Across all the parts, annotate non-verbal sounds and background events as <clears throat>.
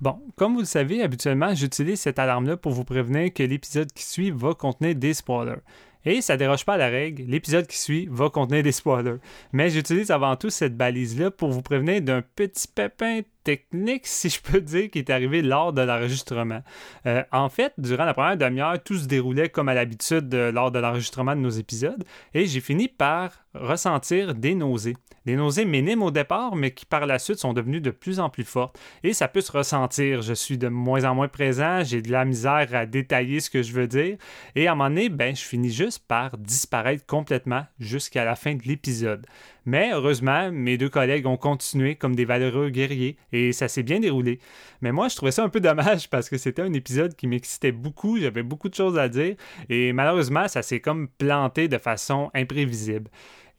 Bon, comme vous le savez, habituellement, j'utilise cette alarme-là pour vous prévenir que l'épisode qui suit va contenir des spoilers. Et ça déroge pas à la règle, l'épisode qui suit va contenir des spoilers. Mais j'utilise avant tout cette balise-là pour vous prévenir d'un petit pépin technique, si je peux dire, qui est arrivé lors de l'enregistrement. Euh, en fait, durant la première demi-heure, tout se déroulait comme à l'habitude euh, lors de l'enregistrement de nos épisodes, et j'ai fini par ressentir des nausées. Des nausées minimes au départ, mais qui par la suite sont devenues de plus en plus fortes. Et ça peut se ressentir. Je suis de moins en moins présent, j'ai de la misère à détailler ce que je veux dire. Et à un moment donné, ben, je finis juste par disparaître complètement jusqu'à la fin de l'épisode. Mais heureusement, mes deux collègues ont continué comme des valeureux guerriers et ça s'est bien déroulé. Mais moi, je trouvais ça un peu dommage parce que c'était un épisode qui m'excitait beaucoup, j'avais beaucoup de choses à dire et malheureusement, ça s'est comme planté de façon imprévisible.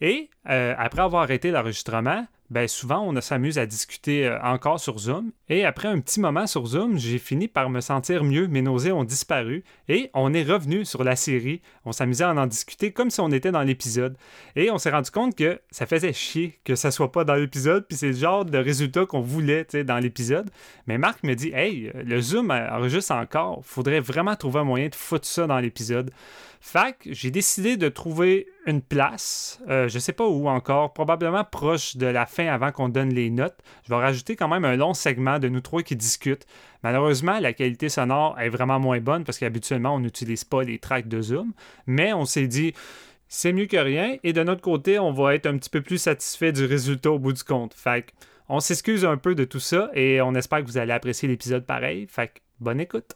Et euh, après avoir arrêté l'enregistrement, ben souvent on s'amuse à discuter euh, encore sur Zoom. Et après un petit moment sur Zoom, j'ai fini par me sentir mieux, mes nausées ont disparu et on est revenu sur la série. On s'amusait à en discuter comme si on était dans l'épisode. Et on s'est rendu compte que ça faisait chier que ça soit pas dans l'épisode, puis c'est le genre de résultat qu'on voulait dans l'épisode. Mais Marc me dit Hey, le Zoom enregistre encore, faudrait vraiment trouver un moyen de foutre ça dans l'épisode. Fait j'ai décidé de trouver une place, euh, je sais pas où encore, probablement proche de la fin avant qu'on donne les notes. Je vais rajouter quand même un long segment de nous trois qui discutent. Malheureusement, la qualité sonore est vraiment moins bonne parce qu'habituellement, on n'utilise pas les tracks de Zoom. Mais on s'est dit, c'est mieux que rien. Et de notre côté, on va être un petit peu plus satisfait du résultat au bout du compte. Fait que, on s'excuse un peu de tout ça et on espère que vous allez apprécier l'épisode pareil. Fait que, bonne écoute.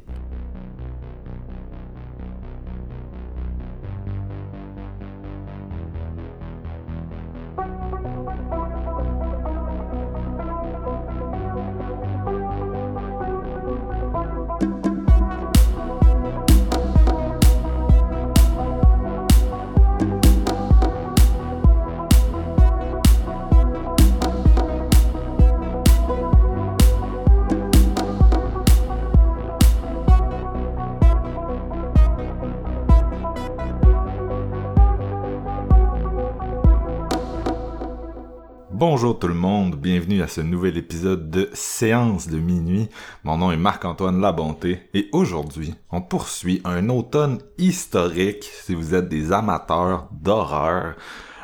À ce nouvel épisode de Séance de minuit. Mon nom est Marc-Antoine Labonté et aujourd'hui, on poursuit un automne historique si vous êtes des amateurs d'horreur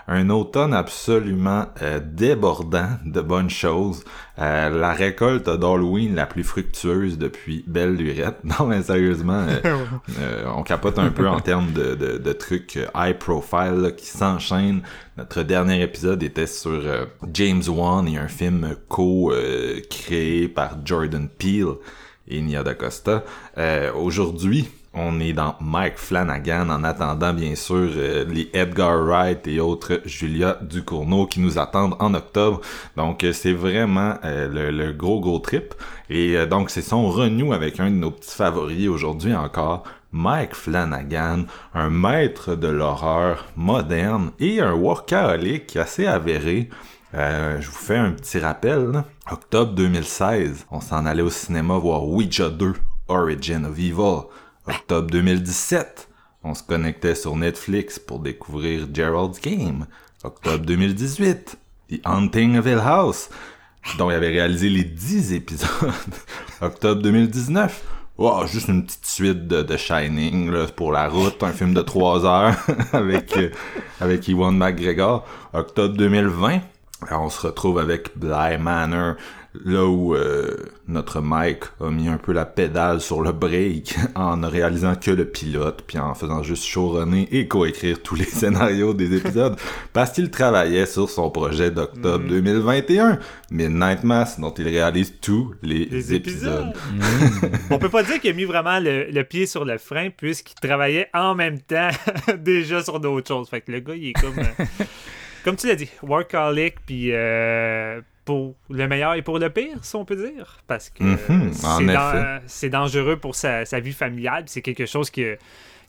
un automne absolument euh, débordant de bonnes choses. Euh, la récolte d'Halloween la plus fructueuse depuis Belle Lurette. <laughs> Non, mais sérieusement, <laughs> euh, on capote un peu en termes de, de, trucs high profile qui s'enchaînent. Notre dernier épisode était sur James Wan et un film co-créé par Jordan Peele et Nia DaCosta. Aujourd'hui, on est dans Mike Flanagan en attendant bien sûr euh, les Edgar Wright et autres Julia Ducournau qui nous attendent en octobre. Donc euh, c'est vraiment euh, le, gros gros trip. Et donc c'est son renew avec un de nos petits favoris aujourd'hui encore. Mike Flanagan, un maître de l'horreur moderne et un workaholic assez avéré. je vous fais un petit rappel. Octobre 2016, on s'en allait au cinéma voir Ouija 2, Origin of Evil. Octobre 2017, on se connectait sur Netflix pour découvrir Gerald's Game. Octobre 2018, The Haunting of Hill House, dont il avait réalisé les 10 épisodes. <laughs> Octobre 2019, wow, juste une petite suite de, Shining pour la route, un film de 3 heures <laughs> avec, euh, avec Ewan McGregor. Octobre 2020, on se retrouve avec Bly Manor, là où euh, notre Mike a mis un peu la pédale sur le break <laughs> en ne réalisant que le pilote, puis en faisant juste showrunner et coécrire tous les <laughs> scénarios des épisodes, parce qu'il travaillait sur son projet d'octobre 2021, mm. Midnight Mass, dont il réalise tous les, épisodes. Mm. On peut pas dire qu'il a mis vraiment le, pied sur le frein, puisqu'il travaillait en même temps <laughs> déjà sur d'autres choses. Fait que le gars, il est comme... Euh, comme tu l'as dit, workaholic, puis... Euh, pour le meilleur et pour le pire, si on peut dire. Parce que Mhm, c'est dangereux pour sa, sa vie familiale. C'est quelque chose que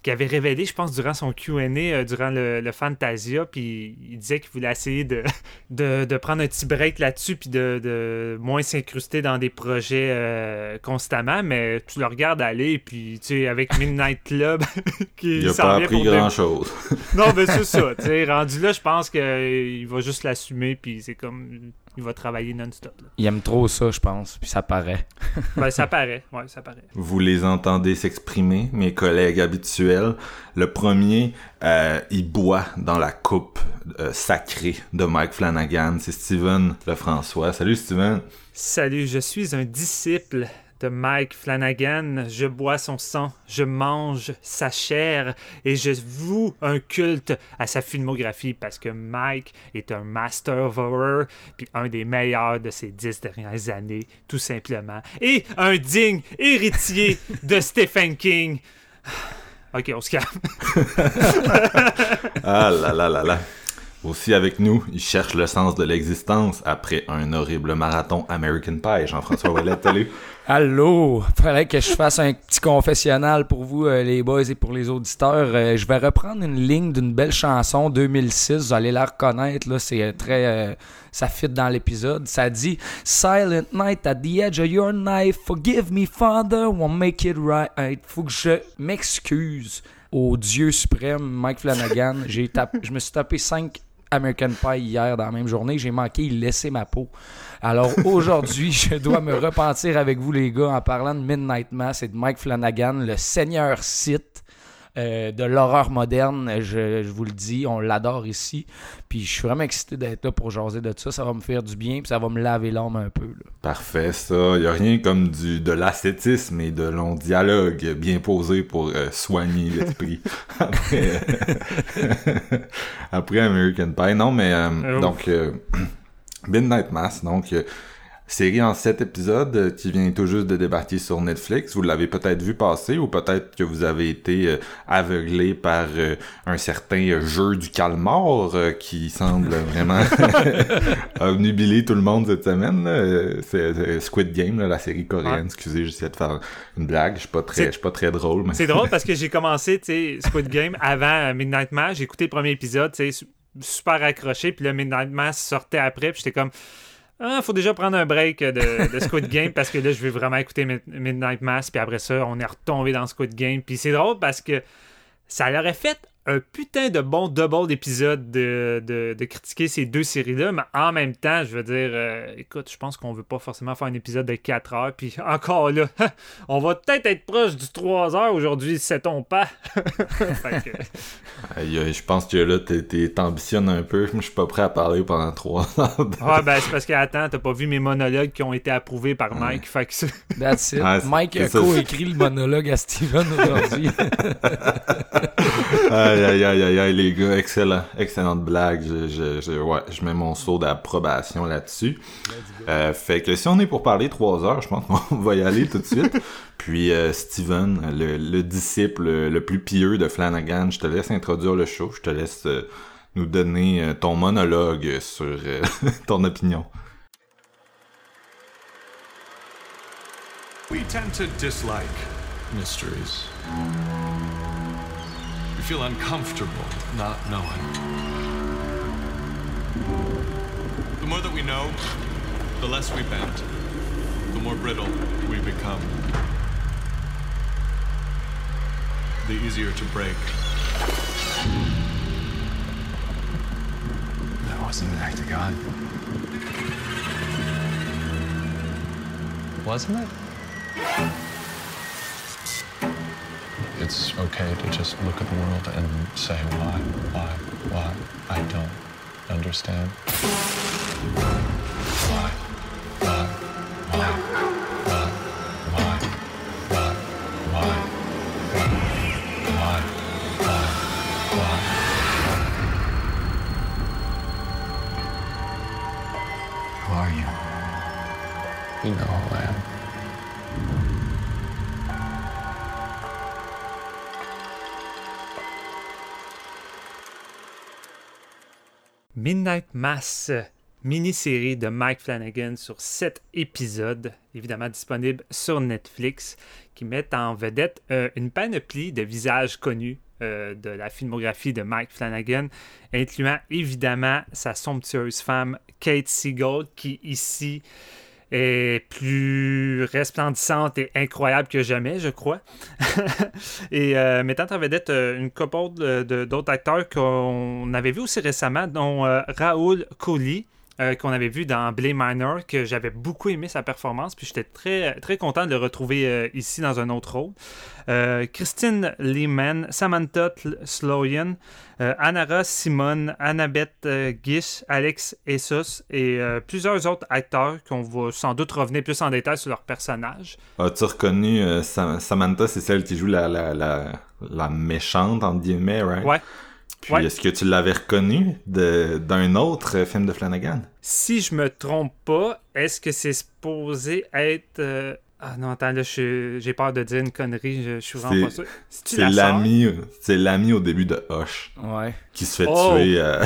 qu'il avait révélé, je pense, durant son Q&A, euh, durant le, le Fantasia, puis il disait qu'il voulait essayer de, <laughs> de, de prendre un petit break là-dessus, puis de, de moins s'incruster dans des projets euh, constamment, mais tu le regardes aller, puis tu sais, avec Midnight Club, <laughs> qui Il a pas appris grand-chose. non, mais c'est <laughs> ça. tu sais, rendu là, je pense qu'il va juste l'assumer, puis c'est comme. Il va travailler non-stop. Il aime trop ça, je pense, puis ça paraît. <laughs> Ben, ça paraît. Ouais, ça paraît. Vous les entendez s'exprimer, mes collègues habituels. Le premier, euh, il boit dans la coupe euh, sacrée de Mike Flanagan. C'est Steven Lefrançois. Salut Steven. Salut, je suis un disciple de Mike Flanagan. Je bois son sang, je mange sa chair et je voue un culte à sa filmographie parce que Mike est un master of horror puis un des meilleurs de ces dix dernières années, tout simplement. Et un digne héritier de <laughs> Stephen King. <sighs> Ok, on se calme. <laughs> Ah là là là là. Aussi avec nous, il cherche le sens de l'existence après un horrible marathon American Pie. Jean-François Ouellette, salut. <laughs> Allô! Fallait que je fasse un petit confessionnal pour vous, euh, les boys, et pour les auditeurs. Euh, je vais reprendre une ligne d'une belle chanson 2006. Vous allez la reconnaître, là. C'est euh, très. ça fit dans l'épisode. Ça dit Silent night at the edge of your knife. Forgive me, Father, won't make it right. Faut que je m'excuse au Dieu suprême, Mike Flanagan. J'ai tapé- je me suis tapé 5 American Pie hier dans la même journée. J'ai manqué, il laissait ma peau. Alors <laughs> aujourd'hui, je dois me repentir avec vous, les gars, en parlant de Midnight Mass et de Mike Flanagan, le seigneur Sith euh, de l'horreur moderne. Je, je vous le dis, on l'adore ici. Puis je suis vraiment excité d'être là pour jaser de ça. Ça va me faire du bien, puis ça va me laver l'âme un peu. là. Parfait, ça. Il a rien comme du de l'ascétisme et de longs dialogues bien posés pour euh, soigner l'esprit. <laughs> après, <laughs> après American Pie. Non, mais euh, donc euh, <clears throat> Midnight Mass, donc série en sept épisodes euh, qui vient tout juste de débarquer sur Netflix. Vous l'avez peut-être vu passer ou peut-être que vous avez été euh, aveuglé par euh, un certain jeu du calmar qui semble <laughs> vraiment <laughs> obnubiler tout le monde cette semaine. C'est Squid Game, là, la série coréenne. Excusez, j'essaie de faire une blague. Je suis pas très, je suis pas très drôle. Mais... C'est drôle <laughs> parce que j'ai commencé, tu sais, Squid Game avant Midnight Mass. J'ai écouté le premier épisode, tu sais, su- super accroché. Puis là, Midnight Mass sortait après. Puis j'étais comme, ah, faut déjà prendre un break de, de Squid Game parce que là, je vais vraiment écouter Mid- Midnight Mass. Puis après ça, on est retombé dans Squid Game. Puis c'est drôle parce que ça leur aurait fait un putain de bon double d'épisodes de, de, de critiquer ces deux séries-là, mais en même temps, je veux dire, euh, écoute, je pense qu'on veut pas forcément faire un épisode de 4 heures, puis <laughs> encore là, <laughs> on va peut-être être proche du 3 heures aujourd'hui, sait-on pas? <laughs> Que, Aïe, je pense que là, t'es- t'es- t'ambitionnes un peu. Je suis pas prêt à parler pendant trois heures. ouais, ben c'est parce que, attends, t'as pas vu mes monologues qui ont été approuvés par Mike, fait que c'est- That's it. Ah, Mike a co-écrit le monologue à Steven aujourd'hui. Aïe, aïe, aïe, aïe, aïe, les gars, excellent, excellente blague. Je, je, je, ouais, je mets mon saut d'approbation là-dessus. Euh, fait que si on est pour parler trois heures, je pense <laughs> qu'on va y aller tout de suite. Puis euh, Steven, le, le disciple le plus pieux de Flanagan, je te laisse introduire le show. Je te laisse euh, nous donner euh, ton monologue sur euh, <laughs> ton opinion. We tend to dislike mysteries. We feel uncomfortable not knowing. The more that we know, the less we bend, the more brittle we become. The easier to break. That wasn't an act of God. Wasn't it? It's okay to just look at the world and say why, why, why. I don't understand. Why, why, why, why, why, why, why, why, why, why, why. Who are you? You know who I am. Midnight Mass, mini-série de Mike Flanagan sur 7 épisodes, évidemment disponible sur Netflix, qui mettent en vedette euh, une panoplie de visages connus euh, de la filmographie de Mike Flanagan, incluant évidemment sa somptueuse femme Kate Siegel, qui ici est plus resplendissante et incroyable que jamais, je crois. <laughs> et euh, mettant en vedette euh, une couple d'autres acteurs qu'on avait vu aussi récemment, dont euh, Raoul Coley, euh, qu'on avait vu dans Blade Minor, que j'avais beaucoup aimé sa performance, puis j'étais très, très content de le retrouver euh, ici dans un autre rôle. Euh, Christine Lehman, Samantha Sloyan, Anara Simon, Annabeth Gish, Alex Essos et plusieurs autres acteurs qu'on va sans doute revenir plus en détail sur leur personnage. As-tu reconnu Samantha, c'est celle qui joue la, la, la, la méchante, entre guillemets, right? Ouais. Puis est-ce que tu l'avais reconnu d'un autre film de Flanagan? Si je me trompe pas, est-ce que c'est supposé être. Euh, ah non, attends, là, j'ai peur de dire une connerie, je, suis vraiment pas sûr. C'est l'ami c'est l'ami au début de Hush. Ouais. Qui se fait oh! tuer. Euh...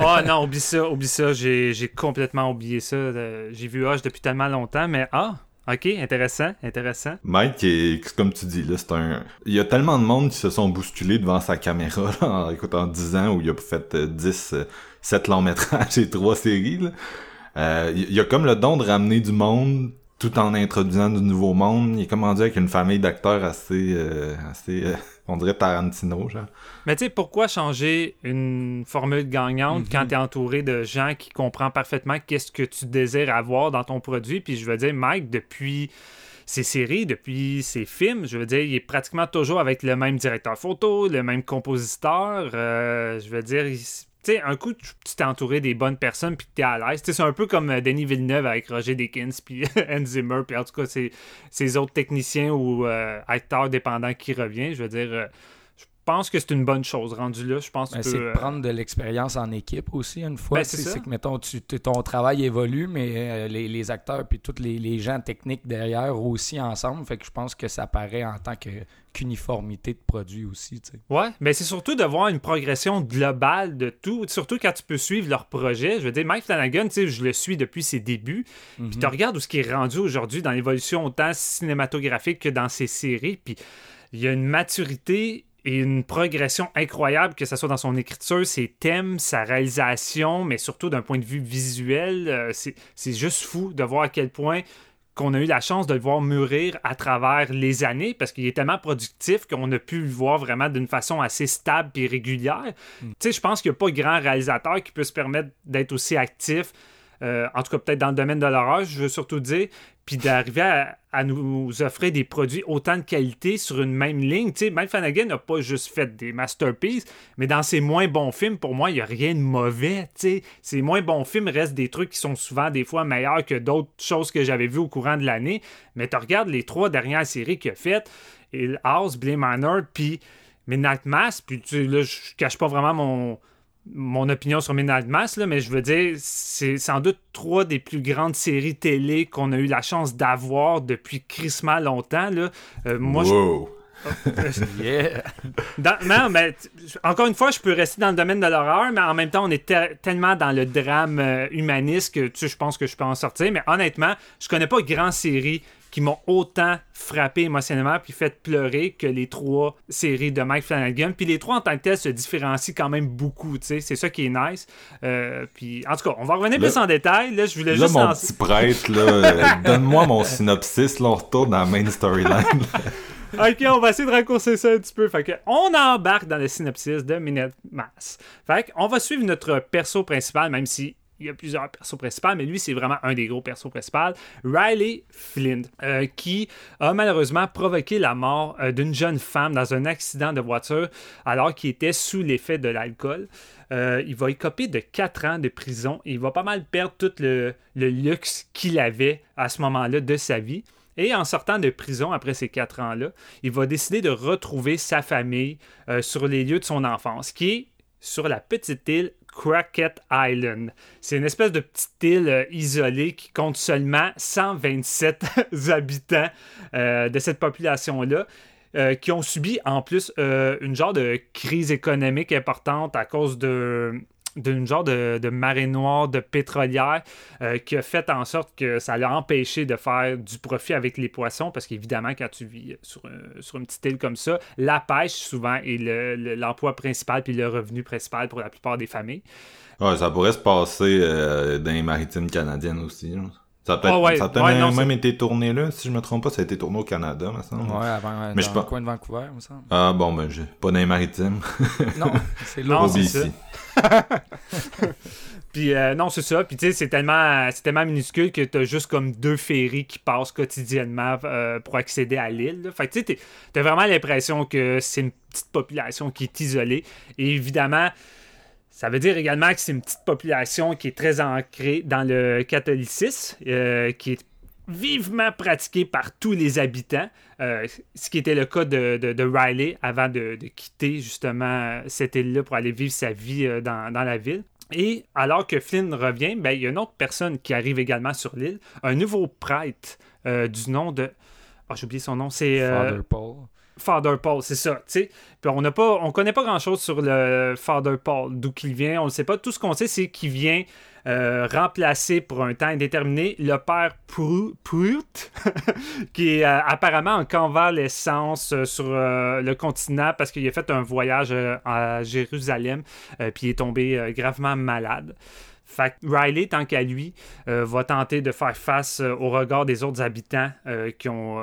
oh <laughs> non, <laughs> oublie ça, oublie ça, j'ai complètement oublié ça. Euh, j'ai vu Hush depuis tellement longtemps, mais ah, Ok, intéressant, intéressant. Mike, est, comme tu dis, là, c'est un. Il y a tellement de monde qui se sont bousculés devant sa caméra là, en écoutant 10 ans où il a fait 10, euh, 7 euh, longs métrages et 3 séries. Là. Euh, il y a comme le don de ramener du monde tout en introduisant du nouveau monde. Il est comme rendu avec une famille d'acteurs assez, assez on dirait Tarantino, genre. Mais tu sais, pourquoi changer une formule gagnante quand mhm. tu es entouré de gens qui comprennent parfaitement qu'est-ce que tu désires avoir dans ton produit? Puis je veux dire, Mike, depuis ses séries, depuis ses films, je veux dire, il est pratiquement toujours avec le même directeur photo, le même compositeur. Euh, je veux dire, tu sais, un coup, tu t'es entouré des bonnes personnes puis tu es à l'aise. C'est un peu comme euh, Denis Villeneuve avec Roger Dickens puis <laughs> Hans Zimmer, puis en tout cas, ces autres techniciens ou euh, acteurs dépendants qui reviennent. Je veux dire, euh, pense que c'est une bonne chose rendu là. Je pense que ben, c'est de prendre de l'expérience en équipe aussi une fois. Ben, c'est que mettons tu, ton travail évolue, mais les, acteurs puis tous les, les, gens techniques derrière aussi ensemble. Fait que je pense que ça paraît en tant que qu'uniformité de produit aussi. Tu sais. Ouais, mais c'est surtout de voir une progression globale de tout, surtout quand tu peux suivre leur projet. Je veux dire, Mike Flanagan, tu je le suis depuis ses débuts. Puis tu mhm. regardes où ce qui est rendu aujourd'hui dans l'évolution autant cinématographique que dans ses séries. Puis il y a une maturité et une progression incroyable, que ce soit dans son écriture, ses thèmes, sa réalisation, mais surtout d'un point de vue visuel. Euh, c'est juste fou de voir à quel point qu'on a eu la chance de le voir mûrir à travers les années parce qu'il est tellement productif qu'on a pu le voir vraiment d'une façon assez stable et régulière. Mm. Tu sais, je pense qu'il n'y a pas grand réalisateur qui peut se permettre d'être aussi actif, euh, en tout cas peut-être dans le domaine de l'horreur, je veux surtout dire, puis d'arriver à, nous offrir des produits autant de qualité sur une même ligne. Tu sais, Mike Flanagan n'a pas juste fait des masterpieces, mais dans ses moins bons films, pour moi, il n'y a rien de mauvais. Tu sais, ses moins bons films restent des trucs qui sont souvent des fois meilleurs que d'autres choses que j'avais vues au courant de l'année. Mais tu regardes les trois dernières séries qu'il a faites, House, Blame Manor, puis Midnight Mass, puis tu, là, je cache pas vraiment mon mon opinion sur Midnight Mass, là, mais je veux dire, c'est sans doute trois des plus grandes séries télé qu'on a eu la chance d'avoir depuis crissement longtemps. Là. Euh, moi, wow. <laughs> yeah. non, mais encore une fois, je peux rester dans le domaine de l'horreur, mais en même temps, on est tellement dans le drame euh, humaniste que tu sais, je pense que je peux en sortir. Mais honnêtement, je connais pas grand série qui m'ont autant frappé émotionnellement puis fait pleurer que les trois séries de Mike Flanagan. Puis les trois en tant que tels se différencient quand même beaucoup, tu sais. C'est ça qui est nice. Euh, puis en tout cas, on va revenir plus en détail. Là, je voulais là, juste... mon petit prêtre, là, euh, <laughs> donne-moi mon synopsis, là, on retourne dans la main storyline. <laughs> ok, on va essayer de raccourcir ça un petit peu. Fait que on embarque dans le synopsis de Minute Mass. Fait on va suivre notre perso principal, même si il y a plusieurs persos principaux, mais lui, c'est vraiment un des gros persos principaux, Riley Flint, euh, qui a malheureusement provoqué la mort euh, d'une jeune femme dans un accident de voiture alors qu'il était sous l'effet de l'alcool. Euh, il va écoper de 4 ans de prison et il va pas mal perdre tout le, luxe qu'il avait à ce moment-là de sa vie. Et en sortant de prison après ces quatre ans-là, il va décider de retrouver sa famille sur les lieux de son enfance, qui est sur la petite île Crackett Island. C'est une espèce de petite île euh, isolée qui compte seulement 127 <laughs> habitants euh, de cette population-là. Euh, qui ont subi en plus une genre de crise économique importante à cause de d'une genre de, de, marée noire de pétrolière euh, qui a fait en sorte que ça l'a empêché de faire du profit avec les poissons parce qu'évidemment quand tu vis sur, sur, une petite île comme ça la pêche souvent est l'emploi principal puis le revenu principal pour la plupart des familles. Ouais, ça pourrait se passer euh, dans les maritimes canadiennes aussi ça a peut-être même été tourné là, si je me trompe pas, ça a été tourné au Canada, me semble. Ouais, avant, mais dans le coin de Vancouver, me semble. Ah bon, ben, j'ai pas dans les maritimes. <laughs> non, c'est là. c'est <laughs> Puis euh, non, c'est ça. Puis tu sais, c'est tellement, c'est tellement minuscule que t'as juste comme deux ferries qui passent quotidiennement euh, pour accéder à l'île. Fait que tu sais, t'as vraiment l'impression que c'est une petite population qui est isolée. Et évidemment, ça veut dire également que c'est une petite population qui est très ancrée dans le catholicisme, euh, qui est vivement pratiquée par tous les habitants, euh, ce qui était le cas de, Riley avant de, quitter justement cette île-là pour aller vivre sa vie euh, dans, la ville. Et alors que Flynn revient, ben, il y a une autre personne qui arrive également sur l'île, un nouveau prêtre du nom de... Oh, j'ai oublié son nom, c'est... Father Paul. Father Paul, c'est ça, tu sais. Puis on n'a pas, on connaît pas grand-chose sur le Father Paul, d'où qu'il vient, on ne sait pas. Tout ce qu'on sait, c'est qu'il vient euh, remplacer pour un temps indéterminé le père Prout, <laughs> qui est euh, apparemment en convalescence euh, sur le continent parce qu'il a fait un voyage à Jérusalem, puis il est tombé gravement malade. Fait Riley, tant qu'à lui, va tenter de faire face au regard des autres habitants qui ont,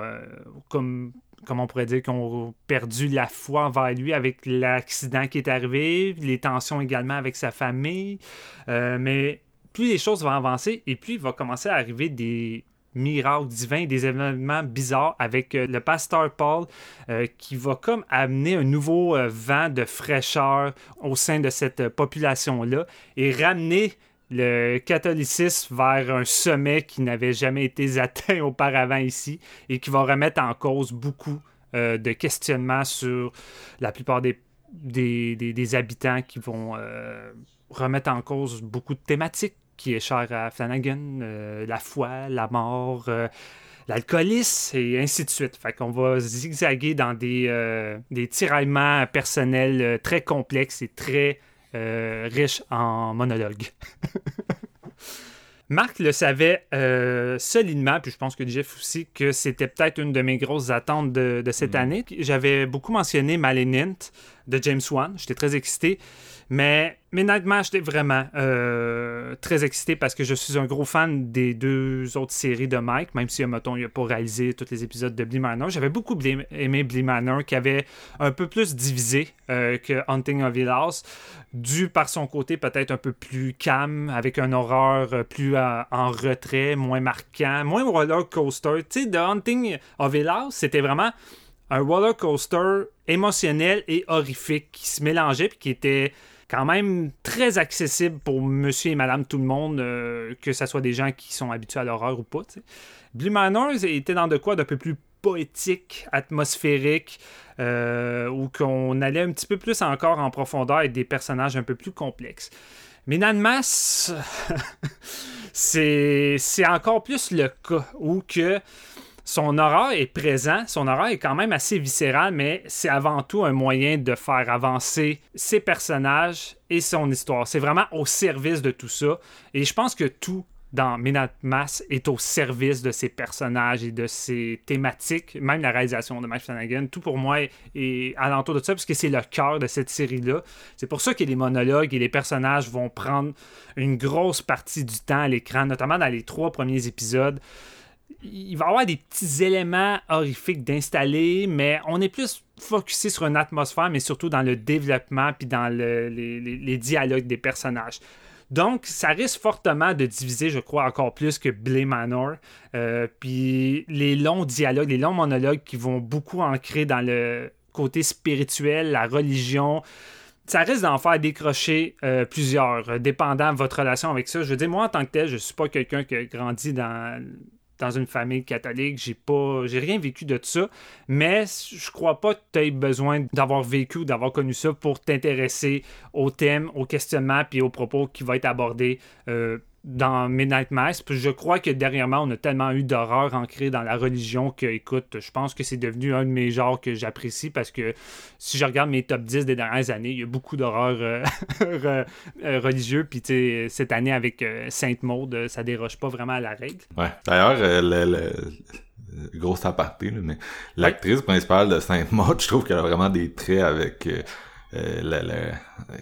comme comment on pourrait dire, qui ont perdu la foi envers lui avec l'accident qui est arrivé, les tensions également avec sa famille. Euh, mais plus les choses vont avancer et puis il va commencer à arriver des miracles divins, des événements bizarres avec euh, le pasteur Paul euh, qui va comme amener un nouveau vent de fraîcheur au sein de cette population-là et ramener le catholicisme vers un sommet qui n'avait jamais été <laughs> atteint auparavant ici et qui va remettre en cause beaucoup euh, de questionnements sur la plupart des, des, habitants qui vont euh, remettre en cause beaucoup de thématiques qui est chère à Flanagan, euh, la foi, la mort, l'alcoolisme et ainsi de suite. Fait qu'on va zigzaguer dans des, des tiraillements personnels très complexes et très riche en monologues. <laughs> Marc le savait euh, solidement, puis je pense que Jeff aussi, que c'était peut-être une de mes grosses attentes de, cette mm. année. J'avais beaucoup mentionné Malenint de James Wan. J'étais très excité. Mais, honnêtement, j'étais vraiment euh, très excité parce que je suis un gros fan des deux autres séries de Mike, même si, mettons, il n'a pas réalisé tous les épisodes de Blee Manor. J'avais beaucoup aimé Blee Manor, qui avait un peu plus divisé euh, que Hunting of Hill dû par son côté peut-être un peu plus calme, avec un horreur euh, plus en retrait, moins marquant, moins roller coaster. Tu sais, The Hunting of Hill c'était vraiment un roller coaster émotionnel et horrifique qui se mélangeait puis qui était quand même très accessible pour monsieur et madame tout le monde, euh, que ce soit des gens qui sont habitués à l'horreur ou pas. Blue Manor était dans de quoi d'un peu plus poétique, atmosphérique, euh, où qu'on allait un petit peu plus encore en profondeur avec des personnages un peu plus complexes. Mais Nanmas, <laughs> c'est encore plus le cas, où que son horreur est présent, son horreur est quand même assez viscéral, mais c'est avant tout un moyen de faire avancer ses personnages et son histoire. C'est vraiment au service de tout ça. Et je pense que tout dans Minute Mass est au service de ses personnages et de ses thématiques, même la réalisation de Mike Flanagan. Tout pour moi est alentour de ça, parce que c'est le cœur de cette série-là. C'est pour ça que les monologues et les personnages vont prendre une grosse partie du temps à l'écran, notamment dans les trois premiers épisodes il va y avoir des petits éléments horrifiques d'installer, mais on est plus focusé sur une atmosphère, mais surtout dans le développement puis dans les, dialogues des personnages. Donc, ça risque fortement de diviser, je crois, encore plus que Blay Manor. Euh, puis les longs dialogues, les longs monologues qui vont beaucoup ancrer dans le côté spirituel, la religion, ça risque d'en faire décrocher euh, plusieurs, dépendant de votre relation avec ça. Je veux dire, moi, en tant que tel, je suis pas quelqu'un qui a grandi dans dans une famille catholique, j'ai pas j'ai rien vécu de ça, mais je crois pas que tu aies besoin d'avoir vécu d'avoir connu ça pour t'intéresser au thème, au questionnement puis aux propos qui vont être abordés euh, dans Midnight Mass. Puis je crois que dernièrement, on a tellement eu d'horreur ancrée dans la religion que, écoute, je pense que c'est devenu un de mes genres que j'apprécie parce que si je regarde mes top 10 des dernières années, il y a beaucoup d'horreur euh, <laughs> euh, religieux. Puis, tu sais, cette année avec Sainte Maud, ça déroge pas vraiment à la règle. Ouais. D'ailleurs, le, le grosse aparté, mais l'actrice principale de Sainte Maud, je trouve qu'elle a vraiment des traits avec euh, la, la...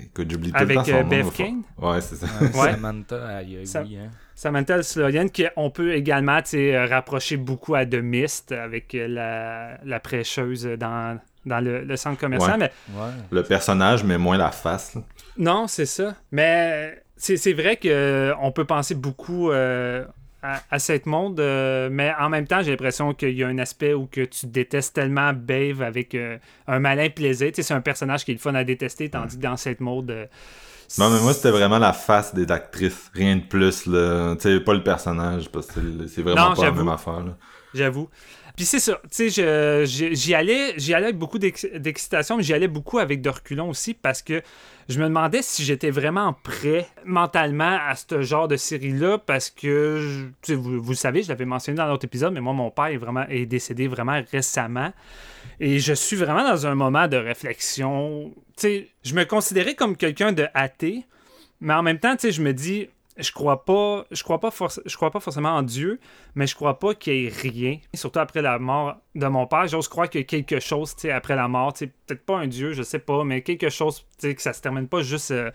Écoute, j'oublie tout Avec le temps euh, son Bev nom. Kane? Ouais, c'est ça. Ouais. Samantha, aïe, Sam- oui, hein. Samantha Slorian, qu'on peut également tu sais, euh, rapprocher beaucoup à The Mist avec euh, la, la prêcheuse dans, dans le, le centre commercial. Ouais. Mais Ouais. Le personnage, mais moins la face. là. non, c'est ça. Mais c'est c'est vrai qu'on peut penser beaucoup euh, à, à cette monde, euh, mais en même temps, j'ai l'impression qu'il y a un aspect où que tu détestes tellement Bave avec euh, un malin plaisir. Tu sais, c'est un personnage qui est le fun à détester, tandis que dans cette mode. euh, Non, mais moi, c'était vraiment la face des actrices. Rien de plus, là. Tu sais, pas le personnage, parce que c'est- vraiment Non, pas la même affaire. J'avoue. Puis c'est ça, tu sais, j'y allais, allais avec beaucoup d'ex- d'excitation, mais j'y allais beaucoup avec de reculons aussi parce que je me demandais si j'étais vraiment prêt mentalement à ce genre de série-là parce que, vous, le savez, je l'avais mentionné dans l'autre épisode, mais moi, mon père est, décédé vraiment récemment. Et je suis vraiment dans un moment de réflexion. Tu sais, je me considérais comme quelqu'un de athée, mais en même temps, je me dis, je crois pas, je crois pas, forcément en Dieu, mais je crois pas qu'il y ait rien. Surtout après la mort de mon père, j'ose croire qu'il y a quelque chose, après la mort, peut-être pas un Dieu, je sais pas, mais quelque chose, que ça se termine pas juste, euh,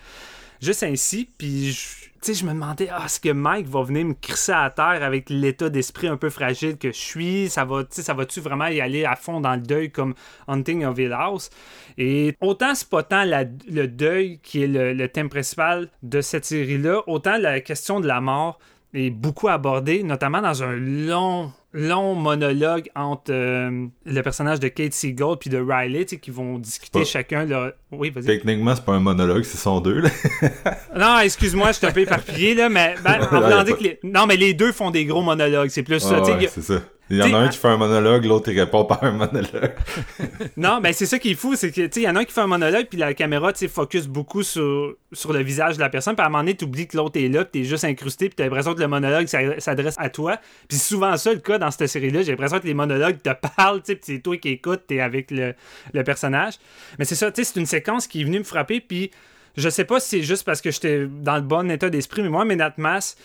juste ainsi. Puis, je- je me demandais, ah, est-ce que Mike va venir me crisser à terre avec l'état d'esprit un peu fragile que je suis? Ça va, ça va-tu vraiment y aller à fond dans le deuil comme Hunting of Hill House? Et autant c'est pas tant le deuil qui est le thème principal de cette série-là, autant la question de la mort est beaucoup abordée, notamment dans un long, long monologue entre euh, le personnage de Kate Siegel puis de Riley, tu sais, qui vont discuter Pas- chacun leur... Oui, vas-y. Techniquement, c'est pas un monologue, c'est son deux, là. <laughs> Non, excuse-moi, je suis un peu éparpillé, là, mais ben, <laughs> en pas- que les... Non, mais les deux font des gros monologues, c'est plus Ah ouais, c'est ça. Il y en a un qui fait un monologue, l'autre il répond par un monologue. <laughs> Non, mais c'est ça qui est fou, c'est que, tu il y en a un qui fait un monologue, puis la caméra, tu focus beaucoup sur, sur le visage de la personne, puis à un moment donné, t'oublies que l'autre est là, puis t'es juste incrusté, puis t'as l'impression que le monologue s'adresse à toi. Puis c'est souvent ça le cas dans cette série-là, j'ai l'impression que les monologues te parlent, tu c'est toi qui écoutes, t'es avec le, le personnage. Mais c'est ça, tu sais, c'est une séquence qui est venue me frapper, puis je sais pas si c'est juste parce que j'étais dans le bon état d'esprit, mais moi, Ménat Mass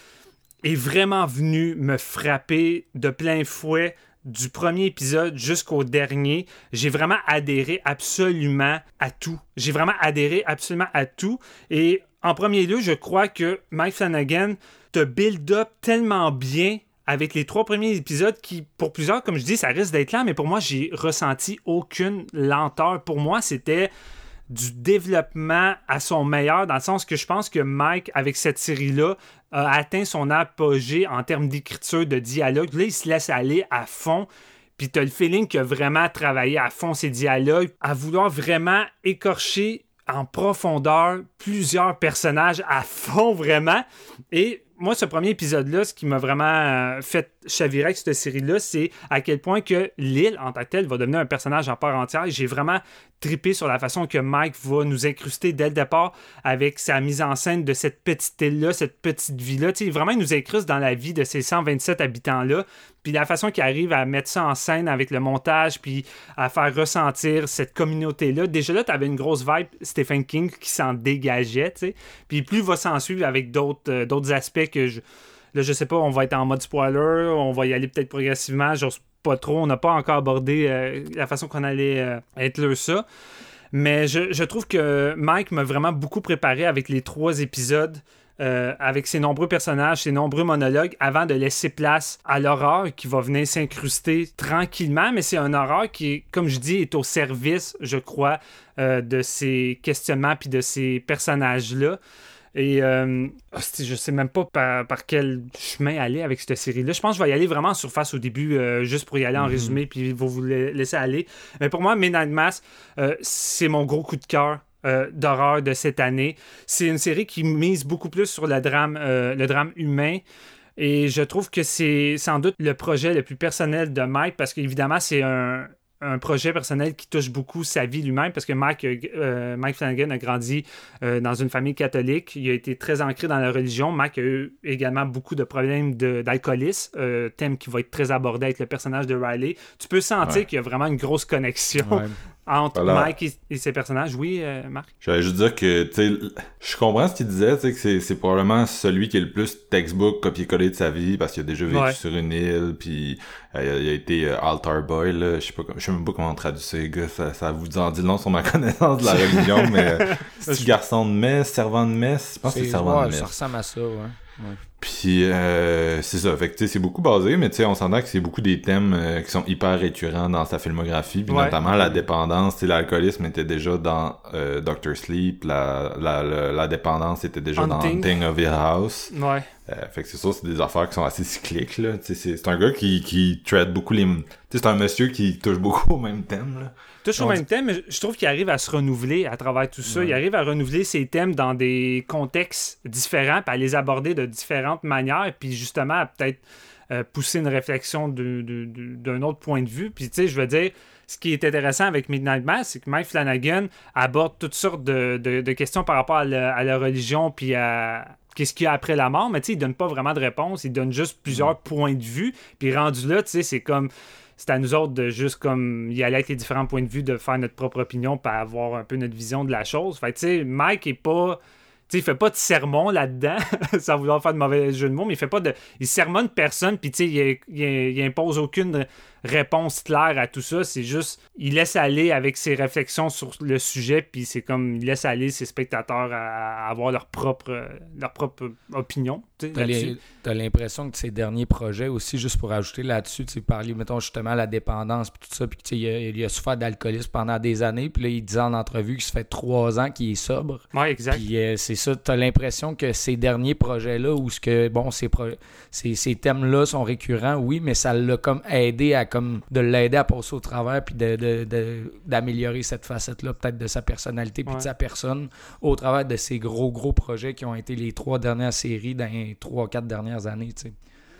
est vraiment venu me frapper de plein fouet du premier épisode jusqu'au dernier. J'ai vraiment adhéré absolument à tout. J'ai vraiment adhéré absolument à tout. Et en premier lieu, je crois que Mike Flanagan te build up tellement bien avec les trois premiers épisodes qui, pour plusieurs, comme je dis, ça risque d'être lent, mais pour moi, j'ai ressenti aucune lenteur. Pour moi, c'était du développement à son meilleur, dans le sens que je pense que Mike, avec cette série-là, a atteint son apogée en termes d'écriture, de dialogue. Là, il se laisse aller à fond. Puis t'as le feeling qu'il a vraiment travaillé à fond ses dialogues, à vouloir vraiment écorcher en profondeur plusieurs personnages à fond vraiment. Et moi, ce premier épisode-là, ce qui m'a vraiment euh, fait chavirer avec cette série-là, c'est à quel point que l'île, en tant que telle, va devenir un personnage en part entière. J'ai vraiment trippé sur la façon que Mike va nous incruster dès le départ avec sa mise en scène de cette petite île-là, cette petite vie-là. Vraiment, il nous incruste dans la vie de ces 127 habitants-là. Puis la façon qu'il arrive à mettre ça en scène avec le montage, puis à faire ressentir cette communauté-là. Déjà là, tu avais une grosse vibe Stephen King qui s'en dégageait, tu sais. Puis plus va s'en suivre avec d'autres euh, d'autres aspects que je... Là, je sais pas, on va être en mode spoiler, on va y aller peut-être progressivement, j'ose pas trop, on n'a pas encore abordé euh, la façon qu'on allait euh, être là ça. Mais je, je trouve que Mike m'a vraiment beaucoup préparé avec les trois épisodes, euh, avec ses nombreux personnages, ses nombreux monologues, avant de laisser place à l'horreur qui va venir s'incruster tranquillement. Mais c'est un horreur qui, comme je dis, est au service, je crois, euh, de ces questionnements puis de ces personnages-là. Et euh, hostie, je sais même pas par, par quel chemin aller avec cette série-là. Je pense que je vais y aller vraiment en surface au début, euh, juste pour y aller en résumé, puis vous vous la- laisser aller. Mais pour moi, Midnight Mass, euh, c'est mon gros coup de cœur. euh, d'horreur de cette année. C'est une série qui mise beaucoup plus sur le drame, le drame humain. Et je trouve que c'est sans doute le projet le plus personnel de Mike parce qu'évidemment, c'est un, un projet personnel qui touche beaucoup sa vie lui-même parce que Mike, euh, Mike Flanagan a grandi euh, dans une famille catholique. Il a été très ancré dans la religion. Mike a eu également beaucoup de problèmes d'alcoolisme, euh, thème qui va être très abordé avec le personnage de Riley. Tu peux sentir Ouais. qu'il y a vraiment une grosse connexion Ouais. Entre Voilà. Mike et, et ses personnages. Oui, euh, Marc? J'allais juste dire que, tu sais, je comprends ce qu'il disait, tu sais, que c'est, c'est probablement celui qui est le plus textbook copier-coller de sa vie parce qu'il a déjà vécu Ouais. sur une île, puis euh, il, a, il a été euh, altar boy, là, je sais pas, je sais même pas comment on traduit ça, gars, ça, ça vous en dit long sur ma <laughs> connaissance de la <laughs> religion, mais euh, c'est garçon de messe, servant de messe, je pense que c'est servant ouais, de messe. ça ressemble à ça, ouais. Ouais. Puis euh, c'est ça, fait que tu sais, c'est beaucoup basé, mais tu sais, on s'entend que c'est beaucoup des thèmes euh, qui sont hyper récurrents dans sa filmographie, puis Ouais. notamment la dépendance, tu sais, l'alcoolisme était déjà dans euh, Doctor Sleep, la, la, la, la dépendance était déjà dans. Hunting of Hill House. Ouais. Euh, fait que c'est ça, c'est des affaires qui sont assez cycliques, là. C'est c'est un gars qui, qui traite beaucoup les... Tu sais, c'est un monsieur qui touche beaucoup au même thème, là. Touche au même thème, mais je trouve qu'il arrive à se renouveler à travers tout ça. Il arrive à renouveler ses thèmes dans des contextes différents, puis à les aborder de différentes manières, puis justement à peut-être euh, pousser une réflexion d'un autre point de vue. Puis tu sais, je veux dire, ce qui est intéressant avec Midnight Mass, c'est que Mike Flanagan aborde toutes sortes de, de- de questions par rapport à la, à la religion, puis à qu'est-ce qu'il y a après la mort, mais tu sais, il donne pas vraiment de réponse, il donne juste plusieurs points de vue, puis rendu là, tu sais, c'est comme c'est à nous autres de juste comme y aller avec les différents points de vue, de faire notre propre opinion, puis avoir un peu notre vision de la chose. Fait tu sais, Mike est pas. Tu sais, il fait pas de sermon là-dedans, <laughs> sans vouloir faire de mauvais jeu de mots, mais il fait pas de. Il sermonne personne, puis il, il- il impose aucune réponse claire à tout ça. C'est juste. Il laisse aller avec ses réflexions sur le sujet, puis c'est comme. Il laisse aller ses spectateurs à, à avoir leur propre, leur propre opinion. T'as l'impression que ces derniers projets aussi, juste pour ajouter là-dessus, tu parler, mettons, justement, la dépendance, puis tout ça, puis il a, il a souffert d'alcoolisme pendant des années, puis là, il disait en entrevue que ça fait trois ans qu'il est sobre. Ouais, exact. Puis euh, c'est ça, t'as l'impression que ces derniers projets-là, où ce que, bon, ces, ces, ces thèmes-là sont récurrents, oui, mais ça l'a comme aidé à, comme, de l'aider à passer au travers, puis de, de- de- d'améliorer cette facette-là, peut-être de sa personnalité, puis Ouais. de sa personne, au travers de ces gros, gros projets qui ont été les trois dernières séries dans les trois, quatre dernières années, tu sais.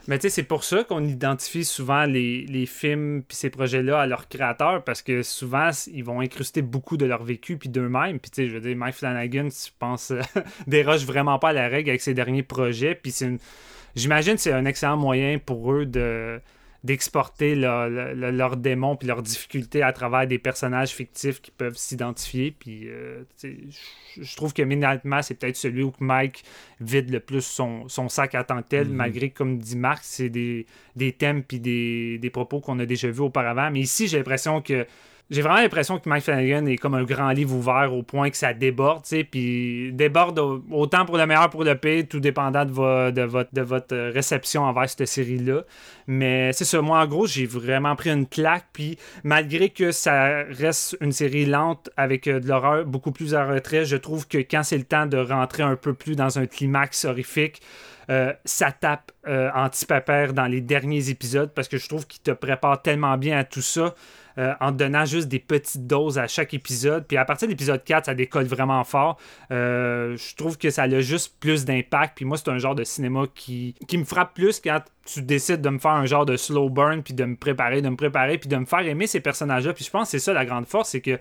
Mais tu sais, c'est pour ça qu'on identifie souvent les, les films puis ces projets-là à leurs créateurs parce que souvent, ils vont incruster beaucoup de leur vécu puis d'eux-mêmes. Puis tu sais, je veux dire, Mike Flanagan, je pense, <laughs> déroge vraiment pas à la règle avec ses derniers projets. Puis c'est une... J'imagine que c'est un excellent moyen pour eux de d'exporter leur- leur- leur- leurs démons puis leurs difficultés à travers des personnages fictifs qui peuvent s'identifier. Puis euh, je- trouve que Midnight Mass c'est peut-être celui où Mike vide le plus son, son sac à tant que tel, Mhm. malgré comme dit Marc, c'est des, des thèmes puis des, des propos qu'on a déjà vus auparavant. Mais ici, j'ai l'impression que. J'ai vraiment l'impression que Mike Flanagan est comme un grand livre ouvert au point que ça déborde, tu sais, puis déborde au- autant pour le meilleur pour le pire, tout dépendant de, vo- de, votre, euh, réception envers cette série-là. Mais c'est ça, moi en gros, j'ai vraiment pris une claque, puis malgré que ça reste une série lente avec euh, de l'horreur beaucoup plus en retrait, je trouve que quand c'est le temps de rentrer un peu plus dans un climax horrifique, euh, ça tape anti-papère dans les derniers épisodes parce que je trouve qu'il te prépare tellement bien à tout ça euh, en donnant juste des petites doses à chaque épisode. Puis à partir de l'épisode 4, ça décolle vraiment fort. Euh, je trouve que ça a juste plus d'impact. Puis moi, c'est un genre de cinéma qui, qui me frappe plus quand tu décides de me faire un genre de slow burn, puis de me préparer, de me préparer, puis de me faire aimer ces personnages-là. Puis je pense que c'est ça la grande force, c'est que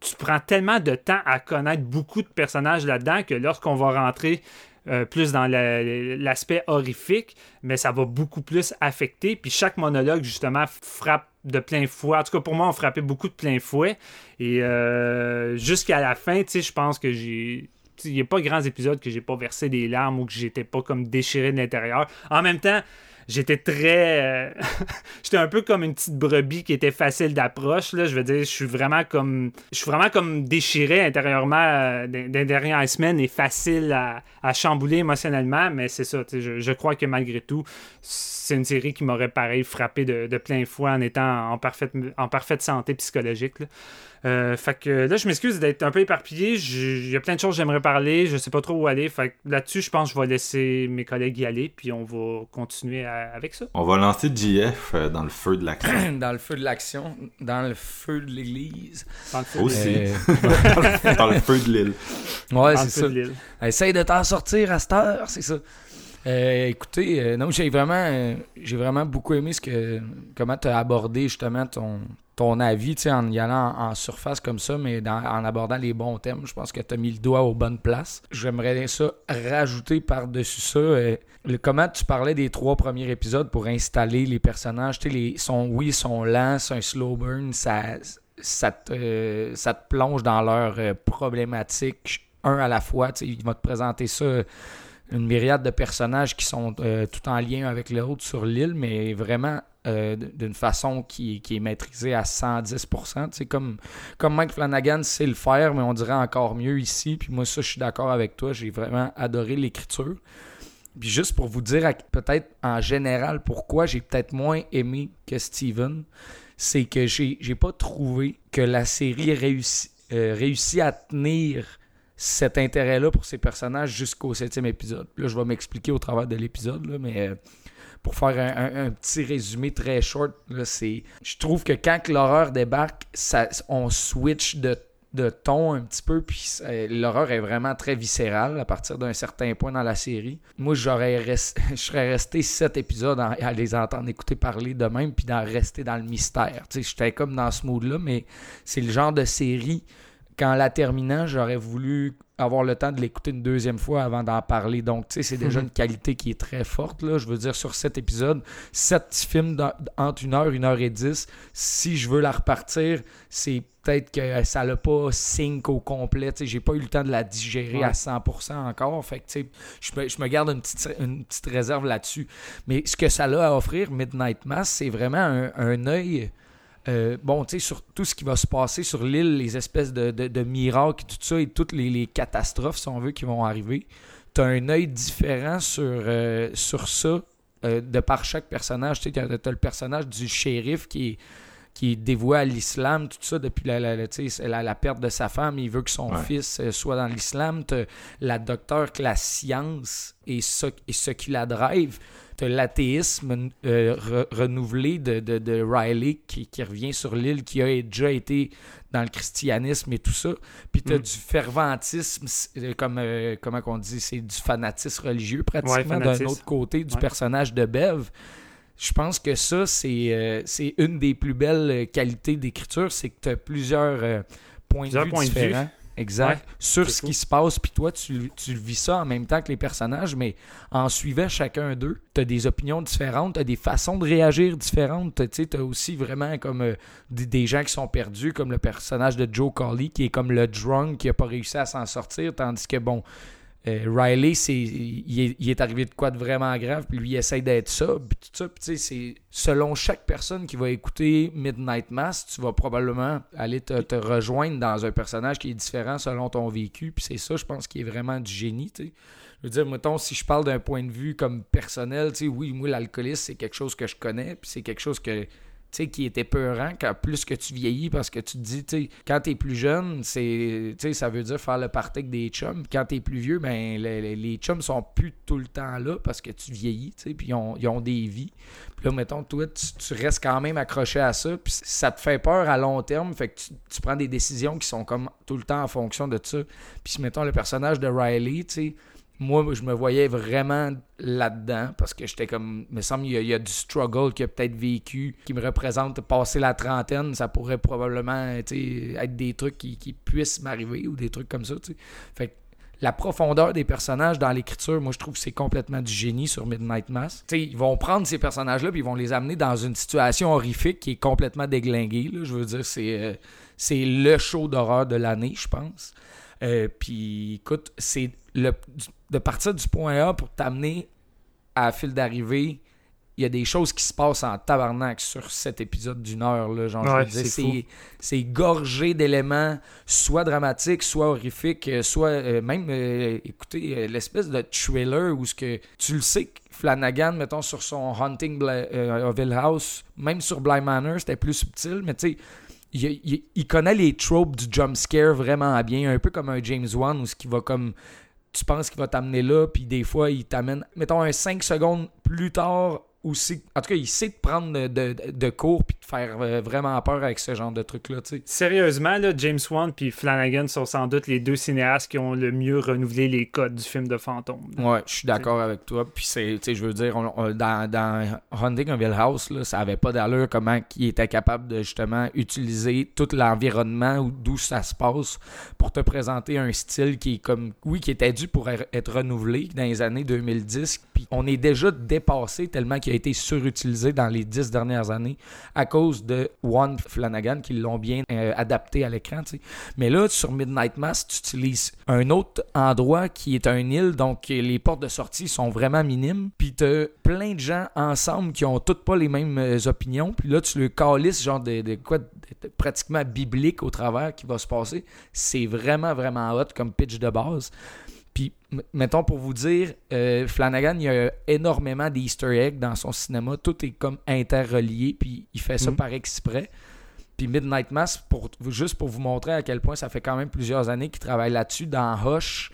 tu prends tellement de temps à connaître beaucoup de personnages là-dedans que lorsqu'on va rentrer euh, plus dans la- l'aspect horrifique, mais ça va beaucoup plus affecter. Puis chaque monologue, justement, frappe de plein fouet. En tout cas, pour moi, on frappait beaucoup de plein fouet. Et euh, jusqu'à la fin, tu sais, je pense que j'ai. Il n'y a pas grands épisodes que j'ai pas versé des larmes ou que j'étais pas comme déchiré de l'intérieur. En même temps, j'étais très. euh, <laughs> j'étais un peu comme une petite brebis qui était facile d'approche. Je veux dire, je suis vraiment comme. Je suis vraiment comme déchiré intérieurement euh, des, dernières semaines et facile à, à chambouler émotionnellement. Mais c'est ça, je, crois que malgré tout, c'est une série qui m'aurait pareil frappé de, plein fouet en étant en parfaite, santé psychologique. Euh, fait que là, je m'excuse d'être un peu éparpillé. Il y a plein de choses que j'aimerais parler. Je sais pas trop où aller. Fait que là-dessus, je pense que je vais laisser mes collègues y aller. Puis on va continuer à- avec ça. On va lancer JF euh, dans le feu de l'action. <clears throat> dans le feu de l'action, dans le feu de l'église. Dans le feu, Aussi. Euh, <laughs> dans le <laughs> feu de l'île. ouais, c'est le feu ça. de l'île. Essaye de t'en sortir à cette heure, c'est ça. Euh, écoutez, euh, non, j'ai vraiment, euh, j'ai vraiment beaucoup aimé ce que, comment tu as abordé justement ton, ton avis, en y allant en, surface comme ça, mais en abordant les bons thèmes. Je pense que tu as mis le doigt aux bonnes places. J'aimerais ça rajouter par-dessus ça. euh, le, comment tu parlais des trois premiers épisodes pour installer les personnages. Les, sont, oui, ils sont lents, c'est un slow burn, ça, ça, te, euh, plonge dans leurs euh, problématiques un à la fois. Il va te présenter ça une myriade de personnages qui sont euh, tout en lien avec l'autre sur l'île, mais vraiment euh, d'une façon qui, est maîtrisée à 110%. Tu sais, comme, Mike Flanagan sait le faire, mais on dirait encore mieux ici. Puis moi, ça, je suis d'accord avec toi. J'ai vraiment adoré l'écriture. Puis juste pour vous dire peut-être en général pourquoi j'ai peut-être moins aimé que Steven, c'est que j'ai pas trouvé que la série réussit, euh, réussit à tenir cet intérêt-là pour ces personnages jusqu'au septième épisode. Là, je vais m'expliquer au travers de l'épisode, mais euh, pour faire un, petit résumé très short, c'est, je trouve que quand l'horreur débarque, ça, on switch de, de ton un petit peu, puis l'horreur est vraiment très viscérale à partir d'un certain point dans la série. Moi, j'aurais rest- <laughs> je serais resté sept épisodes à, les entendre écouter parler de même, puis d'en rester dans le mystère. J'étais comme dans ce mood-là, mais c'est le genre de série qu'en la terminant, j'aurais voulu avoir le temps de l'écouter une deuxième fois avant d'en parler. Donc, tu sais, c'est déjà une qualité qui est très forte. Là. Je veux dire, sur cet épisode, sept petits films entre une heure, une heure et dix. Si je veux la repartir, c'est peut-être que ça l'a pas sync au complet. Tu sais, j'ai pas eu le temps de la digérer Ouais. à 100% encore. Fait que, tu sais, je me, je me garde une petite, une petite réserve là-dessus. Mais ce que ça a à offrir, Midnight Mass, c'est vraiment un, un œil euh, bon, tu sais, sur tout ce qui va se passer sur l'île, les espèces de, de- de miracles, tout ça, et toutes les, catastrophes, si on veut, qui vont arriver, tu as un œil différent sur, euh, ça, euh, de par chaque personnage. Tu sais, as, le personnage du shérif qui est, qui est dévoué à l'islam, tout ça, depuis la, la, la- la- la perte de sa femme, il veut que son Ouais. fils euh, soit dans l'islam. Tu la docteur que la science et ce, et ce qui la drive. Tu l'athéisme euh, re- renouvelé de, de, de Riley qui, qui revient sur l'île, qui a déjà été dans le christianisme et tout ça. Puis tu as Mm. du ferventisme, c'est- comme, euh, comment qu'on dit, c'est du fanatisme religieux Ouais, pratiquement d'un fanatisme. autre côté du Ouais. personnage de Bev. Je pense que ça, c'est euh, c'est une des plus belles euh, qualités d'écriture, c'est que tu as plusieurs euh, points Plusieurs de vue points de vue. différents. Exact. Ouais, sur ce cool. qui se passe, puis toi, tu, tu le vis ça en même temps que les personnages, mais en suivant chacun d'eux, tu as des opinions différentes, tu as des façons de réagir différentes. Tu as aussi vraiment comme euh, des, des gens qui sont perdus, comme le personnage de Joe Colley, qui est comme le drunk qui a pas réussi à s'en sortir, tandis que, bon, euh, Riley, c'est, il, est, arrivé de quoi de vraiment grave, puis lui, il essaie d'être ça, puis tout ça. Puis tu sais, c'est selon chaque personne qui va écouter Midnight Mass, tu vas probablement aller te, rejoindre dans un personnage qui est différent selon ton vécu, puis c'est ça, je pense, qui est vraiment du génie, tu sais. Je veux dire, mettons, si je parle d'un point de vue comme personnel, tu sais, oui, moi, l'alcoolisme, c'est quelque chose que je connais, puis c'est quelque chose que sais, qui était peurant quand plus que tu vieillis parce que tu te dis, tu quand t'es plus jeune, c'est, ça veut dire faire le party des chums. Quand t'es plus vieux, ben, les, les- chums sont plus tout le temps là parce que tu vieillis, tu sais, puis ils ont, des vies. Puis là, mettons, toi, tu, tu restes quand même accroché à ça, puis ça te fait peur à long terme, fait que tu, tu prends des décisions qui sont comme tout le temps en fonction de ça. Puis mettons, le personnage de Riley, tu moi, je me voyais vraiment là-dedans parce que j'étais comme, me semble, il y, a, il y a du struggle qu'il a peut-être vécu qui me représente passer la trentaine. Ça pourrait probablement être des trucs qui, qui puissent m'arriver ou des trucs comme ça. Fait que la profondeur des personnages dans l'écriture, moi, je trouve que c'est complètement du génie sur Midnight Mass. Tu sais, ils vont prendre ces personnages-là puis ils vont les amener dans une situation horrifique qui est complètement déglinguée. Je veux dire, c'est euh, c'est le show d'horreur de l'année, je pense. Euh, puis écoute, c'est le de partir du point A pour t'amener à la file d'arrivée. Il y a des choses qui se passent en tabarnak sur cet épisode d'une heure. Là, genre, Ouais, c'est c'est, gorgé d'éléments, soit dramatiques, soit horrifiques, euh, soit euh, même, euh, écoutez, euh, l'espèce de thriller où ce que tu le sais que Flanagan, mettons, sur son Hunting Bla- of Hill House, même sur Blind Manor, c'était plus subtil, mais tu sais, il, il- il connaît les tropes du jump scare vraiment bien, un peu comme un James Wan où ce qui va comme tu penses qu'il va t'amener là, puis des fois, il t'amène, mettons, un 5 secondes plus tard, aussi. En tout cas, il sait de prendre de, de, de cours puis de faire euh, vraiment peur avec ce genre de sais. Sérieusement, là, James Wan puis Flanagan sont sans doute les deux cinéastes qui ont le mieux renouvelé les codes du film de fantôme. là. Ouais, je suis d'accord avec toi. Puis je veux dire, on- on- dans, dans Hunting of Hill House, là, ça avait pas d'allure comment il était capable de justement utiliser tout l'environnement où- d'où ça se passe pour te présenter un style qui est comme, oui, qui était dû pour er- être renouvelé dans les années 2010. Puis on est déjà dépassé tellement qu'il a été surutilisé dans les dix dernières années à cause de One Flanagan qui l'ont bien euh, adapté à l'écran. Mais là, sur Midnight Mass, tu utilises un autre endroit qui est un île, donc les portes de sortie sont vraiment minimes. Puis t'as plein de gens ensemble qui ont toutes pas les mêmes euh, opinions. Puis là, tu le calisses genre de, quoi pratiquement biblique au travers qui va se passer. C'est vraiment, vraiment hot comme pitch de base. Puis, mettons pour vous dire, euh, Flanagan, il y a énormément d'Easter eggs dans son cinéma. Tout est comme interrelié, puis il fait ça Mhm. par exprès. Puis Midnight Mass, pour, juste pour vous montrer à quel point ça fait quand même plusieurs années qu'il travaille là-dessus, dans Hush,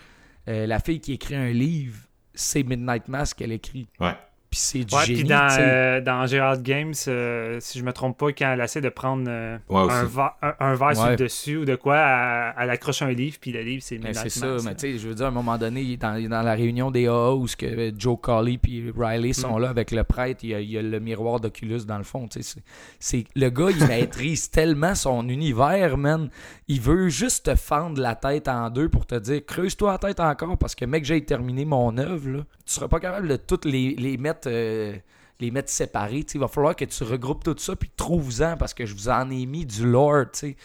euh, la fille qui écrit un livre, c'est Midnight Mass qu'elle écrit. Ouais. Puis c'est du Ouais, génie. puis dans, tu sais. euh, dans Gerald Games, euh, si je me trompe pas, quand elle essaie de prendre euh, Ouais, un, va- un, un verre sur le dessus ou de quoi, elle, elle accroche un livre, puis le livre, c'est Mais Midnight c'est ça, mais tu sais, je veux dire, à un moment donné, il est dans, il est dans la réunion des AA où ce que Joe Colley puis Riley sont Mm. là avec le prêtre, il y a, il y a le miroir d'Oculus dans le fond, tu sais. c'est- C'est, le gars, il maîtrise <laughs> tellement son univers, man. Il veut juste te fendre la tête en deux pour te dire, creuse-toi la tête encore parce que, mec, j'ai terminé mon œuvre. Tu seras pas capable de toutes les, les mettre... euh, les mettre séparés, il va falloir que tu regroupes tout ça puis trouve-en parce que je vous en ai mis du lore. C'est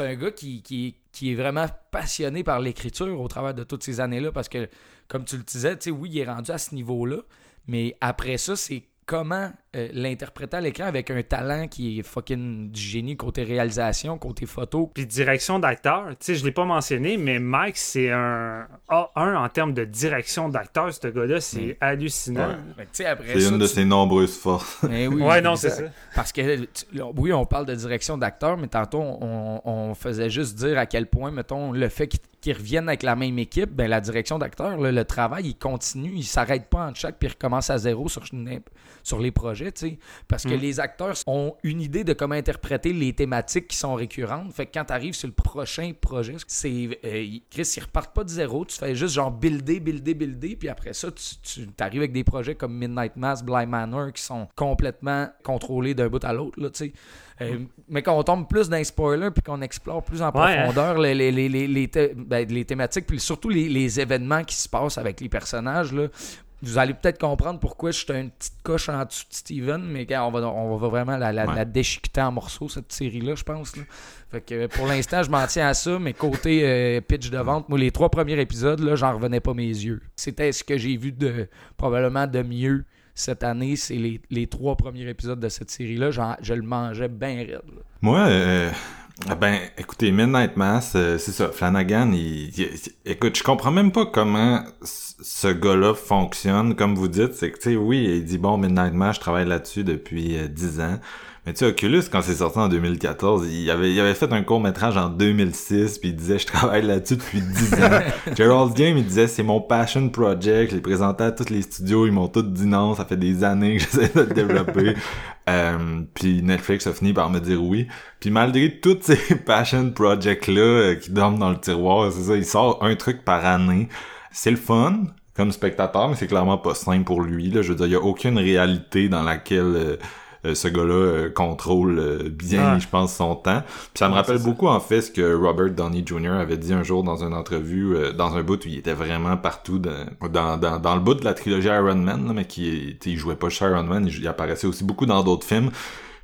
un gars qui, qui, qui est vraiment passionné par l'écriture au travers de toutes ces années-là parce que, comme tu le disais, oui, il est rendu à ce niveau-là, mais après ça, c'est comment euh, l'interpréter à l'écran avec un talent qui est fucking du génie côté réalisation, côté photo. Puis direction d'acteur, tu sais, je l'ai pas mentionné, mais Mike, c'est un A1 en termes de direction d'acteur, ce gars-là, c'est hallucinant. Ouais. Tu C'est ça, une de ses nombreuses forces. Eh oui, Ouais, non, c'est ça. Parce que, tu- oui, on parle de direction d'acteur, mais tantôt, on, on faisait juste dire à quel point, mettons, le fait qu'ils qu'ils reviennent avec la même équipe, ben, la direction d'acteur, le travail, il continue, il s'arrête pas en chaque, puis il recommence à zéro sur, sur les projets, tu sais. Parce que Mm. les acteurs ont une idée de comment interpréter les thématiques qui sont récurrentes. Fait que quand tu arrives sur le prochain projet, c'est. euh, Chris, ils repartent pas de zéro, tu fais juste genre builder, builder, builder, puis après ça, tu, tu arrives avec des projets comme Midnight Mass, Blind Manor qui sont complètement contrôlés d'un bout à l'autre, tu sais. Euh, mais qu'on tombe plus dans les spoilers puis qu'on explore plus en Ouais, hein. profondeur les, les, les, les, les thé- ben, les thématiques puis surtout les, événements qui se passent avec les personnages là, vous allez peut-être comprendre pourquoi je suis une petite coche en dessous de Steven, mais on va, on va vraiment la, la, Ouais. la déchiqueter en morceaux, cette série-là, je pense. là. Fait que pour l'instant, je m'en tiens à ça, mais côté euh, pitch de vente, moi, les trois premiers épisodes, là, j'en revenais pas mes yeux. C'était ce que j'ai vu de probablement de mieux cette année, c'est les, trois premiers épisodes de cette série-là. Je le mangeais bien raide. Moi, euh, ben, écoutez, Midnight Mass, euh, c'est ça. Flanagan, il, écoute, je comprends même pas comment ce gars-là fonctionne. Comme vous dites, c'est que, tu sais, oui, il dit, bon, Midnight Mass, je travaille là-dessus depuis euh, 10 ans. Mais tu sais, Oculus, quand c'est sorti en 2014, il avait, il avait fait un court-métrage en 2006, puis il disait, je travaille là-dessus depuis 10 ans. <laughs> Gerald's Game, il disait, c'est mon passion project, je l'ai présenté à tous les studios, ils m'ont tous dit non, ça fait des années que <laughs> j'essaie de le développer. <laughs> Euh, puis Netflix a fini par me dire oui. Puis malgré toutes ces passion projects-là euh, qui dorment dans le tiroir, c'est ça, il sort un truc par année. C'est le fun comme spectateur, mais c'est clairement pas simple pour lui. Là. Je veux dire, il y a aucune réalité dans laquelle euh, ce gars-là euh, contrôle euh, bien, Ouais. je pense, son temps. Puis ça me Ouais, rappelle ça. beaucoup, en fait, ce que Robert Downey Jr. avait dit un jour dans une entrevue, euh, dans un bout où il était vraiment partout dans, dans, dans, dans le bout de la trilogie Iron Man, là, mais qui il jouait pas chez Iron Man, il, il apparaissait aussi beaucoup dans d'autres films.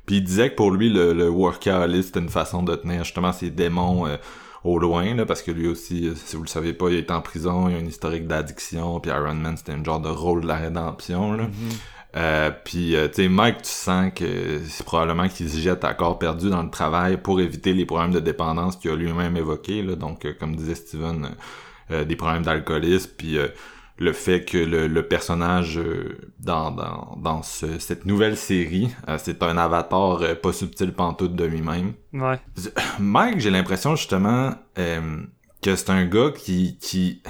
Puis il disait que pour lui, le, le workaholic, c'était une façon de tenir justement ses démons euh, au loin, là, parce que lui aussi, euh, si vous le savez pas, il est en prison, il a une historique d'addiction, puis Iron Man, c'était un genre de rôle de la rédemption, là. Euh, puis, euh, tu sais, Mike, tu sens que c'est probablement qu'il se jette à corps perdu dans le travail pour éviter les problèmes de dépendance qu'il a lui-même évoqués, là. Donc, euh, comme disait Steven, euh, euh, des problèmes d'alcoolisme, puis euh, le fait que le, le personnage euh, dans, dans, dans ce- cette nouvelle série, euh, c'est un avatar pas subtil pantoute de lui-même. Ouais. Mike, j'ai l'impression justement euh, que c'est un gars qui, qui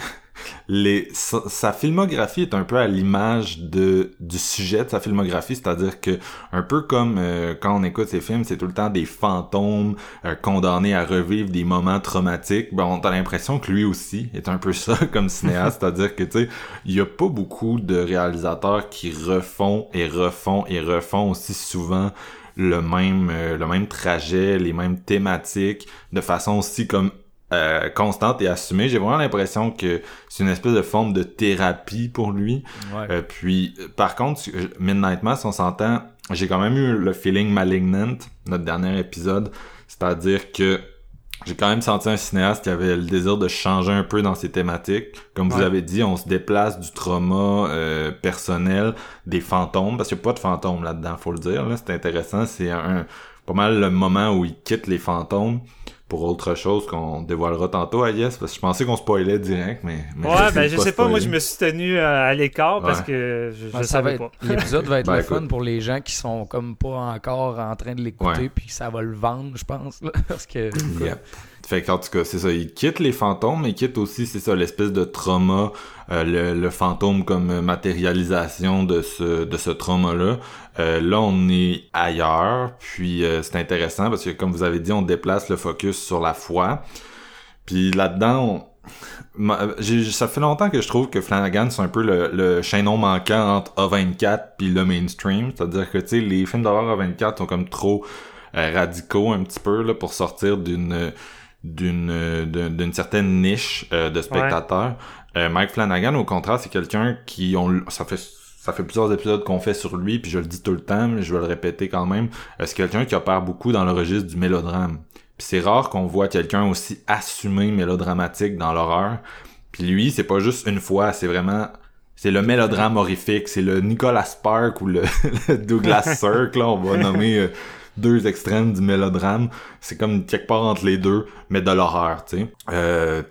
les, sa, sa filmographie est un peu à l'image de du sujet de sa filmographie, c'est-à-dire que un peu comme euh, quand on écoute ses films, c'est tout le temps des fantômes euh, condamnés à revivre des moments traumatiques. Ben, on a l'impression que lui aussi est un peu ça <laughs> comme cinéaste, <laughs> c'est-à-dire que tu sais, il y a pas beaucoup de réalisateurs qui refont et refont et refont aussi souvent le même euh, le même trajet, les mêmes thématiques de façon aussi comme euh, constante et assumée. J'ai vraiment l'impression que c'est une espèce de forme de thérapie pour lui. Ouais. Euh, puis, par contre, Midnight Mass, on s'entend, j'ai quand même eu le feeling Malignant, notre dernier épisode, c'est-à-dire que j'ai quand même senti un cinéaste qui avait le désir de changer un peu dans ses thématiques. Comme vous avez dit, on se déplace du trauma euh, personnel, des fantômes, parce qu'il n'y a pas de fantômes là-dedans, faut le dire. Là, c'est intéressant, c'est un pas mal le moment où il quitte les fantômes pour autre chose qu'on dévoilera tantôt à Yes, parce que je pensais qu'on spoilait direct, mais... mais Ouais, <laughs> ben je sais pas, moi je me suis tenu euh, à l'écart parce Ouais. que je, je Ouais, ça va savais être- pas. L'épisode va être <laughs> Ben, le écoute. fun pour les gens qui sont comme pas encore en train de l'écouter, Ouais. puis ça va le vendre, je pense. là, <laughs> parce que. Yep. Fait qu'en tout cas, c'est ça, il quitte les fantômes, mais il quitte aussi, c'est ça, l'espèce de trauma, le, le fantôme comme matérialisation de ce, de ce trauma-là. Euh, là, on est ailleurs, puis euh, c'est intéressant parce que, comme vous avez dit, on déplace le focus sur la foi. Puis là-dedans, on- ça fait longtemps que je trouve que Flanagan c'est un peu le, le chaînon manquant entre A24 puis le mainstream, c'est-à-dire que tu sais les films d'horreur A24 sont comme trop euh, radicaux un petit peu là pour sortir d'une d'une euh, d'une d'une certaine niche euh, de spectateurs. Euh, Mike Flanagan au contraire c'est quelqu'un qui on ça fait ça fait plusieurs épisodes qu'on fait sur lui puis je le dis tout le temps mais je vais le répéter quand même Euh, c'est quelqu'un qui opère beaucoup dans le registre du mélodrame. Puis c'est rare qu'on voit quelqu'un aussi assumé mélodramatique dans l'horreur. Puis lui, c'est pas juste une fois, c'est vraiment c'est le mélodrame horrifique, c'est le Nicolas Spark ou le, <laughs> le Douglas <laughs> Sirk là, on va nommer euh, deux extrêmes du mélodrame. C'est comme quelque part entre les deux, mais de l'horreur, tu sais. Euh,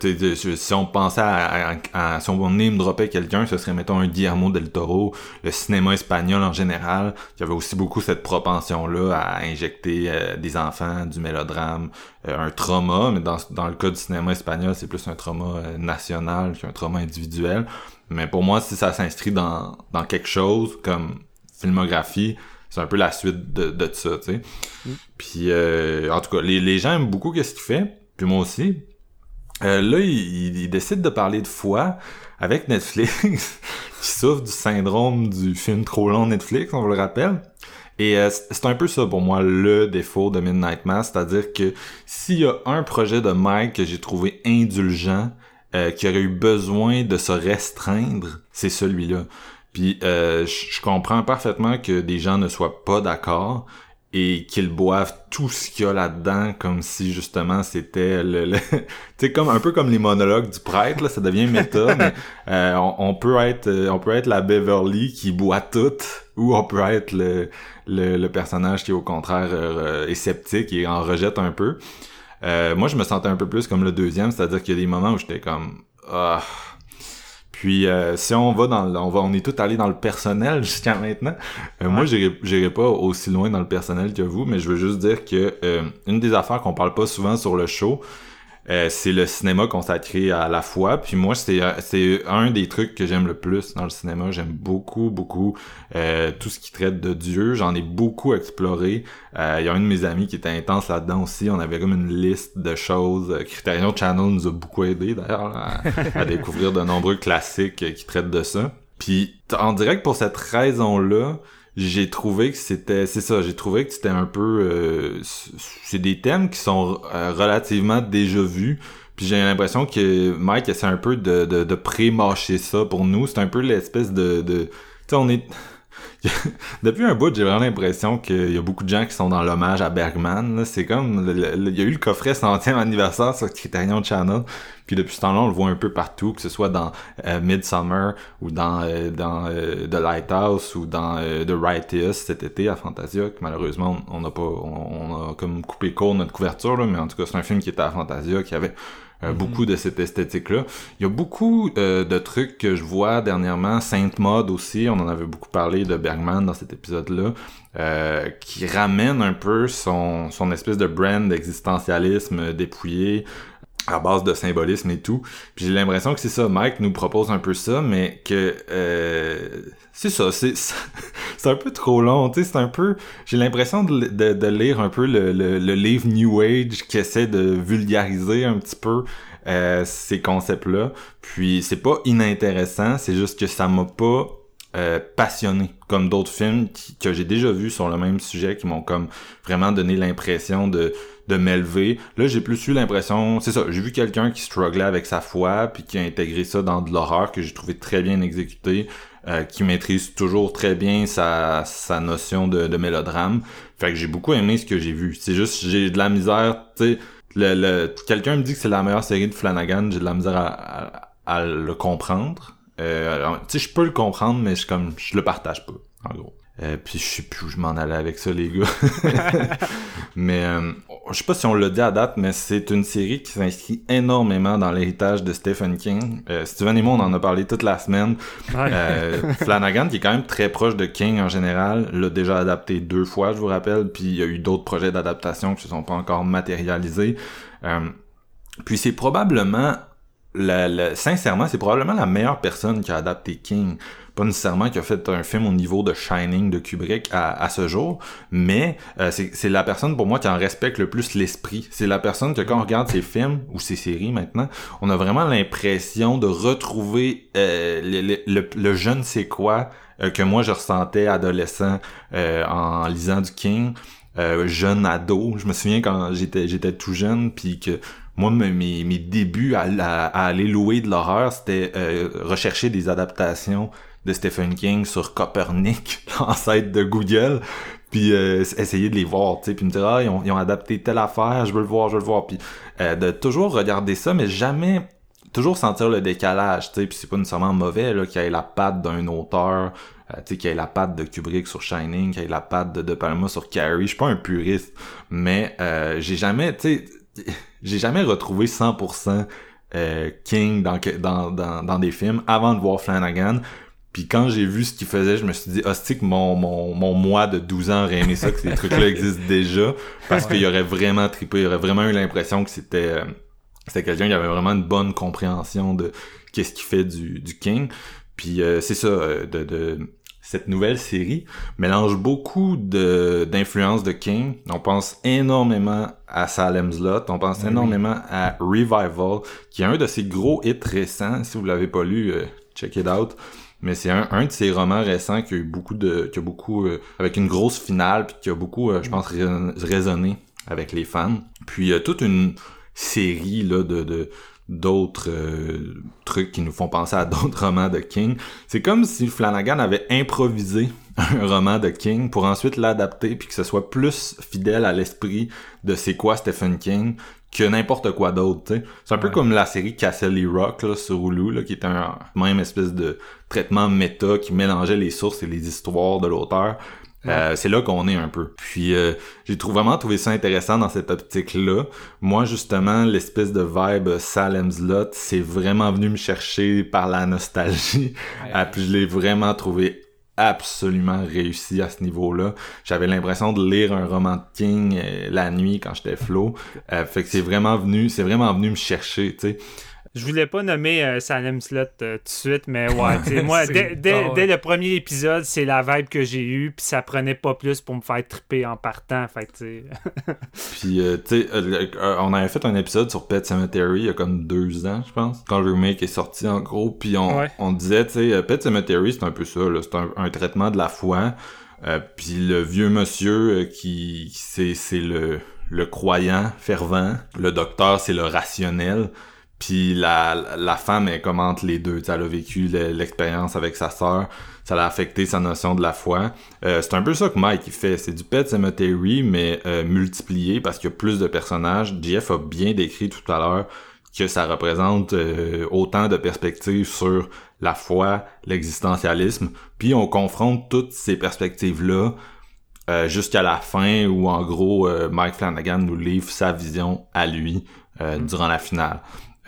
si on pensait à, à- à- si on name dropper quelqu'un, ce serait mettons un Guillermo del Toro, le cinéma espagnol en général, qui avait aussi beaucoup cette propension là à injecter euh, des enfants du mélodrame, euh, un trauma, mais dans, dans le cas du cinéma espagnol, c'est plus un trauma euh, national qu'un trauma individuel. Mais pour moi, si ça s'inscrit dans, dans quelque chose comme filmographie, c'est un peu la suite de, de ça, tu sais. Puis, euh, en tout cas, les, les gens aiment beaucoup qu'est-ce qu'il fait, puis moi aussi. Euh, là, il, il- il décide de parler de foi avec Netflix, <laughs> qui souffre du syndrome du film trop long Netflix, on vous le rappelle. Et euh, c'est c'est un peu ça pour moi le défaut de Midnight Mass, c'est-à-dire que s'il y a un projet de Mike que j'ai trouvé indulgent, euh, qui aurait eu besoin de se restreindre, c'est celui-là. Puis euh, je comprends parfaitement que des gens ne soient pas d'accord et qu'ils boivent tout ce qu'il y a là-dedans comme si justement c'était le, le- <laughs> tu sais comme un peu comme les monologues du prêtre là, ça devient méta <laughs> mais euh, on, on peut être euh, on peut être la Beverly qui boit tout ou on peut être le le, le personnage qui au contraire euh, est sceptique et en rejette un peu. Euh, moi je me sentais un peu plus comme le deuxième, c'est-à-dire qu'il y a des moments où j'étais comme ah puis euh, si on va dans le- on va on est tout allé dans le personnel <laughs> jusqu'à maintenant. Euh, Moi j'irai j'irai pas aussi loin dans le personnel que vous, mais je veux juste dire que euh, une des affaires qu'on parle pas souvent sur le show, euh, c'est le cinéma consacré à la foi. Puis moi, c'est euh, c'est un des trucs que j'aime le plus dans le cinéma. J'aime beaucoup, beaucoup euh, tout ce qui traite de Dieu. J'en ai beaucoup exploré. Euh, Il y a un de mes amis qui était intense là-dedans aussi. On avait comme une liste de choses. Criterion Channel nous a beaucoup aidé d'ailleurs à, à <laughs> découvrir de nombreux classiques qui traitent de ça. Puis en direct pour cette raison-là, j'ai trouvé que c'était c'est ça j'ai trouvé que c'était un peu euh, c'est des thèmes qui sont euh, relativement déjà vus. Puis j'ai l'impression que Mike essaie un peu de, de, de pré-mâcher ça pour nous. C'est un peu l'espèce de, de tu sais on est <laughs> depuis un bout j'ai vraiment l'impression qu'il y a beaucoup de gens qui sont dans l'hommage à Bergman c'est comme il y a eu le coffret centième anniversaire sur Criterion Channel puis depuis ce temps-là on le voit un peu partout que ce soit dans euh, Midsummer ou dans euh, euh, The Lighthouse ou dans The Righteous cet été à Fantasia que malheureusement on n'a pas on, on a comme coupé court notre couverture là, mais en tout cas c'est un film qui était à Fantasia qui avait euh, beaucoup de cette esthétique-là. Il y a beaucoup euh, de trucs que je vois dernièrement, Sainte Mode aussi, on en avait beaucoup parlé de Bergman dans cet épisode-là, euh, qui ramène un peu son, son espèce de brand d'existentialisme dépouillé à base de symbolisme et tout. Puis j'ai l'impression que c'est ça, Mike nous propose un peu ça, mais que euh, c'est ça, c'est <laughs> c'est un peu trop long, tu sais, c'est un peu, j'ai l'impression de, de, de, lire un peu le, le, le, livre New Age qui essaie de vulgariser un petit peu euh, ces concepts-là. Puis c'est pas inintéressant, c'est juste que ça m'a pas euh, passionné comme d'autres films que j'ai déjà vus sur le même sujet qui m'ont comme vraiment donné l'impression de de m'élever. Là, j'ai plus eu l'impression, c'est ça, j'ai vu quelqu'un qui strugglait avec sa foi puis qui a intégré ça dans de l'horreur que j'ai trouvé très bien exécuté, euh, qui maîtrise toujours très bien sa sa notion de, de mélodrame. Fait que j'ai beaucoup aimé ce que j'ai vu. C'est juste j'ai de la misère, tu sais, le, le quelqu'un me dit que c'est la meilleure série de Flanagan, j'ai de la misère à, à, à le comprendre euh, tu sais, je peux le comprendre, mais je comme je le partage pas, en gros. Euh, puis je sais plus où je m'en allais avec ça, les gars. <laughs> mais euh, je sais pas si on l'a dit à date, mais c'est une série qui s'inscrit énormément dans l'héritage de Stephen King. Euh, Steven et moi, on en a parlé toute la semaine. Euh, <laughs> Flanagan, qui est quand même très proche de King en général, l'a déjà adapté deux fois, je vous rappelle. Puis il y a eu d'autres projets d'adaptation qui se sont pas encore matérialisés. Euh, puis c'est probablement sincèrement, c'est probablement la meilleure personne qui a adapté King. Pas nécessairement qui a fait un film au niveau de Shining de Kubrick à, ce jour, mais euh, c'est la personne pour moi qui en respecte le plus l'esprit. C'est la personne que quand on regarde ses films ou ses séries maintenant, on a vraiment l'impression de retrouver euh, le, le, je ne sais quoi euh, que moi je ressentais adolescent en lisant du King. jeune ado, je me souviens quand j'étais j'étais tout jeune puis que moi, mes, mes débuts à, aller louer de l'horreur, c'était euh, rechercher des adaptations de Stephen King sur Copernic, <laughs> l'ancêtre de Google, puis euh, essayer de les voir, tu sais, puis me dire ah ils ont, ils ont, adapté telle affaire, je veux le voir, je veux le voir, puis euh, de toujours regarder ça, mais jamais toujours sentir le décalage, tu sais, puis c'est pas nécessairement mauvais là qu'il y ait la patte d'un auteur, tu sais, qu'il y ait la patte de Kubrick sur Shining, qu'il y ait la patte de De Palma sur Carrie, je suis pas un puriste, mais j'ai jamais, tu sais <laughs> j'ai jamais retrouvé 100% euh, King dans, dans, dans, dans, des films avant de voir Flanagan. Puis quand j'ai vu ce qu'il faisait, je me suis dit, hostie que mon, mon, mon moi de 12 ans aurait aimé ça, que ces <laughs> trucs-là existent déjà, parce qu'il aurait vraiment trippé, il aurait vraiment eu l'impression que c'était euh, c'était quelqu'un qui avait vraiment une bonne compréhension de qu'est-ce qu'il fait du, du King. Puis euh, c'est ça, euh, de, de cette nouvelle série mélange beaucoup de d'influences de King. On pense énormément à Salem's Lot, on pense ben énormément à Revival, qui est un de ses gros hits récents. Si vous l'avez pas lu, euh, check it out. Mais c'est un, de ses romans récents qui a eu beaucoup de, qui a beaucoup, euh, avec une grosse finale, puis qui a beaucoup, euh, je pense, résonné avec les fans. Puis toute une série de d'autres euh, trucs qui nous font penser à d'autres <laughs> romans de King. C'est comme si Flanagan avait improvisé <laughs> un roman de King pour ensuite l'adapter puis que ce soit plus fidèle à l'esprit de c'est quoi Stephen King que n'importe quoi d'autre. C'est un peu comme la série Castle Rock là, sur Hulu, là, qui est un même espèce de traitement méta qui mélangeait les sources et les histoires de l'auteur. Euh, c'est là qu'on est un peu. Puis euh, j'ai trouvé vraiment trouvé ça intéressant dans cette optique-là. Moi, justement, l'espèce de vibe Salem's Lot, c'est vraiment venu me chercher par la nostalgie. Ah, puis je l'ai vraiment trouvé absolument réussi à ce niveau-là. J'avais l'impression de lire un roman de King euh, la nuit quand j'étais flow. fait que c'est vraiment venu, c'est vraiment venu me chercher, tu sais. Je voulais pas nommer euh, Salem Slot euh, tout de suite, mais ouais, <laughs> moi, dès, dès, le premier épisode, c'est la vibe que j'ai eue, puis ça prenait pas plus pour me faire triper en partant, fait <laughs> Puis, euh, tu sais, on avait fait un épisode sur Pet Cemetery il y a comme deux ans, je pense, quand le remake est sorti, en gros, puis on, on disait, tu sais, Pet Cemetery, c'est un peu ça, c'est un, traitement de la foi, puis le vieux monsieur qui, c'est le, le croyant fervent, le docteur, c'est le rationnel, puis la, la femme, elle commente les deux. elle a vécu l'expérience avec sa sœur. Ça l'a affecté sa notion de la foi. Euh, c'est un peu ça que Mike il fait. C'est du Pet Cemetery, mais euh, multiplié parce qu'il y a plus de personnages. Jeff a bien décrit tout à l'heure que ça représente euh, autant de perspectives sur la foi, l'existentialisme. Puis on confronte toutes ces perspectives-là jusqu'à la fin où en gros Mike Flanagan nous livre sa vision à lui mm. durant la finale.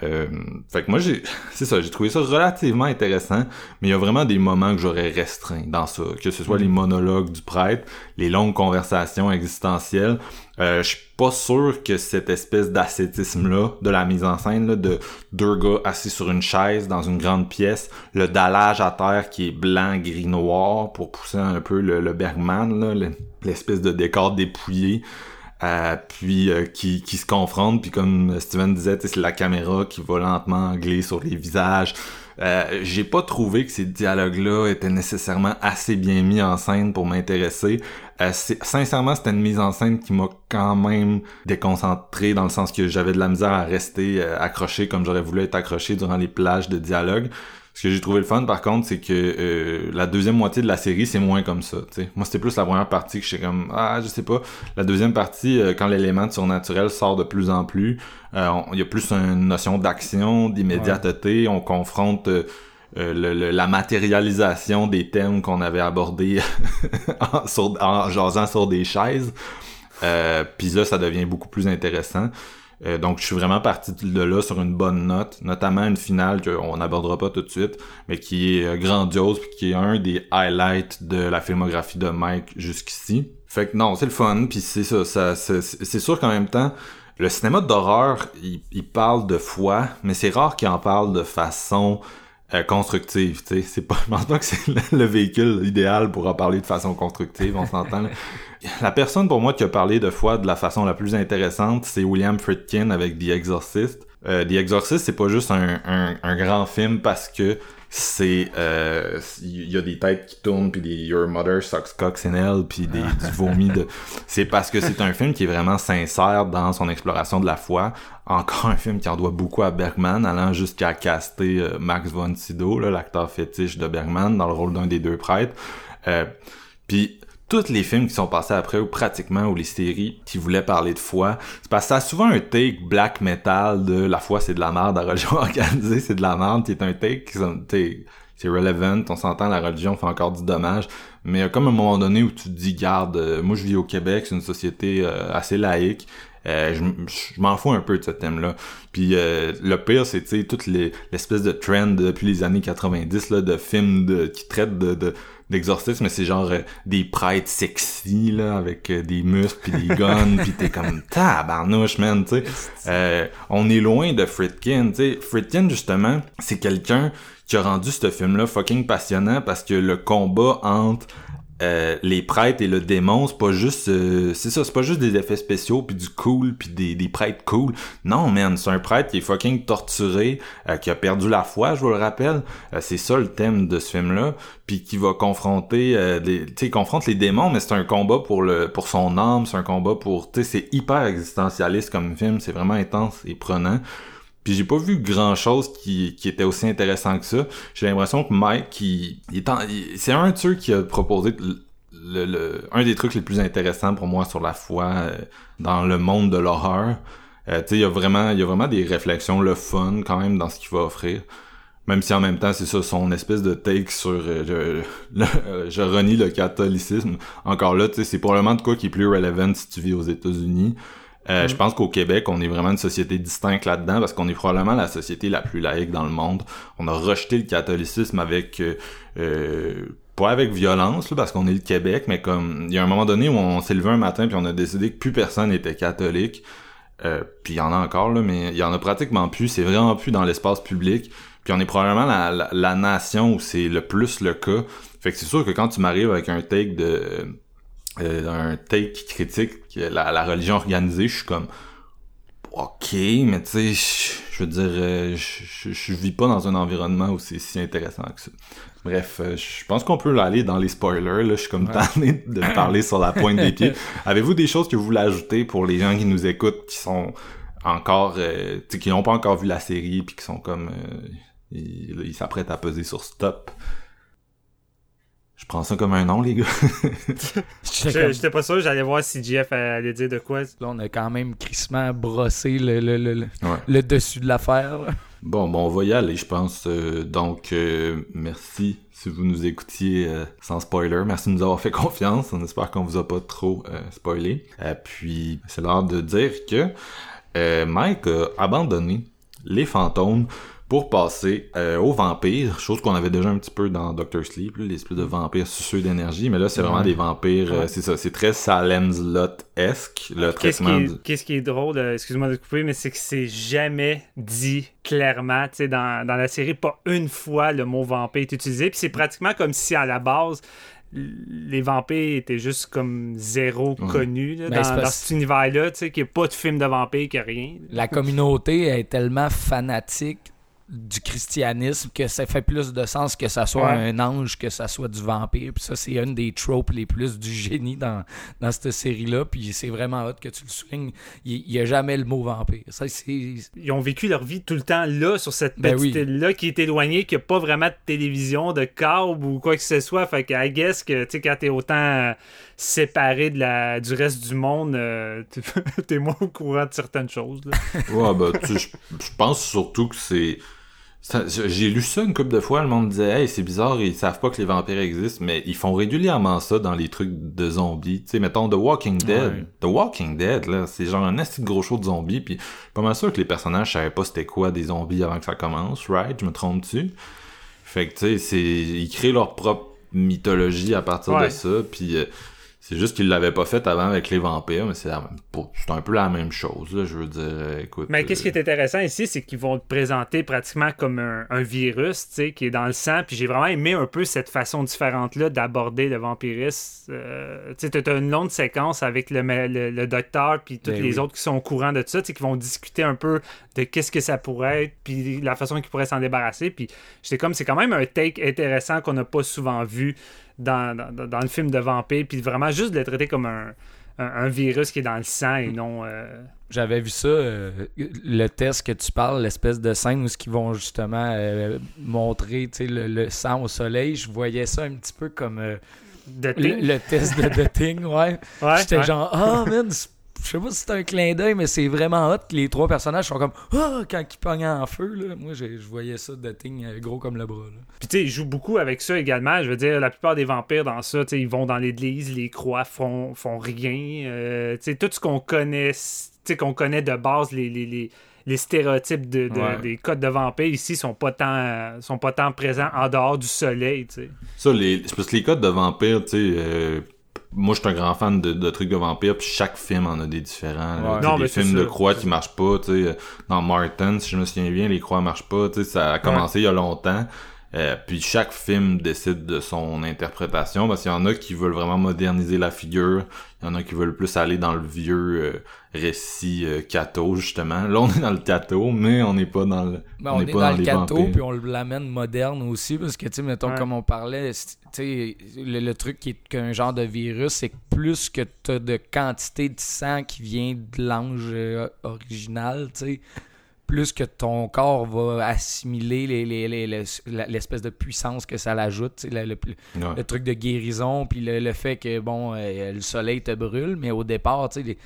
Euh, fait que moi j'ai <laughs> c'est ça j'ai trouvé ça relativement intéressant mais il y a vraiment des moments que j'aurais restreint dans ça que ce soit les monologues du prêtre les longues conversations existentielles. Euh, je suis pas sûr que cette espèce d'ascétisme là de la mise en scène là, de deux gars assis sur une chaise dans une grande pièce le dallage à terre qui est blanc gris noir pour pousser un peu le, le Bergman l'espèce de décor dépouillé euh, puis euh, qui, qui se confrontent, puis comme Steven disait, c'est la caméra qui va lentement glisser sur les visages. Euh, j'ai pas trouvé que ces dialogues-là étaient nécessairement assez bien mis en scène pour m'intéresser. Euh, sincèrement, c'était une mise en scène qui m'a quand même déconcentré dans le sens que j'avais de la misère à rester euh, accroché comme j'aurais voulu être accroché durant les plages de dialogue. Ce que j'ai trouvé le fun par contre, c'est que euh, la deuxième moitié de la série, c'est moins comme ça. t'sais. Moi, c'était plus la première partie que j'étais comme ah, je sais pas. La deuxième partie, euh, quand l'élément surnaturel sort de plus en plus, euh, il y a plus une notion d'action, d'immédiateté. On confronte euh, euh, le- le- la matérialisation des thèmes qu'on avait abordés <laughs> en, sur- en jasant sur des chaises. Euh, Puis là, ça devient beaucoup plus intéressant. Euh, donc, je suis vraiment parti de là sur une bonne note, notamment une finale qu'on n'abordera pas tout de suite, mais qui est euh, grandiose, puis qui est un des highlights de la filmographie de Mike jusqu'ici. Fait que non, c'est le fun, puis c'est ça, c'est sûr qu'en même temps, le cinéma d'horreur, il parle de foi, mais c'est rare qu'il en parle de façon euh, constructive, tu sais. C'est pas, <laughs> je pense pas que c'est le, le véhicule idéal pour en parler de façon constructive, on s'entend. là. <laughs> La personne pour moi qui a parlé de foi de la façon la plus intéressante, c'est William Friedkin avec The Exorcist. Euh, The Exorcist, c'est pas juste un, un, un grand film parce que c'est euh, il y a des têtes qui tournent puis des Your Mother Sucks Cocks in Hell puis des, <laughs> du vomi de c'est parce que c'est un film qui est vraiment sincère dans son exploration de la foi. Encore un film qui en doit beaucoup à Bergman allant jusqu'à caster euh, Max von Sydow l'acteur fétiche de Bergman dans le rôle d'un des deux prêtres. Euh, puis tous les films qui sont passés après, ou pratiquement, ou les séries qui voulaient parler de foi, c'est parce que ça a souvent un take black metal de la foi c'est de la merde, la religion organisée c'est de la merde, qui est un take qui c'est relevant, on s'entend, la religion fait encore du dommage, mais il y a comme un moment donné où tu te dis, garde, euh, moi je vis au Québec, c'est une société euh, assez laïque, euh, je je m'en fous un peu de ce thème-là. Puis euh, le pire, c'est tu sais toute les- l'espèce de trend depuis les années 90 là, de films de, qui traitent de, de d'exorcisme, mais c'est genre euh, des prêtres sexy là avec euh, des muscles puis des guns <laughs> puis t'es comme tabarnouche man, tu sais. Euh, on est loin de Friedkin, tu sais. Friedkin justement, c'est quelqu'un qui a rendu ce film-là fucking passionnant parce que le combat entre euh, les prêtres et le démon, c'est pas juste euh, c'est ça, c'est pas juste des effets spéciaux puis du cool puis des, des prêtres cool. Non man, c'est un prêtre qui est fucking torturé, euh, qui a perdu la foi, je vous le rappelle. Euh, c'est ça le thème de ce film là, puis qui va confronter euh, des tu sais, confronte les démons mais c'est un combat pour le pour son âme, c'est un combat pour tu sais c'est hyper existentialiste comme film, c'est vraiment intense et prenant. Puis j'ai pas vu grand chose qui, qui était aussi intéressant que ça. J'ai l'impression que Mike, c'est un de ceux qui a proposé le, un des trucs les plus intéressants pour moi sur la foi euh, dans le monde de l'horreur. Euh, il y a vraiment, il y a vraiment des réflexions, le fun quand même dans ce qu'il va offrir. Même si en même temps, c'est ça, son espèce de take sur euh, je, je renie le catholicisme. Encore là, tu sais, c'est probablement de quoi qui est plus relevant si tu vis aux États-Unis. Euh, Je pense qu'au Québec, on est vraiment une société distincte là-dedans parce qu'on est probablement la société la plus laïque dans le monde. On a rejeté le catholicisme avec euh, euh, pas avec violence là, parce qu'on est le Québec, mais comme il y a un moment donné où on s'est levé un matin puis on a décidé que plus personne était catholique. Euh, puis il y en a encore là, mais il y en a pratiquement plus. C'est vraiment plus dans l'espace public. Puis on est probablement la, la, la nation où c'est le plus le cas. Fait que c'est sûr que quand tu m'arrives avec un take de euh, un take qui la, la religion organisée, je suis comme ok, mais tu sais, je- veux dire, euh, je, je, je vis pas dans un environnement où c'est si intéressant que ça. Bref, euh, je pense qu'on peut aller dans les spoilers. Là, je suis comme tanné de parler sur la pointe des pieds. <laughs> Avez-vous des choses que vous voulez ajouter pour les gens qui nous écoutent, qui sont encore, euh, qui n'ont pas encore vu la série, puis qui sont comme, euh, ils s'apprêtent à peser sur stop? Je prends ça comme un nom, les gars. <laughs> J'étais pas sûr, j'allais voir si Jeff allait dire de quoi. Là, on a quand même crissement brossé le, le, le, le- Ouais. le dessus de l'affaire. Bon, bon, on va y aller, je pense. Euh, donc, euh, merci si vous nous écoutiez euh, sans spoiler. Merci de nous avoir fait <laughs> confiance. On espère qu'on vous a pas trop euh, spoilé. Euh, puis, c'est l'heure de dire que euh, Mike a abandonné les fantômes pour passer euh, aux vampires, chose qu'on avait déjà un petit peu dans Doctor Sleep, là, les espèces de vampires suceux d'énergie, mais là c'est vraiment des vampires, euh, c'est ça, c'est très Salem's Lot-esque, le Qu'est-ce qui, traitement. du- qu'est-ce qui est drôle, euh, excuse-moi de te couper, mais c'est que c'est jamais dit clairement, tu sais, dans, dans la série, pas une fois le mot vampire est utilisé, puis c'est pratiquement comme si à la base, les vampires étaient juste comme zéro connus là, Ben, dans, cet univers-là, tu sais, qu'il n'y a pas de film de vampires, qu'il n'y a rien. La communauté est tellement fanatique du christianisme que ça fait plus de sens que ça soit Ouais. un ange que ça soit du vampire. Puis ça, c'est une des tropes les plus du génie dans, dans cette série-là. Puis c'est vraiment hot que tu le soulignes. Il n'y a jamais le mot vampire. Ça, c'est... Ils ont vécu leur vie tout le temps là, sur cette Ben petite oui. île-là, qui est éloignée, qui n'a pas vraiment de télévision, de câble ou quoi que ce soit. Fait que, I guess que, tu sais, quand t'es autant euh, séparé de la, du reste du monde, euh, <laughs> t'es- moins au courant de certaines choses. là. Ouais, bah, tu- je je pense surtout que c'est. J'ai lu ça une couple de fois, le monde disait Hey, c'est bizarre, ils savent pas que les vampires existent, mais ils font régulièrement ça dans les trucs de zombies. Tu sais, mettons The Walking Dead. Ouais. The Walking Dead, là, c'est genre un assez gros show de zombies, puis pas mal sûr que les personnages savaient pas c'était quoi des zombies avant que ça commence, right? Je me trompe-tu? Fait que, tu sais, c'est... ils créent leur propre mythologie à partir Ouais. de ça, puis euh, c'est juste qu'ils l'avaient pas fait avant avec les vampires, mais c'est un peu la même chose, là, je veux dire, euh, écoute... Mais qu'est-ce qui euh, est intéressant ici, c'est qu'ils vont te présenter pratiquement comme un, un virus, tu sais, qui est dans le sang. Puis j'ai vraiment aimé un peu cette façon différente-là d'aborder le vampirisme. Euh, tu sais, t'as une longue séquence avec le, ma- le, le docteur puis tous Ben les oui. autres qui sont au courant de ça, tu sais, qui vont discuter un peu de qu'est-ce que ça pourrait être, puis la façon qu'ils pourraient s'en débarrasser. Puis j'étais comme, c'est quand même un take intéressant qu'on n'a pas souvent vu dans, dans, dans le film de vampire, puis vraiment juste de le traiter comme un, un, un virus qui est dans le sang et non... euh, J'avais vu ça, euh, le test que tu parles, l'espèce de scène où ils vont justement euh, montrer le, le sang au soleil. Je voyais ça un petit peu comme le, le test de The Thing, ouais. <laughs> Ouais, J'étais ouais. genre, ah, man, c'est- je sais pas si c'est un clin d'œil, mais c'est vraiment hot que les trois personnages sont comme, ah, quand ils pognent en feu, là. Moi, je voyais ça, The Thing, euh, gros comme le bras, là. Puis tu sais, ils jouent beaucoup avec ça également. Je veux dire, la plupart des vampires dans ça, tu sais, ils vont dans l'église, les croix font, font rien. Euh, tu sais, tout ce qu'on connaît, tu sais, qu'on connaît de base, les, les, les, les stéréotypes de, de- Ouais. des codes de vampires ici sont pas tant sont pas tant présents en dehors du soleil, tu sais. Ça, les, c'est parce que les codes de vampires, tu sais, euh, moi, je suis un grand fan de, de trucs de vampires, puis chaque film en a des différents. là. Ouais. Non, des mais films de croix qui marchent pas, tu sais. euh, Dans Martin, si je me souviens bien, les croix marchent pas, tu sais, ça a commencé il y a longtemps. Euh, puis chaque film décide de son interprétation, parce qu'il y en a qui veulent vraiment moderniser la figure, il y en a qui veulent plus aller dans le vieux euh, récit euh, justement. Là, on est dans le catho, mais on n'est pas dans le... Ben, on, est pas dans, le vampires. puis on l'amène moderne aussi, parce que, tu sais, mettons, Ouais. comme on parlait, tu sais, le, le truc qui est qu'un genre de virus, c'est que plus que tu as de quantité de sang qui vient de l'ange euh, original, tu sais, plus que ton corps va assimiler les- les- les- l'espèce de puissance que ça l'ajoute, tu sais, le, le- Ouais. le truc de guérison, puis le, le fait que, bon, euh, le soleil te brûle, mais au départ, tu sais, les-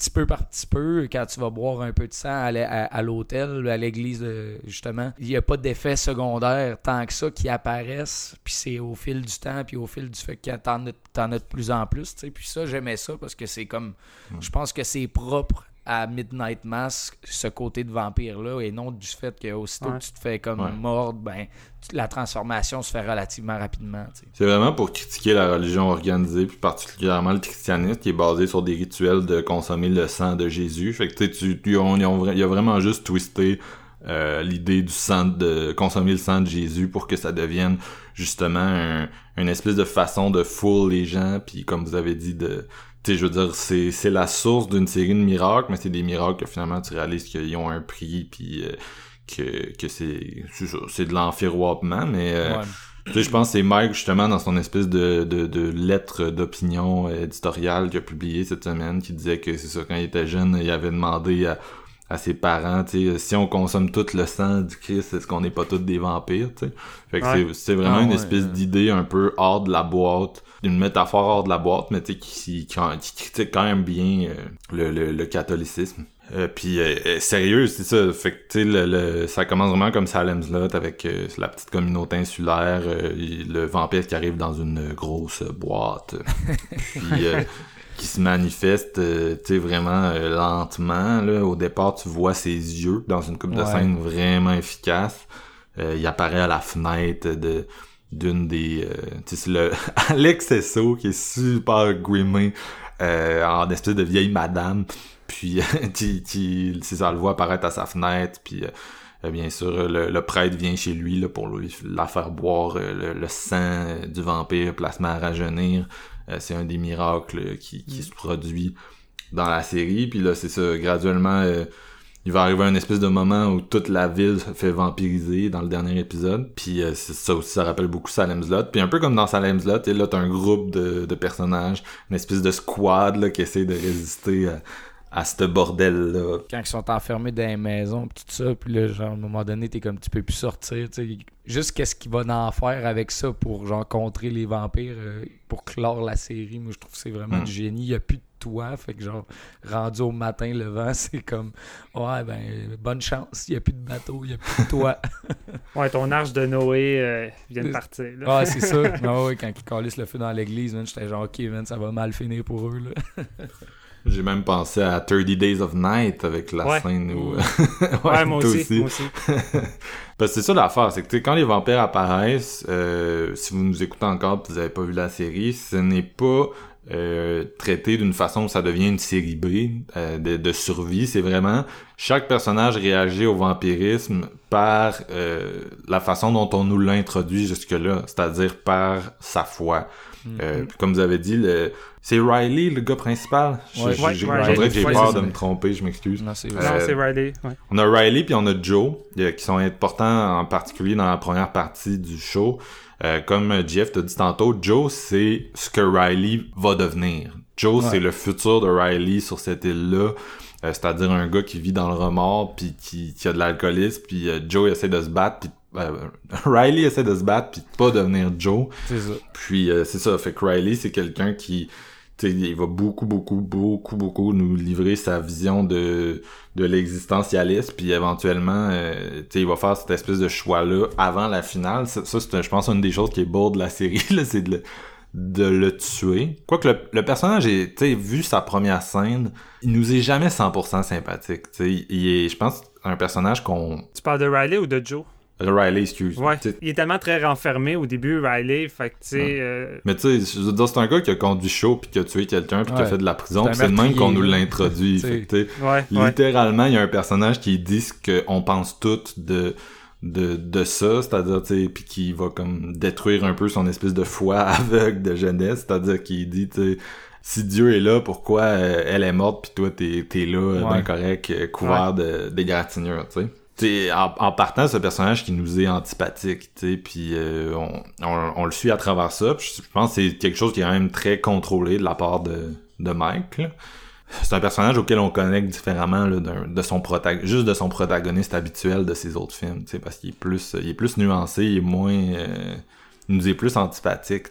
petit peu par petit peu, quand tu vas boire un peu de sang à, l'é- à- à l'hôtel, à l'église, euh, justement, il n'y a pas d'effets secondaires tant que ça qui apparaissent, puis c'est au fil du temps, puis au fil du fait que t'en as, t'en as de plus en plus, tu sais, puis ça, j'aimais ça, parce que c'est comme, je pense que c'est propre à Midnight Mask, ce côté de vampire-là, et non du fait que aussitôt Ouais. que tu te fais comme Ouais. mordre, ben, la transformation se fait relativement rapidement. C'est vraiment pour critiquer la religion organisée, puis particulièrement le christianisme, qui est basé sur des rituels de consommer le sang de Jésus. Fait que tu ils ont- ils ont vra- il y a vraiment juste twisté euh, l'idée du sang de consommer le sang de Jésus pour que ça devienne justement un- une espèce de façon de fool les gens, puis comme vous avez dit de tu sais, je veux dire, c'est, c'est la source d'une série de miracles, mais c'est des miracles que finalement tu réalises qu'ils ont un prix, puis euh, que, que c'est, c'est, de l'enfiroiement, mais euh, Ouais. tu sais, je pense que c'est Mike, justement, dans son espèce de, de, de lettre d'opinion euh, éditoriale qu'il a publié cette semaine, qui disait que c'est ça, quand il était jeune, il avait demandé à, à ses parents, tu sais, si on consomme tout le sang du Christ, est-ce qu'on n'est pas tous des vampires, tu sais? Fait que Ouais. c'est- c'est vraiment Ah une ouais, espèce euh. d'idée un peu hors de la boîte, une métaphore hors de la boîte, mais tu sais, qui, qui, qui critique quand même bien euh, le, le, le catholicisme. Euh, puis euh, euh, sérieux, c'est ça. Fait que tu sais, le, le- ça commence vraiment comme Salem's Lot avec euh, la petite communauté insulaire, euh, le vampire qui arrive dans une grosse boîte, puis euh, <laughs> qui se manifeste euh, tu sais vraiment euh, lentement là au départ tu vois ses yeux dans une coupe de scène vraiment efficace Euh, il apparaît à la fenêtre de d'une des euh, tu sais le <laughs> Alex Esso qui est super grimé euh, en espèce de vieille madame puis <laughs> tu c'est ça le voit apparaître à sa fenêtre puis euh, euh, bien sûr, le, le prêtre vient chez lui là, pour lui la faire boire euh, le, le sang euh, du vampire, placement à rajeunir. Euh, c'est un des miracles euh, qui, qui se produit dans la série. Puis là, c'est ça, graduellement, euh, il va arriver un espèce de moment où toute la ville se fait vampiriser dans le dernier épisode. Puis euh, ça aussi, ça rappelle beaucoup Salem's Lot. Puis un peu comme dans Salem's Lot, et là, t'as un groupe de, de personnages, une espèce de squad là, qui essaie de résister à, à ce bordel-là. quand ils sont enfermés dans les maisons pis tout ça puis là genre à un moment donné t'es comme tu peux plus sortir tu sais juste qu'est-ce qu'il va en faire avec ça pour genre contrer les vampires euh, pour clore la série moi je trouve que c'est vraiment Mm. du génie il y a plus de toit fait que genre rendu au matin le vent <laughs> c'est comme ouais ben bonne chance il y a plus de bateau il y a plus de toit <laughs> Ouais, ton arche de Noé euh, vient de partir. là. ouais c'est ça <laughs> Ah ouais, quand ils calissent le feu dans l'église j'étais genre ok man, ça va mal finir pour eux là J'ai même pensé à 30 Days of Night avec la Ouais. scène où... <laughs> Ouais, moi toi aussi, moi aussi. <laughs> Parce que c'est ça l'affaire, c'est que tu sais, quand les vampires apparaissent, euh, si vous nous écoutez encore et vous avez pas vu la série, ce n'est pas euh, traité d'une façon où ça devient une série B euh, de, de survie. C'est vraiment chaque personnage réagit au vampirisme par euh, la façon dont on nous l'a introduit jusque-là, c'est-à-dire par sa foi. Euh, puis comme vous avez dit, le... c'est Riley, le gars principal? Je- Ouais, je- ouais, je- Riley. on dirait que j'ai peur de me tromper, je m'excuse. non c'est Euh, Non, c'est Riley. ouais. On a Riley puis on a Joe euh, qui sont importants en particulier dans la première partie du show. Euh, comme Jeff t'a dit tantôt, Joe c'est ce que Riley va devenir. Joe Ouais. c'est le futur de Riley sur cette île-là. Euh, c'est-à-dire un gars qui vit dans le remords puis qui, qui a de l'alcoolisme puis euh, Joe essaie de se battre puis euh, <laughs> Riley essaie de se battre puis de pas devenir Joe. c'est ça Puis euh, c'est ça, fait que Riley, c'est quelqu'un qui il va beaucoup, beaucoup, beaucoup, beaucoup nous livrer sa vision de, de l'existentialisme, puis éventuellement, euh, il va faire cette espèce de choix-là avant la finale. Ça, c'est, je pense, une des choses qui est beau de la série, <laughs> c'est de le, de le tuer. Quoique le, le personnage est, vu sa première scène, il nous est jamais 100% sympathique. Il est, je pense, un personnage qu'on... Tu parles de Riley ou de Joe? Riley, excuse. Ouais. Il est tellement très renfermé au début, Riley. Fait que, tu sais. euh, Mais tu sais, je veux dire, c'est un gars qui a conduit chaud puis qui a tué quelqu'un puis qui a Ouais. fait de la prison. C'est un puis C'est le même qu'on nous l'introduit. T'sais. Fait que, tu sais, ouais, ouais. Littéralement, il y a un personnage qui dit ce qu'on pense toutes de de, de ça, c'est-à-dire, tu sais, puis qui va comme détruire un peu son espèce de foi <laughs> aveugle de jeunesse, c'est-à-dire qu'il dit, tu sais, si Dieu est là, pourquoi euh, elle est morte puis toi t'es t'es là, Ouais. ben correct, couvert de d'égratignures, tu sais. En, en partant, ce personnage qui nous est antipathique, tu puis euh, on, on, on le suit à travers ça. je pense que c'est quelque chose qui est quand même très contrôlé de la part de, de Mike. C'est un personnage auquel on connecte différemment là, de son juste de son protagoniste habituel de ses autres films, tu parce qu'il est plus, il est plus nuancé, il est moins, euh, il nous est plus antipathique.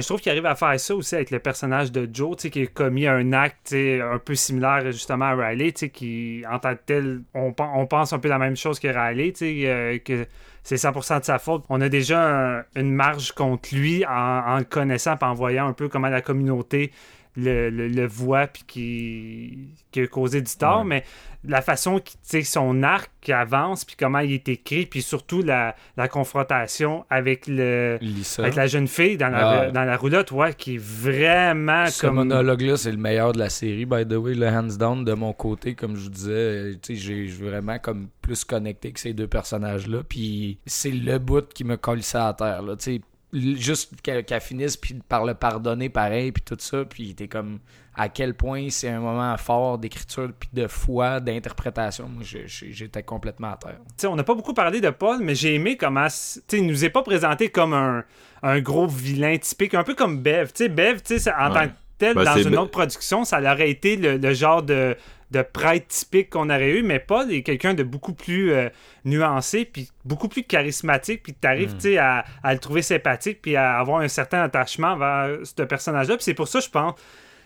Je trouve qu'il arrive à faire ça aussi avec le personnage de Joe, qui a commis un acte un peu similaire justement à Riley, qui, en tant que tel, on, pen- on pense un peu la même chose que Riley, euh, que c'est 100% de sa faute. On a déjà un- une marge contre lui en, en le connaissant, en voyant un peu comment la communauté le, le, le voit, puis qui, qui a causé du tort, Ouais. mais la façon que son arc qui avance, puis comment il est écrit, puis surtout la, la confrontation avec le... Lisa Avec la jeune fille dans la, Ah. dans la roulotte, ouais, qui est vraiment Ce comme. monologue-là, c'est le meilleur de la série, by the way, le hands down de mon côté, comme je vous disais, euh, j'ai vraiment comme plus connecté que ces deux personnages-là, puis c'est le bout qui me colle ça à terre, là, tu sais, juste qu'elle finisse puis par le pardonner pareil, puis tout ça, puis t'es comme à quel point c'est un moment fort d'écriture, puis de foi, d'interprétation, moi j'étais complètement à terre. Tu sais, on n'a pas beaucoup parlé de Paul, mais j'ai aimé comment. Tu sais, il nous est pas présenté comme un, un gros vilain typique, un peu comme Bev. Tu sais, Bev, tu sais, en Ouais. tant que tel, Ben, dans une autre production, ça aurait été le, le genre de, de prêtre typique qu'on aurait eu, mais Paul est quelqu'un de beaucoup plus euh, nuancé, puis beaucoup plus charismatique, puis tu arrives, Mm. tu sais, à, à le trouver sympathique, puis à avoir un certain attachement vers ce personnage-là. Puis c'est pour ça, je pense.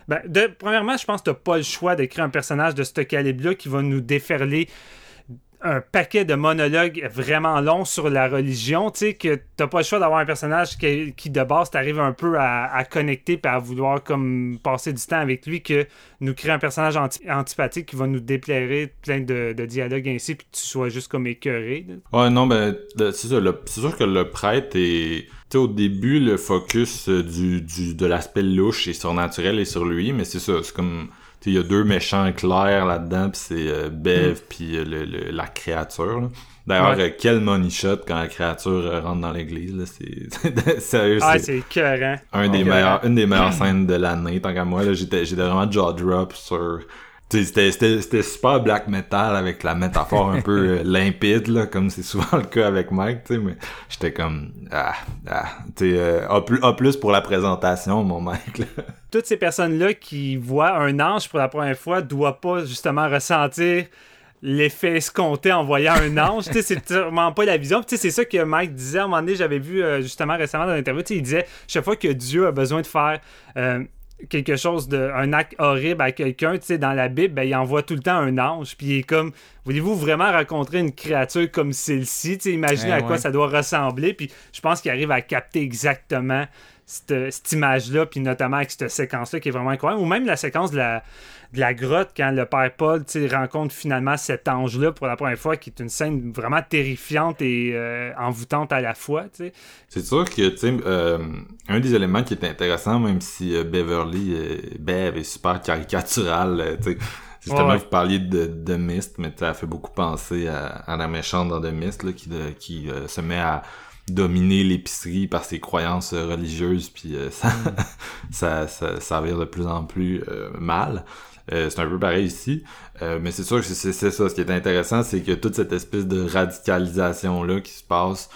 Ben, de, premièrement, je pense que tu pas le choix d'écrire un personnage de ce calibre-là qui va nous déferler un paquet de monologues vraiment longs sur la religion, tu sais, que t'as pas le choix d'avoir un personnage qui, qui de base, t'arrives un peu à, connecter puis à vouloir comme passer du temps avec lui, que nous crée un personnage anti- antipathique qui va nous déplairer plein de, dialogues ainsi, puis que tu sois juste comme écœuré. Ouais, non, ben, C'est sûr que le prêtre est. Tu sais, au début, le focus euh, du, du, de l'aspect louche et surnaturel est sur lui, mais c'est ça. C'est comme. Il y a deux méchants clairs là-dedans, pis c'est euh, Bev, puis euh, le, le- la créature. D'ailleurs, Ouais. euh, quel money shot quand la créature euh, rentre dans l'église, là. C'est. <laughs> Sérieux, Ah, c'est écœurant. un des meilleurs, une des meilleures <clears throat> scènes de l'année, tant qu'à moi, là. J'étais, j'étais vraiment jaw drop sur. C'était, super black metal avec la métaphore un peu <laughs> euh, limpide, là, comme c'est souvent le cas avec Mike, tu sais, mais j'étais comme, ah, ah, tu sais, euh, A, plus, A plus pour la présentation, mon Mike, là. toutes ces personnes-là qui voient un ange pour la première fois doivent pas justement ressentir l'effet escompté en voyant un ange. tu sais, c'est vraiment pas la vision. Puis, Tu sais, c'est ça que Mike disait à un moment donné, j'avais vu euh, justement récemment dans l'interview. tu sais, Il disait chaque fois que Dieu a besoin de faire euh, quelque chose de un acte horrible à quelqu'un, tu sais, dans la Bible, ben, il envoie tout le temps un ange. Puis il est comme voulez-vous vraiment rencontrer une créature comme celle-ci? Tu sais, imaginez Eh à quoi ça doit ressembler. Puis je pense qu'il arrive à capter exactement cette, cette image-là, puis notamment avec cette séquence-là qui est vraiment incroyable. Ou même la séquence de la, de la grotte quand le père Paul rencontre finalement cet ange-là pour la première fois, qui est une scène vraiment terrifiante et euh, envoûtante à la fois. tu sais. C'est sûr que, euh, un des éléments qui est intéressant, même si euh, Beverly, euh, Bev est super caricatural, euh, justement, Ouais. vous parliez de, de Mist, mais ça fait beaucoup penser à, à la méchante dans The Mist, là, qui, de- qui euh, se met à dominer l'épicerie par ses croyances euh, religieuses, puis euh, <laughs> ça, ça, ça, ça de plus en plus euh, mal. Euh, c'est un peu pareil ici, mais c'est sûr que c'est ça. Ce qui est intéressant, c'est que toute cette espèce de radicalisation-là qui se passe,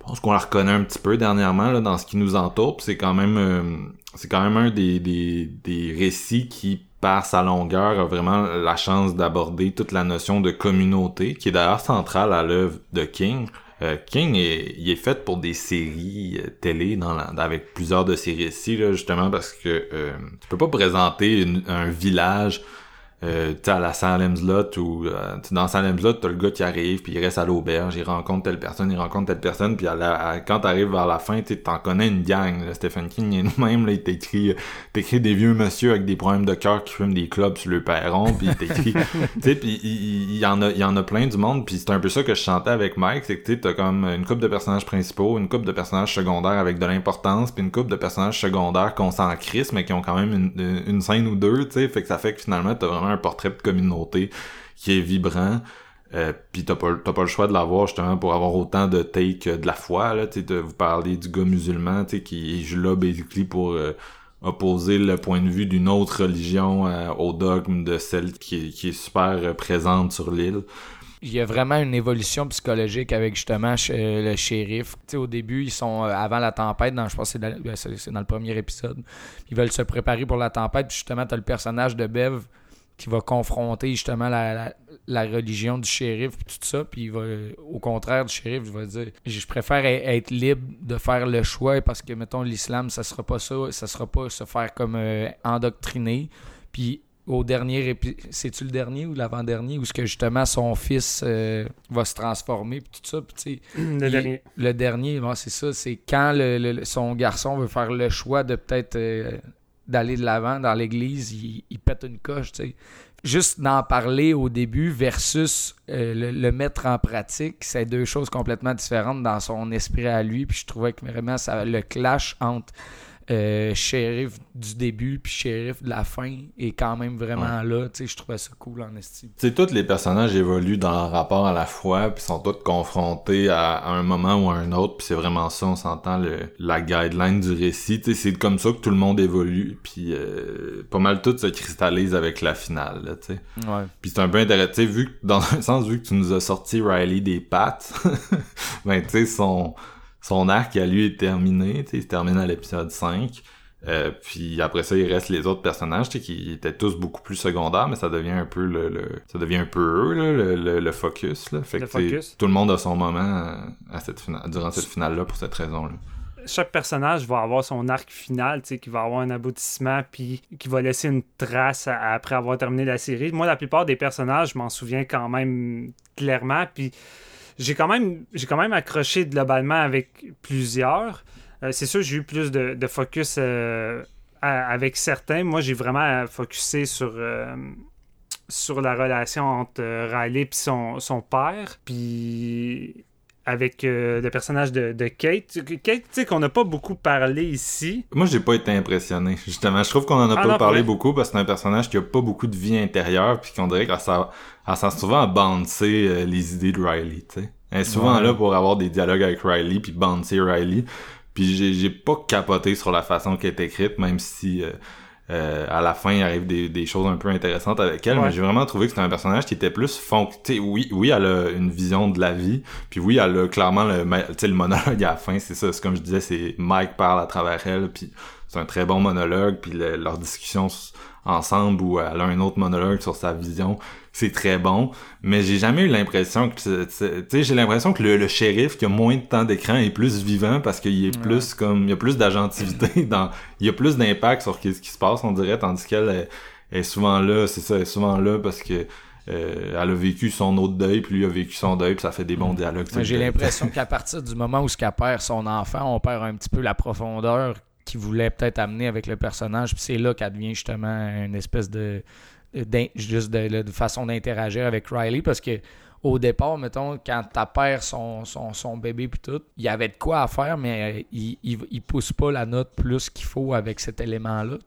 je pense qu'on la reconnaît un petit peu dernièrement là, dans ce qui nous entoure. C'est quand même c'est quand même un des, des, des récits qui, par sa longueur, a vraiment la chance d'aborder toute la notion de communauté, qui est d'ailleurs centrale à l'œuvre de King. Euh, King est, il est fait pour des séries euh, télé dans la- avec plusieurs de ses récits, là, justement parce que euh, tu peux pas présenter un village euh, tu sais, à la Salem's Lot ou euh, dans Salem's Lot, t'as le gars qui arrive puis il reste à l'auberge, il rencontre telle personne, il rencontre telle personne, puis à la- à- quand t'arrives vers la fin, tu t'en connais une gang. Là. Stephen King il <laughs> même, là, il t'écrit, euh, t'écris des vieux monsieur avec des problèmes de cœur qui fument des clubs sur le perron, puis il t'écrit, <laughs> tu sais, puis il, y en a, il y en a plein du monde, puis c'est un peu ça que je chantais avec Mike, c'est que tu sais, t'as comme une couple de personnages principaux, une couple de personnages secondaires avec de l'importance, puis une couple de personnages secondaires qu'on s'en crisse, mais qui ont quand même une, une scène ou deux, tu sais, fait que ça fait que finalement t'as vraiment un portrait de communauté qui est vibrant. Euh, puis t'as pas, pas le choix de l'avoir justement pour avoir autant de take de la foi là, tu sais, de vous parler du gars musulman, qui est là basically pour euh, opposer le point de vue d'une autre religion euh, au dogme de celle qui qui est super présente sur l'île. Il y a vraiment une évolution psychologique avec justement le shérif. Tu sais, au début, ils sont avant la tempête, je pense que c'est dans, dans le premier épisode. Ils veulent se préparer pour la tempête, puis justement, tu as le personnage de Bev qui va confronter justement la, la, la religion du shérif, puis tout ça, puis il va, au contraire du shérif, il va dire Je préfère e- être libre de faire le choix parce que, mettons, l'islam, ça sera pas ça, ça sera pas se faire comme euh, endoctriner. Puis au dernier épisode, c'est-tu le dernier ou l'avant-dernier, où ce que justement son fils euh, va se transformer, puis tout ça, puis <clears throat> Le il- dernier. le dernier, bon, c'est ça, c'est quand le, le- son garçon veut faire le choix de peut-être euh, d'aller de l'avant dans l'église, il, pète une coche, tu sais. Juste d'en parler au début versus euh, le mettre en pratique, c'est deux choses complètement différentes dans son esprit à lui. Puis je trouvais que vraiment ça, le clash entre euh, shérif du début puis shérif de la fin est quand même vraiment là. Tu sais, je trouvais ça cool en estime. Tu sais, tous les personnages évoluent dans leur rapport à la foi, puis sont tous confrontés à, à un moment ou à un autre, puis c'est vraiment ça, on s'entend, le, la guideline du récit. Tu sais, c'est comme ça que tout le monde évolue, puis euh, pas mal tout se cristallise avec la finale, là, tu sais. Ouais. Puis c'est un peu intéressant, tu sais, vu que, dans un <laughs> sens, vu que tu nous as sorti Riley des pattes, <laughs> ben, tu sais, son, son arc à lui est terminé, tu sais, il se termine à l'épisode 5. Euh, puis après ça, il reste les autres personnages, tu sais, qui étaient tous beaucoup plus secondaires, mais ça devient un peu le, le- ça devient un peu eux, là, le, le, le focus, là. Fait que, focus. tout le monde a son moment à cette fina- durant cette finale-là pour cette raison-là. chaque personnage va avoir son arc final, qui va avoir un aboutissement, puis qui va laisser une trace à- après avoir terminé la série. Moi, la plupart des personnages, je m'en souviens quand même clairement, puis j'ai quand même, j'ai quand même accroché globalement avec plusieurs. Euh, c'est sûr, j'ai eu plus de, focus euh, avec certains. Moi, j'ai vraiment focusé sur, euh, sur la relation entre Riley et son, son père. Puis avec euh, le personnage de, de Kate. Kate, tu sais, qu'on n'a pas beaucoup parlé ici. Moi, j'ai pas été impressionné, <laughs> justement. Je trouve qu'on en a Ah pas non, parlé beaucoup parce que c'est un personnage qui a pas beaucoup de vie intérieure puis qu'on dirait qu'elle s'en souvent à bouncer euh, les idées de Riley, tu sais. Elle est souvent Ouais. là pour avoir des dialogues avec Riley puis bouncer Riley. Puis j'ai j'ai pas capoté sur la façon qu'elle est écrite, même si euh, euh, à la fin il arrive des, des choses un peu intéressantes avec elle, Ouais. mais j'ai vraiment trouvé que c'était un personnage qui était plus sais, oui, oui, elle a une vision de la vie, puis oui, elle a clairement le, ma- tu sais, le monologue à la fin, c'est ça, c'est comme je disais, c'est Mike parle à travers elle, puis c'est un très bon monologue, puis le- leur discussion ensemble où elle a un autre monologue sur sa vision, c'est très bon, mais j'ai jamais eu l'impression que, tu sais, j'ai l'impression que le, le shérif qui a moins de temps d'écran est plus vivant parce qu'il est plus comme, il y a plus d'agentivité <laughs> dans, il y a plus d'impact sur ce qui se passe, on dirait, tandis qu'elle est, est souvent là, c'est ça, elle est souvent là parce que euh, elle a vécu son autre deuil, puis lui a vécu son deuil, puis ça fait des bons dialogues. J'ai l'impression qu'à partir du moment où ce qu'elle perd son enfant, on perd un petit peu la profondeur qu'il voulait peut-être amener avec le personnage. Puis c'est là qu'elle devient justement une espèce de, juste de, façon d'interagir avec Riley parce que au départ, mettons, quand ta perd son, son, son bébé puis tout, il y avait de quoi à faire, mais euh, il, il, pousse pas la note plus qu'il faut avec cet élément-là.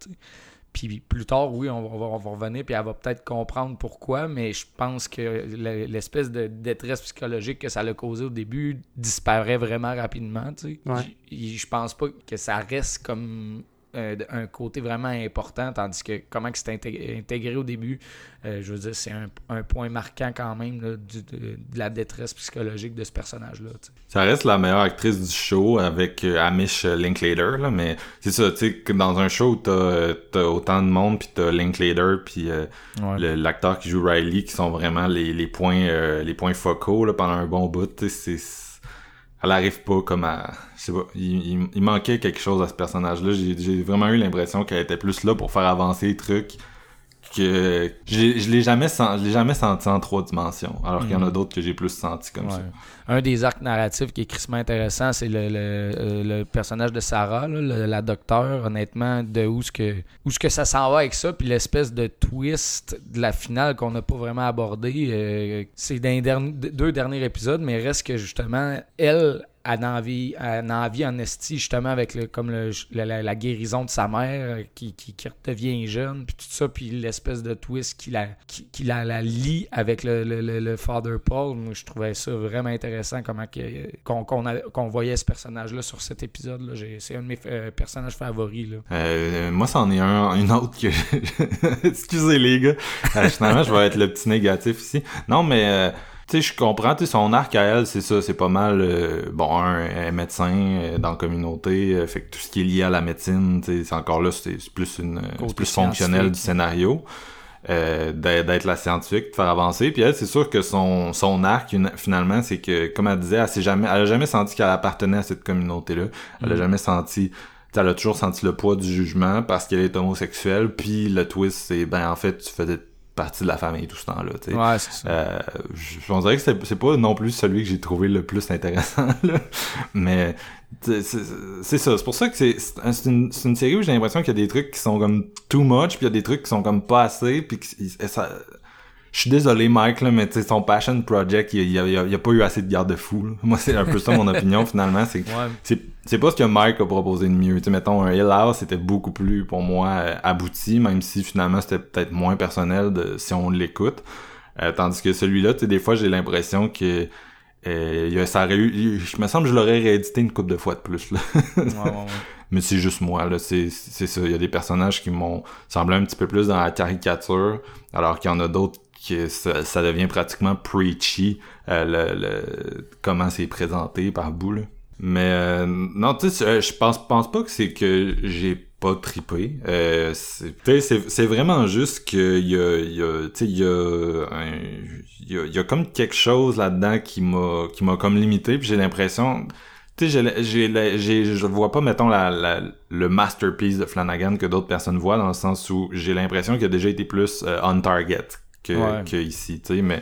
Puis plus tard, oui, on va, on revenir, puis elle va peut-être comprendre pourquoi, mais je pense que le- l'espèce de détresse psychologique que ça l'a causé au début disparaît vraiment rapidement. tu sais. Ouais. J- Je pense pas que ça reste comme euh, un côté vraiment important, tandis que comment c'est inté- intégré au début, euh, je veux dire, c'est un, un point marquant quand même là, du- de, de la détresse psychologique de ce personnage-là. Ça reste la meilleure actrice du show avec euh, Amish Linklater, là, mais c'est ça, tu sais, que dans un show où t'as, t'as autant de monde, puis t'as Linklater, puis l'acteur qui joue Riley, qui sont vraiment les, les points les points focaux là, pendant un bon bout, tu sais, c'est... Elle arrive pas comme à... Je sais pas, il, il- manquait quelque chose à ce personnage-là. J'ai, j'ai vraiment eu l'impression qu'elle était plus là pour faire avancer les trucs que... Je l'ai jamais, je l'ai jamais senti en trois dimensions, alors qu'il y en a d'autres que j'ai plus senti comme Ouais. ça. Un des arcs narratifs qui est crissement intéressant, c'est le, le, euh, le personnage de Sarah, là, le- la docteure, honnêtement, de où ce que où ce que ça s'en va avec ça, puis l'espèce de twist de la finale qu'on n'a pas vraiment abordé. euh, c'est dans les deux derniers épisodes, mais reste que justement, elle, a envie, en esti, justement, avec le, comme la, guérison de sa mère euh, qui, qui, qui redevient jeune, puis tout ça, puis l'espèce de twist qui la, qui, qui la, lie avec le, Father Paul. Moi, je trouvais ça vraiment intéressant, comment qu'on voyait ce personnage-là sur cet épisode-là. J'ai- C'est un de mes euh, personnages favoris. Là. Euh, moi, c'en est un, une autre que... <laughs> Excusez les gars. Finalement, je vais être le petit négatif ici. Non, mais... tu sais, je comprends, tu sais, son arc à elle, c'est ça, c'est pas mal, euh, bon, un, médecin euh, dans la communauté, euh, fait que tout ce qui est lié à la médecine, tu sais, c'est encore là, c'est plus une, c'est plus fonctionnel du scénario, euh, d'être la scientifique, de faire avancer, puis elle, c'est sûr que son, son arc, une- finalement, c'est que, comme elle disait, elle s'est jamais, elle a jamais senti qu'elle appartenait à cette communauté-là, elle a Mm. jamais senti, elle a toujours senti le poids du jugement parce qu'elle est homosexuelle, puis le twist, c'est, ben, en fait, tu faisais partie de la famille tout ce temps-là, tu sais. Ouais, c'est ça. Euh, je, on dirait que c'est, pas non plus celui que j'ai trouvé le plus intéressant, <laughs> là. Mais c'est, ça. C'est pour ça que c'est, c'est, un- c'est une, une série où j'ai l'impression qu'il y a des trucs qui sont comme too much, puis il y a des trucs qui sont comme pas assez, puis que ça... Je suis désolé, Mike, là, mais tu sais, son passion project, il y a, pas eu assez de garde-fous. Moi, c'est un peu ça mon <laughs> opinion, finalement. C'est Ouais. c'est pas ce que Mike a proposé de mieux. Tu sais, mettons, un Hill House, c'était beaucoup plus, pour moi, euh, abouti, même si finalement c'était peut-être moins personnel de, si on l'écoute. Euh, tandis que celui-là, tu sais, des fois, j'ai l'impression que euh, il y a, ça aurait eu, je me semble que je l'aurais réédité une couple de fois de plus, là. Ouais, ouais, ouais. <laughs> Mais c'est juste moi, là. C'est ça. Il y a des personnages qui m'ont semblé un petit peu plus dans la caricature, alors qu'il y en a d'autres que ça, ça devient pratiquement preachy, euh, le, le- comment c'est présenté par bout, là. Mais euh, non, tu sais, euh, je pense, pense pas que c'est que j'ai pas trippé. Euh, c'est, vraiment juste qu'il y a, y a, tu y a, il y a, comme quelque chose là-dedans qui m'a, qui m'a comme limité. Puis j'ai l'impression, tu sais, je vois pas, mettons, la, la- le masterpiece de Flanagan que d'autres personnes voient, dans le sens où j'ai l'impression qu'il a déjà été plus euh, on target que, Ouais. que ici, tu sais, mais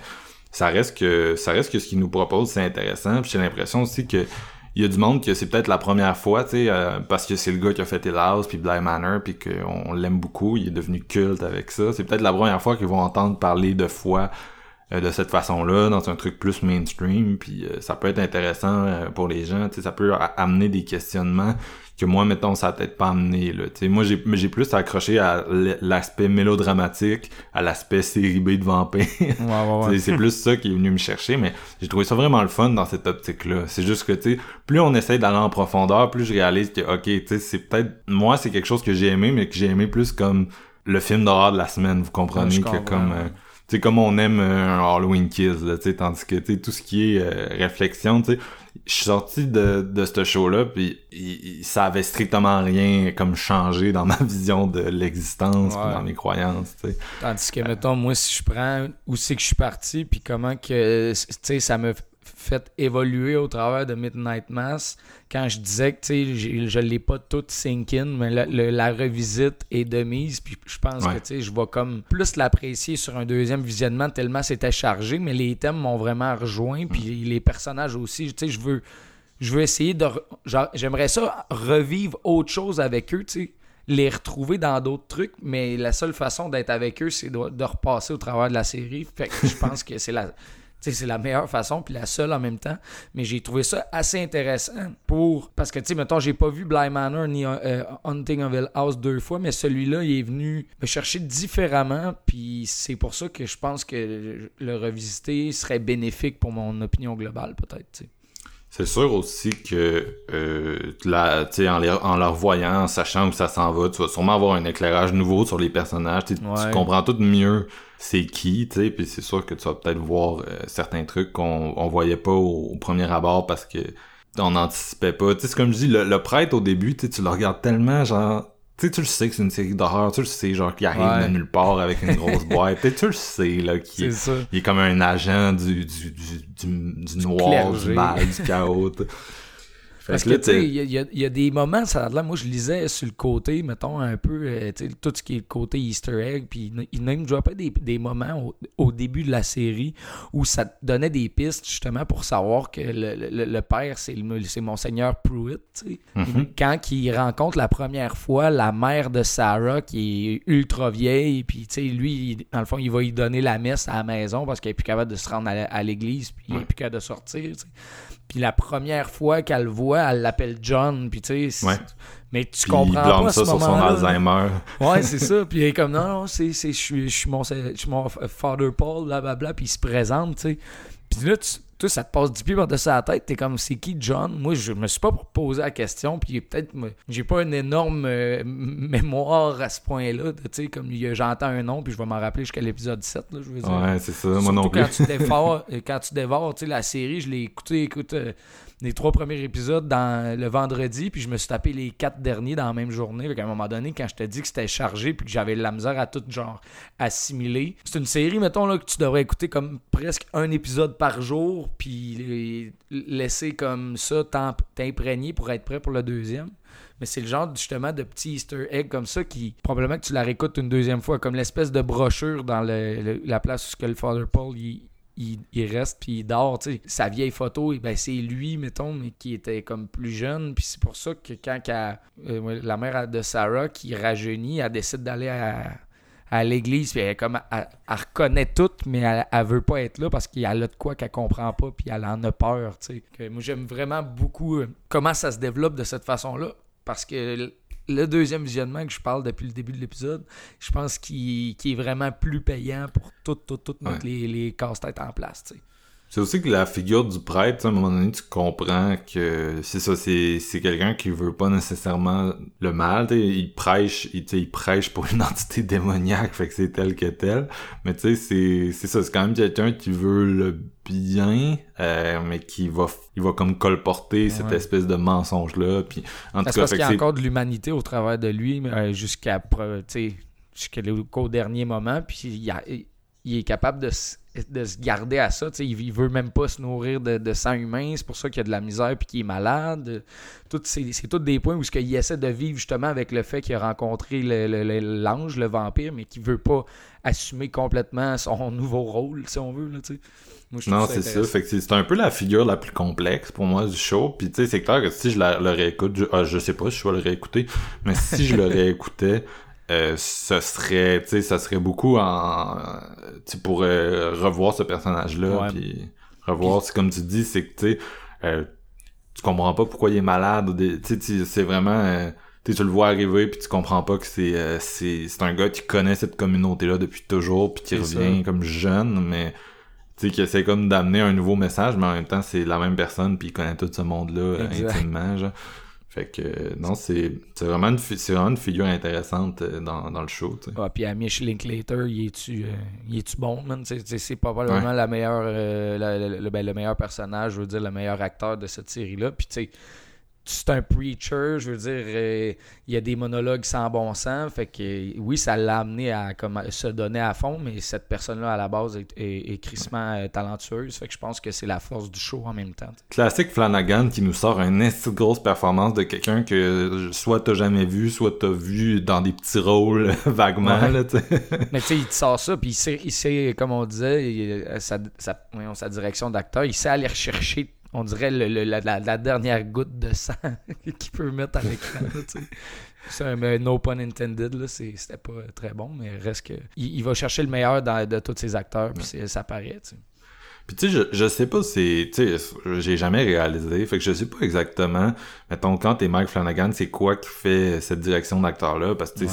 ça reste que ça reste que ce qu'il nous propose, c'est intéressant. Puis j'ai l'impression aussi que il y a du monde que c'est peut-être la première fois, tu sais, euh, parce que c'est le gars qui a fait House puis Bly Manor, puis qu'on l'aime beaucoup, il est devenu culte avec ça. C'est peut-être la première fois qu'ils vont entendre parler de foi euh, de cette façon-là, dans un truc plus mainstream, puis euh, ça peut être intéressant euh, pour les gens, tu sais, ça peut amener des questionnements que moi, mettons, ça a peut-être pas amené, là, tu sais. Moi, j'ai j'ai plus accroché à l'aspect mélodramatique, à l'aspect série B de vampire. Ouais, ouais, <laughs> ouais. C'est- plus ça qui est venu me chercher, mais j'ai trouvé ça vraiment le fun dans cette optique-là. C'est juste que, tu plus on essaie d'aller en profondeur, plus je réalise que, ok, tu sais, c'est peut-être, moi, c'est quelque chose que j'ai aimé, mais que j'ai aimé plus comme le film d'horreur de la semaine, vous comprenez, que comme, euh, tu sais, comme on aime euh, un Halloween Kills, là, tu sais, tandis que, tu sais, tout ce qui est euh, réflexion, tu sais, je suis sorti de, de ce show-là, puis il- il- ça avait strictement rien comme changé dans ma <laughs> vision de l'existence, Ouais. dans mes croyances, tu sais. Tandis que, mettons, moi, si je prends où c'est que je suis parti, puis comment que, tu sais, ça m'a fait évoluer au travers de Midnight Mass, quand je disais que, je l'ai pas tout sink in, mais la, revisite est de mise, puis je pense Ouais. que, je vais comme plus l'apprécier sur un deuxième visionnement tellement c'était chargé, mais les thèmes m'ont vraiment rejoint, puis les personnages aussi, je veux... Je veux essayer de. J'aimerais ça revivre autre chose avec eux, sais les retrouver dans d'autres trucs, mais la seule façon d'être avec eux, c'est de, de repasser au travers de la série. Fait que je <laughs> pense que c'est la, c'est la meilleure façon, puis la seule en même temps. Mais j'ai trouvé ça assez intéressant pour. Parce que, tu sais, mettons, j'ai pas vu Bly Manor ni euh, Hunting of Hill House deux fois, mais celui-là, il est venu me chercher différemment, puis c'est pour ça que je pense que le revisiter serait bénéfique pour mon opinion globale, peut-être, tu sais. C'est sûr aussi que euh, la, tu sais, en, les, en leur voyant, en sachant où ça s'en va, tu vas sûrement avoir un éclairage nouveau sur les personnages. Tu, comprends tout mieux c'est qui, tu sais, puis c'est sûr que tu vas peut-être voir euh, certains trucs qu'on on voyait pas au, au premier abord parce que on n'anticipait pas. Tu sais, c'est comme je dis, le, le prêtre au début, tu le regardes tellement, genre, tu sais, tu le sais que c'est une série d'horreur, tu le sais, genre, qu'il arrive Ouais. de nulle part avec une grosse <laughs> boîte, tu le sais, là, qui C'est ça. il est comme un agent du, du, du, du, du noir, clergé. du mal, du chaos. <laughs> Fait Parce que tu sais, il y, a- y y des moments, ça a l'air, moi je lisais sur le côté, mettons, un peu, euh, tout ce qui est le côté Easter egg, puis il- name dropait des, des moments au, au début de la série où ça te donnait des pistes, justement, pour savoir que le, le- le père, c'est le- c'est Monseigneur Pruitt. Mhm. Quand il rencontre la première fois la mère de Sarah, qui est ultra vieille, puis, tu sais, lui, il- dans le fond, il va lui donner la messe à la maison parce qu'elle est plus capable de se rendre à, l'église, puis il est Ouais. plus capable de sortir. Puis la première fois qu'elle le voit, elle l'appelle John, puis tu sais, Ouais. mais tu Puis comprends il pas blâme ça ce sur son. Alzheimer. Ouais, c'est ça. <laughs> Puis il est comme, non, non, c'est, c'est, je suis, mon, mon Father Paul, blablabla, puis il se présente, tu sais. Puis là, tu, toi, ça te passe du pied par-dessus la tête. T'es comme, c'est qui John? Moi, je me suis pas posé la question, puis peut-être, j'ai pas une énorme euh, mémoire à ce point-là. Tu sais, comme j'entends un nom, puis je vais m'en rappeler jusqu'à l'épisode 7, là, je veux dire. Ouais, c'est ça, moi Surtout non plus. quand tu <laughs> dévores, euh, quand tu dévores, tu sais, la série, je l'ai écouté, écoute, euh, les trois premiers épisodes dans le vendredi, puis je me suis tapé les quatre derniers dans la même journée. Fait à un moment donné, quand je te dis que c'était chargé, puis que j'avais la misère à tout genre assimiler, c'est une série, mettons, là, que tu devrais écouter comme presque un épisode par jour, puis laisser comme ça t'imprégner pour être prêt pour le deuxième. Mais c'est le genre justement de petits easter eggs comme ça qui probablement que tu la réécoutes une deuxième fois, comme l'espèce de brochure dans la place où le Father Paul il, reste puis il dort. Sa vieille photo, ben, c'est lui, mettons, mais qui était comme plus jeune. Puis c'est pour ça que quand qu'elle- euh, la mère de Sarah qui rajeunit, elle décide d'aller à, l'église, puis elle, comme, reconnaît tout, mais elle, elle veut pas être là parce qu'il y a de quoi qu'elle comprend pas, puis elle en a peur. moi, j'aime vraiment beaucoup euh, comment ça se développe de cette façon-là. Parce que le deuxième visionnement que je parle depuis le début de l'épisode, je pense qu'il est vraiment plus payant pour tout, tout, tout mettre Ouais. les, les casse-têtes en place. tu sais. C'est aussi que la figure du prêtre, à un moment donné, tu comprends que c'est ça, c'est, c'est quelqu'un qui veut pas nécessairement le mal, tu sais, il prêche, il, tu sais, il prêche pour une <laughs> entité démoniaque, fait que c'est tel que tel, mais tu sais, c'est, c'est ça, c'est quand même quelqu'un qui veut le bien, euh, mais qui va, il va comme colporter cette espèce de mensonge-là, puis en tout cas, qu'il y a encore de l'humanité au travers de lui euh, jusqu'à tu sais, jusqu'au jusqu'au dernier moment. Puis il, y a- il est capable de, de se garder à ça. tu sais, Il, veut même pas se nourrir de, de sang humain. C'est pour ça qu'il a de la misère puis qu'il est malade. C'est, tous des points où ce qu'il essaie de vivre justement avec le fait qu'il a rencontré le- le- le- l'ange, le, vampire, mais qu'il veut pas assumer complètement son <laughs> nouveau rôle, si on veut. Là. Moi, je Non, c'est ça. c'est c'est un peu la figure la plus complexe pour moi du show. Puis tu sais, c'est clair que si je la, le réécoute, je, ah, je sais pas si je vais le réécouter, mais si je le <laughs> réécoutais, euh, ce serait, tu sais, ça serait beaucoup en, tu sais, pour euh, revoir ce personnage-là, Ouais. puis revoir, c'est comme tu dis, c'est que tu sais, euh, tu comprends pas pourquoi il est malade. Tu sais, c'est vraiment, euh, tu sais, tu le vois arriver puis tu comprends pas que c'est, euh, c'est, c'est un gars qui connaît cette communauté-là depuis toujours puis qui revient ça. comme jeune, mais tu sais, qui essaie comme d'amener un nouveau message, mais en même temps, c'est la même personne, puis il connaît tout ce monde-là euh, Exact. intimement, genre. Fait que, non, c'est c'est vraiment, une vraiment une figure intéressante euh, dans, dans le show, tu sais. Ah, puis Amish Linklater, il est-tu euh, il est-tu bon, man? C'est- c'est probablement la meilleure, euh, la- la- le, ben, le meilleur personnage, je veux dire, le meilleur acteur de cette série-là. Puis, tu sais, c'est un preacher, je veux dire, euh, il y a des monologues sans bon sens. Fait que, oui, ça l'a amené à comme, se donner à fond, mais cette personne-là, à la base, est, est, est crissement euh, talentueuse. Fait que je pense que c'est la force du show en même temps. Classique Flanagan qui nous sort une de grosse performance de quelqu'un que soit t'as jamais vu, soit t'as vu dans des petits rôles <laughs> vaguement, Ouais. là. <laughs> Mais tu sais, il te sort ça, puis il sait, il sait, comme on disait, il- euh, sa, sa direction d'acteur, il sait aller rechercher, on dirait, le- le- la, dernière goutte de sang <laughs> qu'il peut mettre à l'écran. C'est un no pun intended, là, c'était pas très bon, mais reste que. Il, il va chercher le meilleur dans- de tous ses acteurs, puis ça paraît. Puis tu sais, je, je sais pas c'est tu sais, j'ai jamais réalisé, fait que je sais pas exactement, mettons, quand t'es Mike Flanagan, c'est quoi qui fait cette direction d'acteur-là, parce que Ouais.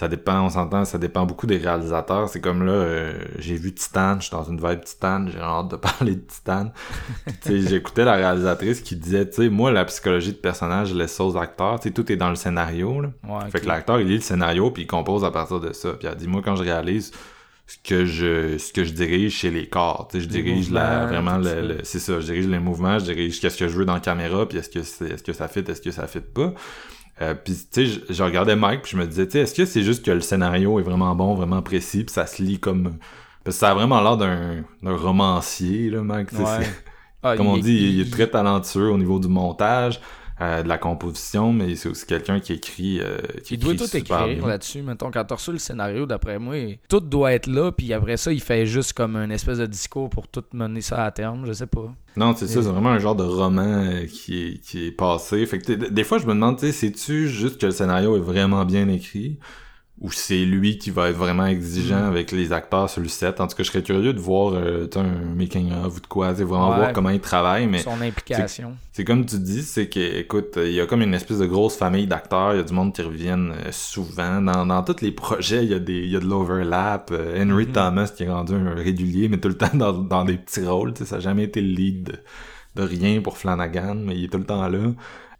Ça dépend, on s'entend, ça dépend beaucoup des réalisateurs, c'est comme là, euh, j'ai vu Titan, je suis dans une vibe Titan, j'ai hâte de <laughs> parler de Titan, Puis, tu sais, j'écoutais la réalisatrice qui disait, tu sais, moi, la psychologie de personnage, je laisse ça aux acteurs, tu sais, tout est dans le scénario, là. Ouais, Fait que l'acteur, il lit le scénario puis il compose à partir de ça. Puis elle dit moi quand je réalise ce que je ce que je dirige chez les corps, tu sais, je Les dirige la, vraiment le, le- c'est ça, je dirige les mouvements, je dirige qu'est-ce que je veux dans la caméra puis est-ce que c'est est-ce que ça fit, est-ce que ça fit pas. Euh, puis tu sais, je, je regardais Mike puis je me disais tu sais est-ce que c'est juste que le scénario est vraiment bon, vraiment précis puis ça se lit comme parce que ça a vraiment l'air d'un romancier là Mike, tu sais, Ouais. Ah, <laughs> comme on dit, il, est très talentueux au niveau du montage, euh, de la composition, mais c'est aussi quelqu'un qui écrit. euh, qui Il doit tout écrire là-dessus. Mettons, quand t'as reçu le scénario, d'après moi, tout doit être là, puis après ça, il fait juste comme un espèce de discours pour tout mener ça à terme, je sais pas. Non, c'est ça, c'est vraiment un genre de roman euh, qui, est, qui est passé. Fait que t'sais, des- des fois, je me demande, tu sais, c'est-tu juste que le scénario est vraiment bien écrit? Ou c'est lui qui va être vraiment exigeant Mm. avec les acteurs sur le set? En tout cas, je serais curieux de voir euh, un making-of ou de quoi, vraiment Ouais. voir comment il travaille, mais Son implication. C'est comme tu dis, c'est que, écoute, il y a comme une espèce de grosse famille d'acteurs, il y a du monde qui reviennent euh, souvent. Dans, dans tous les projets, il y a des, il y a de l'overlap. Euh, Henry Mhm. Thomas qui est rendu un régulier, mais tout le temps dans, dans des petits rôles, tu sais, ça n'a jamais été le lead de rien pour Flanagan, mais il est tout le temps là.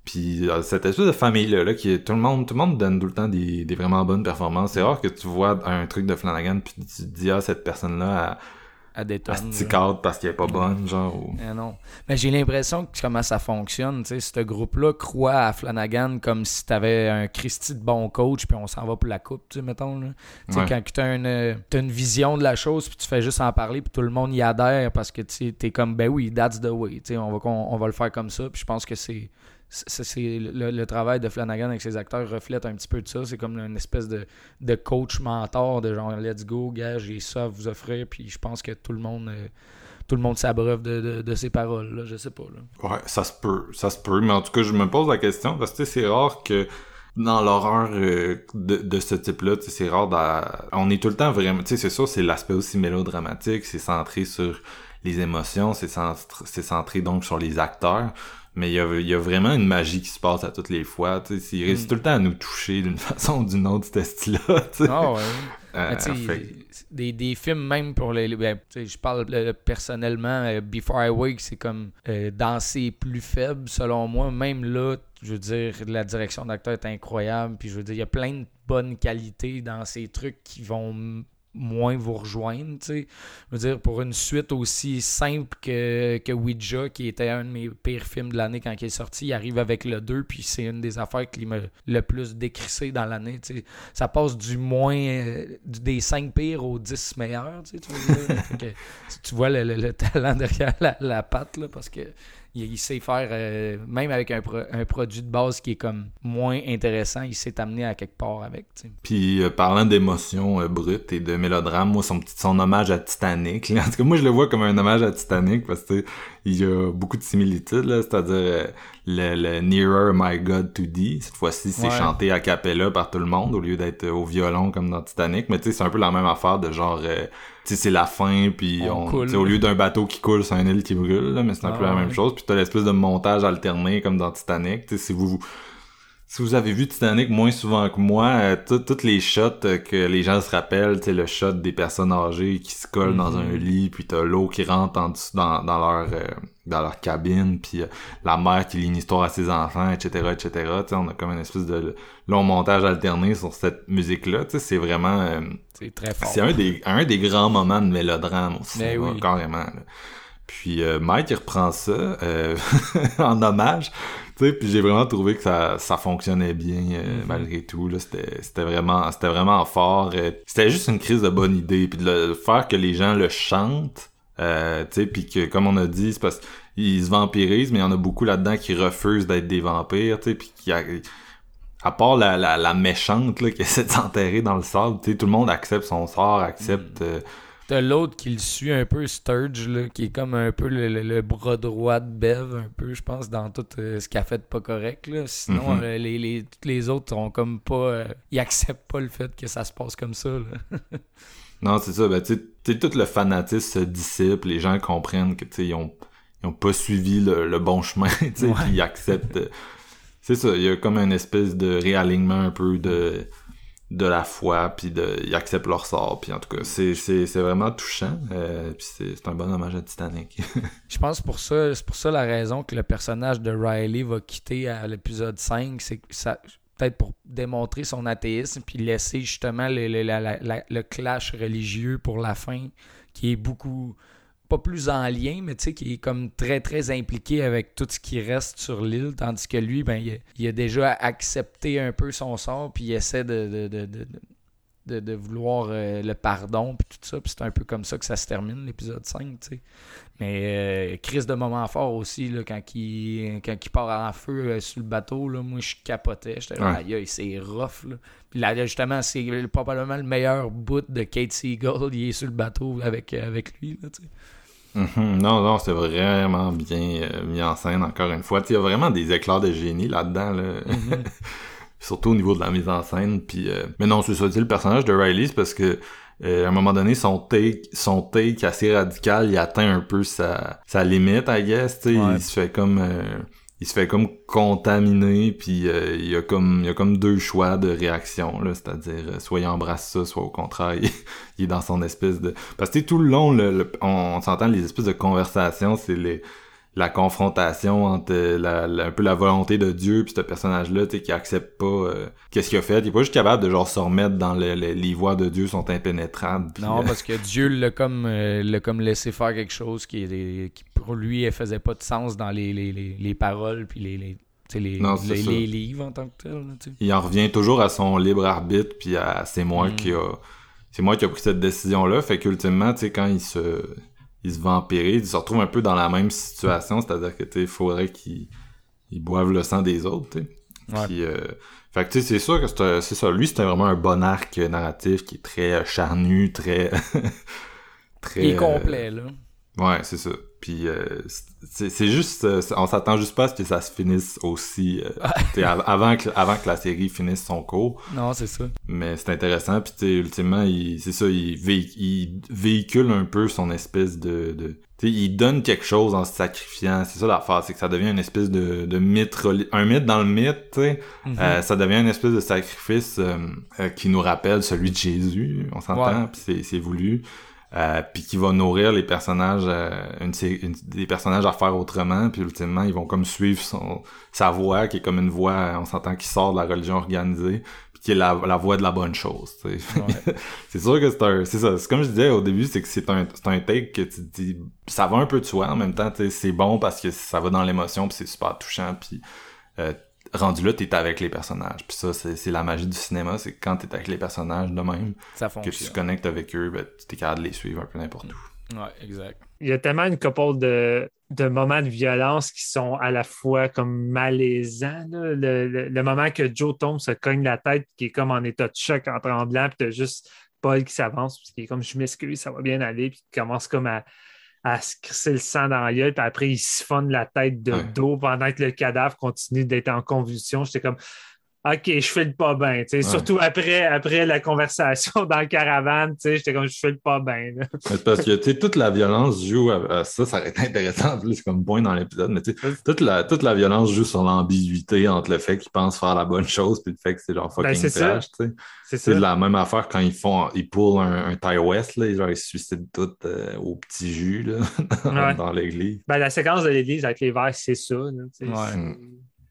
Puis euh, cette espèce de famille-là, là, qui est tout le monde, tout le monde donne tout le temps des, des vraiment bonnes performances. C'est rare que tu vois un truc de Flanagan puis tu te dis ah cette personne-là À là. ticade parce qu'elle est pas bonne, genre. Ou... Eh non. Mais j'ai l'impression que comment ça fonctionne, tu sais, ce groupe-là croit à Flanagan comme si t'avais un Christy de bon coach puis on s'en va pour la coupe, tu sais, mettons. là. Tu sais, Ouais. quand t'as une, t'as une vision de la chose puis tu fais juste en parler puis tout le monde y adhère parce que tu sais, t'es comme, ben oui, that's the way, tu sais, on va, on va le faire comme ça puis je pense que c'est... c'est- le, travail de Flanagan avec ses acteurs reflète un petit peu de ça. C'est comme une espèce de, de coach mentor de genre let's go, gars, j'ai ça à vous offrir. Puis je pense que tout le monde euh, tout le monde s'abreuve de, de, ces paroles. Là. Je sais pas. Là. Ouais, ça se peut, ça se peut. Mais en tout cas, je me pose la question parce que c'est rare que dans l'horreur euh, de, de ce type-là, c'est rare. On est tout le temps vraiment. C'est sûr, c'est l'aspect aussi mélodramatique. C'est centré sur les émotions. C'est centré, c'est centré donc sur les acteurs. Mais il y a, y a vraiment une magie qui se passe à toutes les fois. Tu sais, il réussit tout le temps à nous toucher d'une <laughs> façon ou d'une autre, ce style-là. Ah ouais. Euh, fait- des, des films même pour les... ben, tu sais, je parle euh, personnellement, euh, Before I Wake, c'est comme dans ses plus faibles, selon moi. Même là, je veux dire, la direction d'acteur est incroyable. Puis je veux dire, il y a plein de bonnes qualités dans ces trucs qui vont moins vous rejoindre. Je veux dire, pour une suite aussi simple que, que Ouija, qui était un de mes pires films de l'année quand il est sorti, il arrive avec le 2, puis c'est une des affaires qui m'a le plus décrissé dans l'année. Ça passe du moins, euh, des 5 pires aux 10 meilleurs, tu <laughs> que tu vois le, le- le talent derrière la, la patte, là, parce que il, il sait faire, euh, même avec un, pro- un produit de base qui est comme moins intéressant, il s'est amené à quelque part avec, tu sais. Puis euh, parlant d'émotions euh, brutes et de mélodrame, moi son son hommage à Titanic, là, en tout cas moi je le vois comme un hommage à Titanic parce que il y a beaucoup de similitudes là, c'est-à-dire le, le Nearer My God to Thee, cette fois-ci c'est Ouais. chanté a cappella par tout le monde au lieu d'être au violon comme dans Titanic, mais tu sais c'est un peu la même affaire de genre c'est la fin puis On on, coule. au lieu d'un bateau qui coule c'est un île qui brûle là, mais c'est un Ah peu la même chose puis t'as l'espèce de montage alterné comme dans Titanic, tu sais si vous si vous avez vu Titanic moins souvent que moi, euh, tout- toutes les shots euh, que les gens se rappellent, sais, le shot des personnes âgées qui se collent dans un lit, puis t'as l'eau qui rentre en dessous dans, dans leur euh, dans leur cabine, puis euh, la mère qui lit une histoire à ses enfants, etc., etc. Tu sais, on a comme une espèce de long montage alterné sur cette musique-là. Tu sais, c'est vraiment... C'est très fort. c'est un des, un des grands moments de mélodrame aussi, Mais oui. carrément. là. Puis euh, Mike, il reprend ça euh, <laughs> en hommage, puis j'ai vraiment trouvé que ça, ça fonctionnait bien euh, Mhm. malgré tout. Là, c'était, c'était vraiment, c'était vraiment fort. c'était juste une crise de bonne idée, puis de le faire que les gens le chantent, puis que comme on a dit, c'est parce qu'ils se vampirisent, mais il y en a beaucoup là-dedans qui refusent d'être des vampires, puis qui à part la, la, la méchante là, qui <laughs> essaie de s'enterrer dans le sable, tu sais, tout le monde accepte son sort, accepte. euh, T'as l'autre qui le suit un peu, Sturge, là, qui est comme un peu le, le- le bras droit de Bev, un peu, je pense, dans tout euh, ce qu'elle a fait de pas correct. Là. Sinon, euh, les, les, tous les autres ont comme pas. euh, ils acceptent pas le fait que ça se passe comme ça. Là. <laughs> Non, c'est ça. Ben, tu sais, tout le fanatisme se dissipe. Les gens comprennent que, tu ils ont, ils ont pas suivi le, le bon chemin, <laughs> tu sais, Ouais. ils acceptent. C'est ça. Il y a comme une espèce de réalignement un peu de de la foi, puis de, ils acceptent leur sort, puis en tout cas, c'est, c'est, c'est vraiment touchant, euh, puis c'est, c'est un bon hommage à Titanic. <laughs> Je pense pour ça, c'est pour ça la raison que le personnage de Riley va quitter à l'épisode 5, c'est que ça peut-être pour démontrer son athéisme puis laisser justement le, le- le clash religieux pour la fin qui est beaucoup pas plus en lien mais tu sais qui est comme très très impliqué avec tout ce qui reste sur l'île tandis que lui ben il a, il a déjà accepté un peu son sort puis il essaie de de, de, de- de- de vouloir euh, le pardon puis tout ça puis c'est un peu comme ça que ça se termine l'épisode 5 tu sais mais euh, crise de moment fort aussi, là, quand, il, quand il part en feu euh, sur le bateau, là, moi je capotais. J'étais là, Ouais. aïe, aïe, c'est rough. Là. Puis là, justement, c'est probablement le meilleur bout de Kate Seagull. Il est sur le bateau avec, euh, avec lui. Là, tu sais. Mhm. Non, non, c'est vraiment bien euh, mis en scène, encore une fois. Il y a vraiment des éclairs de génie là-dedans, là. <laughs> Surtout au niveau de la mise en scène. Puis, euh, Mais non, c'est ça, tu sais, le personnage de Riley, c'est parce que euh, à un moment donné, son take, son take assez radical, il atteint un peu sa, sa limite, I guess. Ouais. Il se fait comme... il se fait comme contaminer, puis euh, il y a comme il y a comme deux choix de réaction là, c'est-à-dire euh, soit il embrasse ça, soit au contraire <laughs> il, est dans son espèce de parce que tout le long le, le- on s'entend les espèces de conversations, c'est les la confrontation entre euh, la, la- un peu la volonté de Dieu puis ce personnage-là, tu sais, qui accepte pas euh, qu'est-ce qu'il a fait. Il est pas juste capable de genre se remettre dans le, le- les voies de Dieu sont impénétrables. Non, euh, parce que Dieu l'a comme, euh, l'a comme laissé faire quelque chose qui, qui pour lui elle faisait pas de sens dans les, les, les, les paroles puis les, les, Non, les, livres en tant que tel. là, il en revient toujours à son libre arbitre puis à c'est moi Mm. qui a c'est moi qui a pris cette décision là fait qu'ultimement tu sais quand il se il se vampirise il se retrouve un peu dans la même situation c'est-à-dire que tu faudrait qu'il il boive le sang des autres tu sais Ouais. puis euh, fait que tu sais c'est sûr que c'est ça lui c'était vraiment un bon arc narratif qui est très euh, charnu très <laughs> très Il est complet, là. Ouais, c'est ça. Puis euh, c'est c'est juste, euh, on s'attend juste pas à ce que ça se finisse aussi, euh, av- avant que avant que la série finisse son cours. Non, c'est ça. Mais c'est intéressant. Puis t'sais, ultimement, il, c'est ça, il, il véhicule un peu son espèce de, de t'sais, il donne quelque chose en se sacrifiant. C'est ça l'affaire, c'est que ça devient une espèce de, de mythe, un mythe dans le mythe. Mhm. Euh, ça devient une espèce de sacrifice euh, euh, qui nous rappelle celui de Jésus, on s'entend, Ouais. puis c'est, c'est voulu. Euh, puis qui va nourrir les personnages euh, une, une- des personnages à faire autrement puis ultimement ils vont comme suivre son sa voix qui est comme une voix on s'entend qui sort de la religion organisée puis qui est la, la voie de la bonne chose. Ouais. <laughs> c'est sûr que c'est un. C'est ça. C'est comme je disais au début, c'est que c'est un, c'est un take que tu te dis. Ça va un peu de soi en même temps. C'est bon parce que ça va dans l'émotion, puis c'est super touchant, puis euh, rendu là, t'es avec les personnages. Puis ça, c'est c'est la magie du cinéma, c'est que quand t'es avec les personnages de même, Ça que tu fonctionne. connectes avec eux, ben, tu t'es capable de les suivre un peu n'importe où. Ouais, exact. Il y a tellement une couple de, de moments de violence qui sont à la fois comme malaisants. là. Le, le- le moment que Joe tombe, se cogne la tête, qui est comme en état de choc, en tremblant, puis t'as juste Paul qui s'avance, puis qui est comme je m'excuse, ça va bien aller, puis qui commence comme à, à se crisser le sang dans la gueule, puis après il siphonne la tête de Ouais. dos pendant que le cadavre continue d'être en convulsion. J'étais comme OK, je fais le pas bien. Surtout après, après la conversation <laughs> dans le caravane, j'étais comme je fais le pas bien. <laughs> parce que, toute la violence joue à, à ça, ça aurait été intéressant en plus comme point dans l'épisode, mais toute la, toute la violence joue sur l'ambiguïté entre le fait qu'ils pensent faire la bonne chose puis le fait que c'est genre fucking Ben, c'est ça. trash. C'est la même affaire quand ils font, ils pullent un, un West, là, genre ils se suicident tout euh, au petit jus, là, <laughs> Ouais. dans l'église. Ben, la séquence de l'église avec les verres, c'est ça. là. Ouais.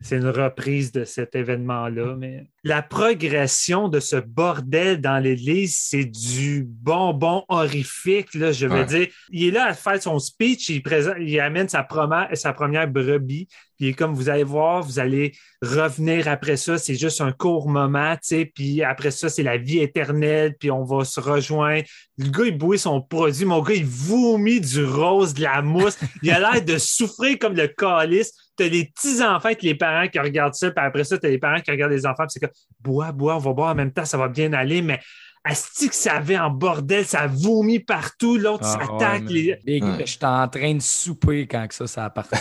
C'est- une reprise de cet événement-là. Mais la progression de ce bordel dans l'église, c'est du bonbon horrifique. Là, je veux Ouais. dire, il est là à faire son speech, il, présente, il amène sa première, sa première brebis. Puis comme vous allez voir, vous allez revenir après ça. C'est juste un court moment, tu sais. Puis après ça, c'est la vie éternelle. Puis on va se rejoindre. Le gars, il bouille son produit. Mon gars, il vomit du rose, de la mousse. Il a l'air de souffrir comme le calice. T'as les petits-enfants avec les parents qui regardent ça, puis après ça, t'as les parents qui regardent les enfants, puis c'est comme bois, bois, on va boire en même temps, ça va bien aller, mais Asti que ça avait en bordel, ça vomit partout, l'autre Ah, s'attaque. ouais, les... Ouais. J'étais en train de souper quand que ça, ça a parti.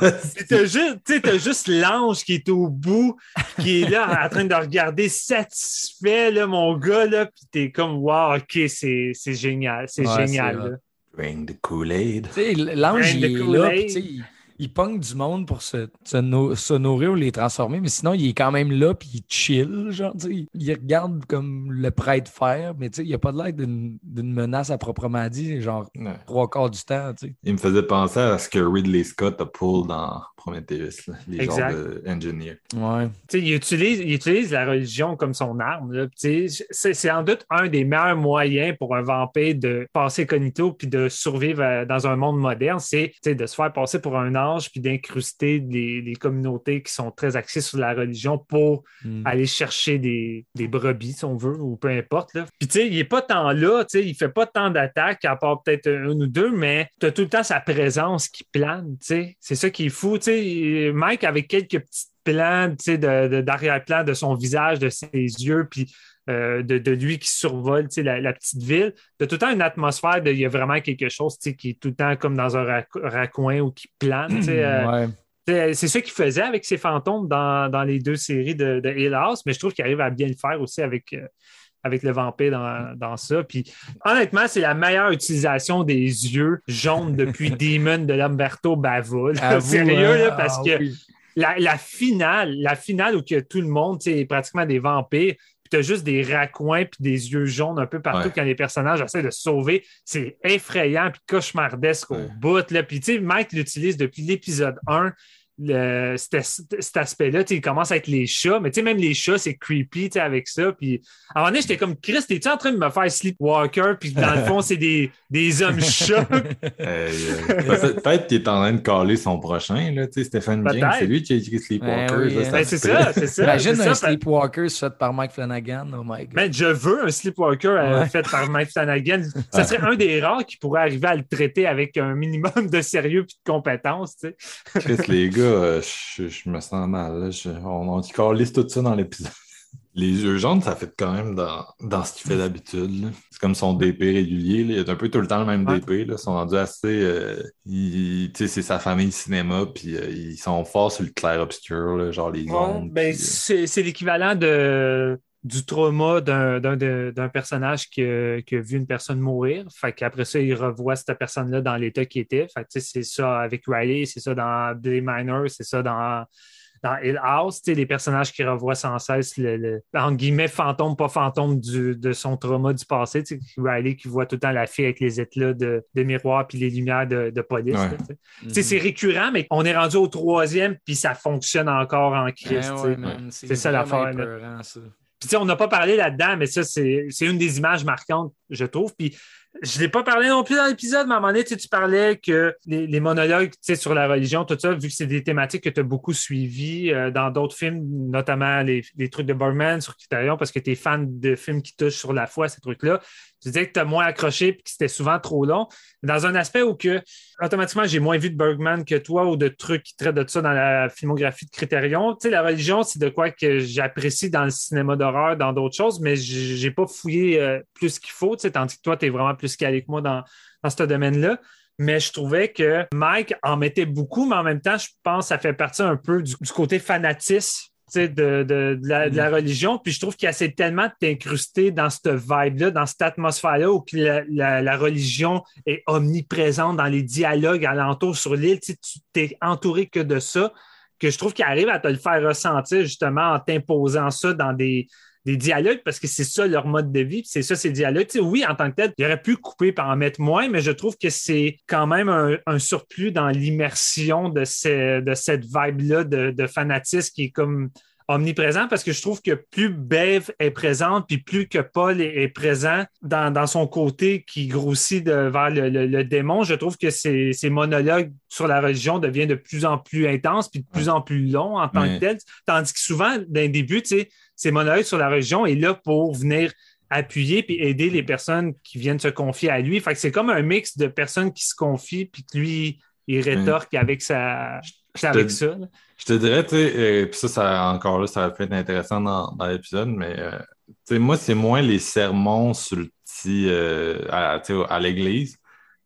man. <laughs> Puis T'as juste, tu sais, t'as juste l'ange qui est au bout, qui est là en train de regarder satisfait, là, mon gars, là, puis t'es comme, wow, ok, c'est c'est génial, c'est Ouais, génial. là. Drink the Kool-Aid. L'ange, il de est là, il, il pogne du monde pour se, se, no- se nourrir ou les transformer, mais sinon, il est quand même là, puis il chill, genre, il regarde comme le prêtre faire, mais tu sais, il n'y a pas de l'air d'une d'une menace à proprement dit, genre, Ouais. trois quarts du temps. Il me faisait penser à ce que Ridley Scott a pull dans Prometheus, là, les Exact. genres d'engineer. Ouais. Tu sais, il, utilise, il utilise la religion comme son arme. là. Tu sais, C'est c'est en doute un des meilleurs moyens pour un vampire de passer cognito puis de survivre euh, dans un monde moderne. C'est tu sais, de se faire passer pour un ange puis d'incruster les, les communautés qui sont très axées sur la religion pour Mm. aller chercher des, des brebis, si on veut, ou peu importe. Là. Puis, tu sais, il n'est pas tant là, tu sais, il fait pas tant d'attaques, à part peut-être un ou deux, mais tu as tout le temps sa présence qui plane, tu sais. C'est ça qui est fou, tu sais. Mike, avec quelques petits plans, tu sais, de- de- d'arrière-plan de, son visage, de ses yeux, puis euh, de, de lui qui survole, la, la petite ville, tu as tout le temps une atmosphère de, il y a vraiment quelque chose, qui est tout le temps comme dans un rac- raccoin ou qui plane, euh, Ouais. c'est c'est ça qu'il faisait avec ses fantômes dans, dans les deux séries de, de Hill House, mais je trouve qu'il arrive à bien le faire aussi avec, euh, avec le vampire dans, dans ça. Puis honnêtement, c'est la meilleure utilisation des yeux jaunes depuis <laughs> Demon de Lamberto Bava. là. Avoue, <laughs> Sérieux, hein? là, parce Ah que oui. la, la finale, la finale où que tout le monde, tu sais, est pratiquement des vampires, puis t'as juste des raccoins puis des yeux jaunes un peu partout Ouais. quand les personnages essaient de se sauver. C'est effrayant puis cauchemardesque au bout. Là. Puis tu sais, Mike l'utilise depuis l'épisode 1. Le, cet, cet aspect-là, il commence avec les chats, mais tu sais, même les chats, c'est creepy avec ça. Puis à un moment donné, j'étais comme Chris, t'es-tu en train de me faire Sleepwalker? Puis dans le fond, c'est des, des hommes chats? <laughs> Euh, euh, peut- Peut-être qu'il est en train de caler son prochain, là, tu sais, Stephen Peut-être. c'est lui qui a écrit Sleepwalker. Ben oui, hein. Ben, c'est ça, c'est ça. Imagine un ça, Sleepwalker fait par Mike Flanagan, oh my god. Ben, je veux un Sleepwalker euh, Ouais. fait par Mike Flanagan. Ça serait un des rares qui pourrait arriver à le traiter avec un minimum de sérieux et de compétence. Chris, les gars, euh, je, je me sens mal. là. Je- on on calisse tout ça dans l'épisode. <laughs> Les yeux jaunes, ça fait quand même dans, dans ce qu'il fait d'habitude. C'est comme son DP régulier. là. Il a un peu tout le temps le même Ouais. DP. Là. Ils sont rendus assez. euh, c'est sa famille cinéma, puis euh, ils sont forts sur le clair-obscur, genre les ondes. ben, euh, c'est l'équivalent de du trauma d'un- d'un de- d'un personnage qui a, qui a vu une personne mourir. Fait qu'après ça, il revoit cette personne-là dans l'état qu'il était. Fait que, tu sais, c'est ça avec Riley, c'est ça dans Billy Miner, c'est ça dans, dans Hill House. Tu sais, les personnages qui revoient sans cesse le, le- en guillemets, fantôme, pas fantôme du- de son trauma du passé. Tu sais, Riley qui voit tout le temps la fille avec les éclats de, de miroir puis les lumières de, de police. Ouais. Mhm. Sais, C'est récurrent, mais on est rendu au troisième, puis ça fonctionne encore en ouais, man, C'est ça l'affaire. Puis, on n'a pas parlé là-dedans, mais ça, c'est une des images marquantes, je trouve. Puis, je l'ai pas parlé non plus dans l'épisode, mais à un moment donné, tu, parlais que les, monologues sur la religion, tout ça, vu que c'est des thématiques que tu as beaucoup suivies euh, dans d'autres films, notamment les, trucs de Bergman sur Criterion, parce que tu es fan de films qui touchent sur la foi, ces trucs-là. Tu disais que tu as moins accroché et que c'était souvent trop long. Dans un aspect où que automatiquement j'ai moins vu de Bergman que toi ou de trucs qui traitent de ça dans la filmographie de Criterion. Tu sais, la religion, c'est de quoi que j'apprécie dans le cinéma d'horreur, dans d'autres choses, mais j'ai pas fouillé euh, plus qu'il faut, tu sais, tandis que toi, tu es vraiment plus calé que moi dans, dans ce domaine-là. Mais je trouvais que Mike en mettait beaucoup, mais en même temps, je pense que ça fait partie un peu du, du côté fanatisme de, de, de la, de la religion. Puis je trouve qu'il essaie tellement de t'incruster dans cette vibe-là, dans cette atmosphère-là, où la, la- la religion est omniprésente dans les dialogues alentour sur l'île. Tu t'es entouré que de ça, que je trouve qu'il arrive à te le faire ressentir justement en t'imposant ça dans des, des dialogues parce que c'est ça leur mode de vie, c'est ça ces dialogues. Oui, en tant que tel, il aurait pu couper par en mettre moins, mais je trouve que c'est quand même un, surplus dans l'immersion de, de cette vibe-là de, de fanatisme qui est comme omniprésent parce que je trouve que plus Bev est présente, puis plus que Paul est, présent dans, dans son côté qui grossit de- vers le, le- le démon, je trouve que ces, ces monologues sur la religion deviennent de plus en plus intenses, puis de plus en plus longs en tant que tel. Tandis que souvent, d'un début, tu sais, ces monologues sur la religion est là pour venir appuyer puis aider les personnes qui viennent se confier à lui. Fait que c'est comme un mix de personnes qui se confient puis que lui, il rétorque avec sa... avec ça. là. Je te dirais, tu sais, euh, puis ça, ça, encore là, ça va peut être intéressant dans, dans l'épisode, mais euh, tu sais, moi, c'est moins les sermons sur le petit, euh, à, l'église.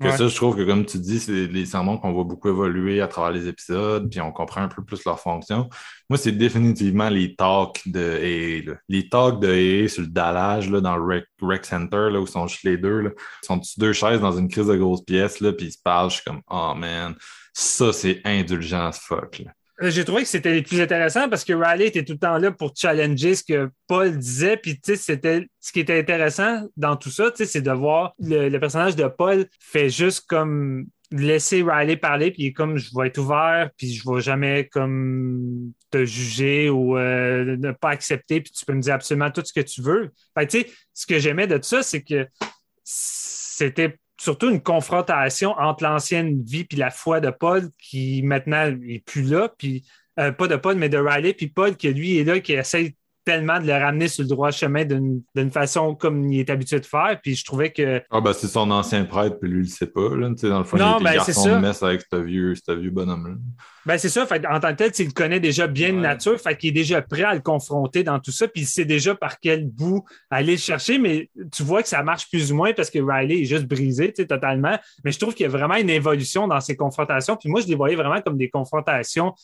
Que Ouais. ça, je trouve que, comme tu dis, c'est les sermons qu'on voit beaucoup évoluer à travers les épisodes, puis on comprend un peu plus leur fonction. Moi, c'est définitivement les talks de AA, là. Les talks de AA sur le dallage, là, dans le rec, rec center, là, où sont juste les deux, là. Ils sont deux chaises dans une crise de grosse pièce, là, puis ils se parlent. Je suis comme, oh man, ça, c'est indulgent as fuck, là. Euh, J'ai trouvé que c'était les plus intéressants parce que Riley était tout le temps là pour challenger ce que Paul disait. Puis, tu sais, c'était ce qui était intéressant dans tout ça, tu sais, c'est de voir le, personnage de Paul fait juste comme laisser Riley parler, puis comme je vais être ouvert, puis je vais jamais comme te juger ou euh, ne pas accepter, puis tu peux me dire absolument tout ce que tu veux. Fait tu sais, ce que j'aimais de tout ça, c'est que c'était surtout une confrontation entre l'ancienne vie puis la foi de Paul qui maintenant est plus là, puis euh, pas de Paul, mais de Riley, puis Paul qui lui est là, qui essaye tellement de le ramener sur le droit chemin d'une façon comme il est habitué de faire. Puis je trouvais que Ah, ben, c'est son ancien prêtre, puis lui, il le sait pas, là. Dans le fond, Non, il ben, était c'est garçon de messe avec ce vieux, bonhomme-là. Ben c'est ça, fait, en tant que tel, il connaît déjà bien de Ouais. nature, fait qu'il est déjà prêt à le confronter dans tout ça, puis il sait déjà par quel bout aller le chercher, mais tu vois que ça marche plus ou moins parce que Riley est juste brisé, tu sais, totalement. Mais je trouve qu'il y a vraiment une évolution dans ces confrontations, puis moi, je les voyais vraiment comme des confrontations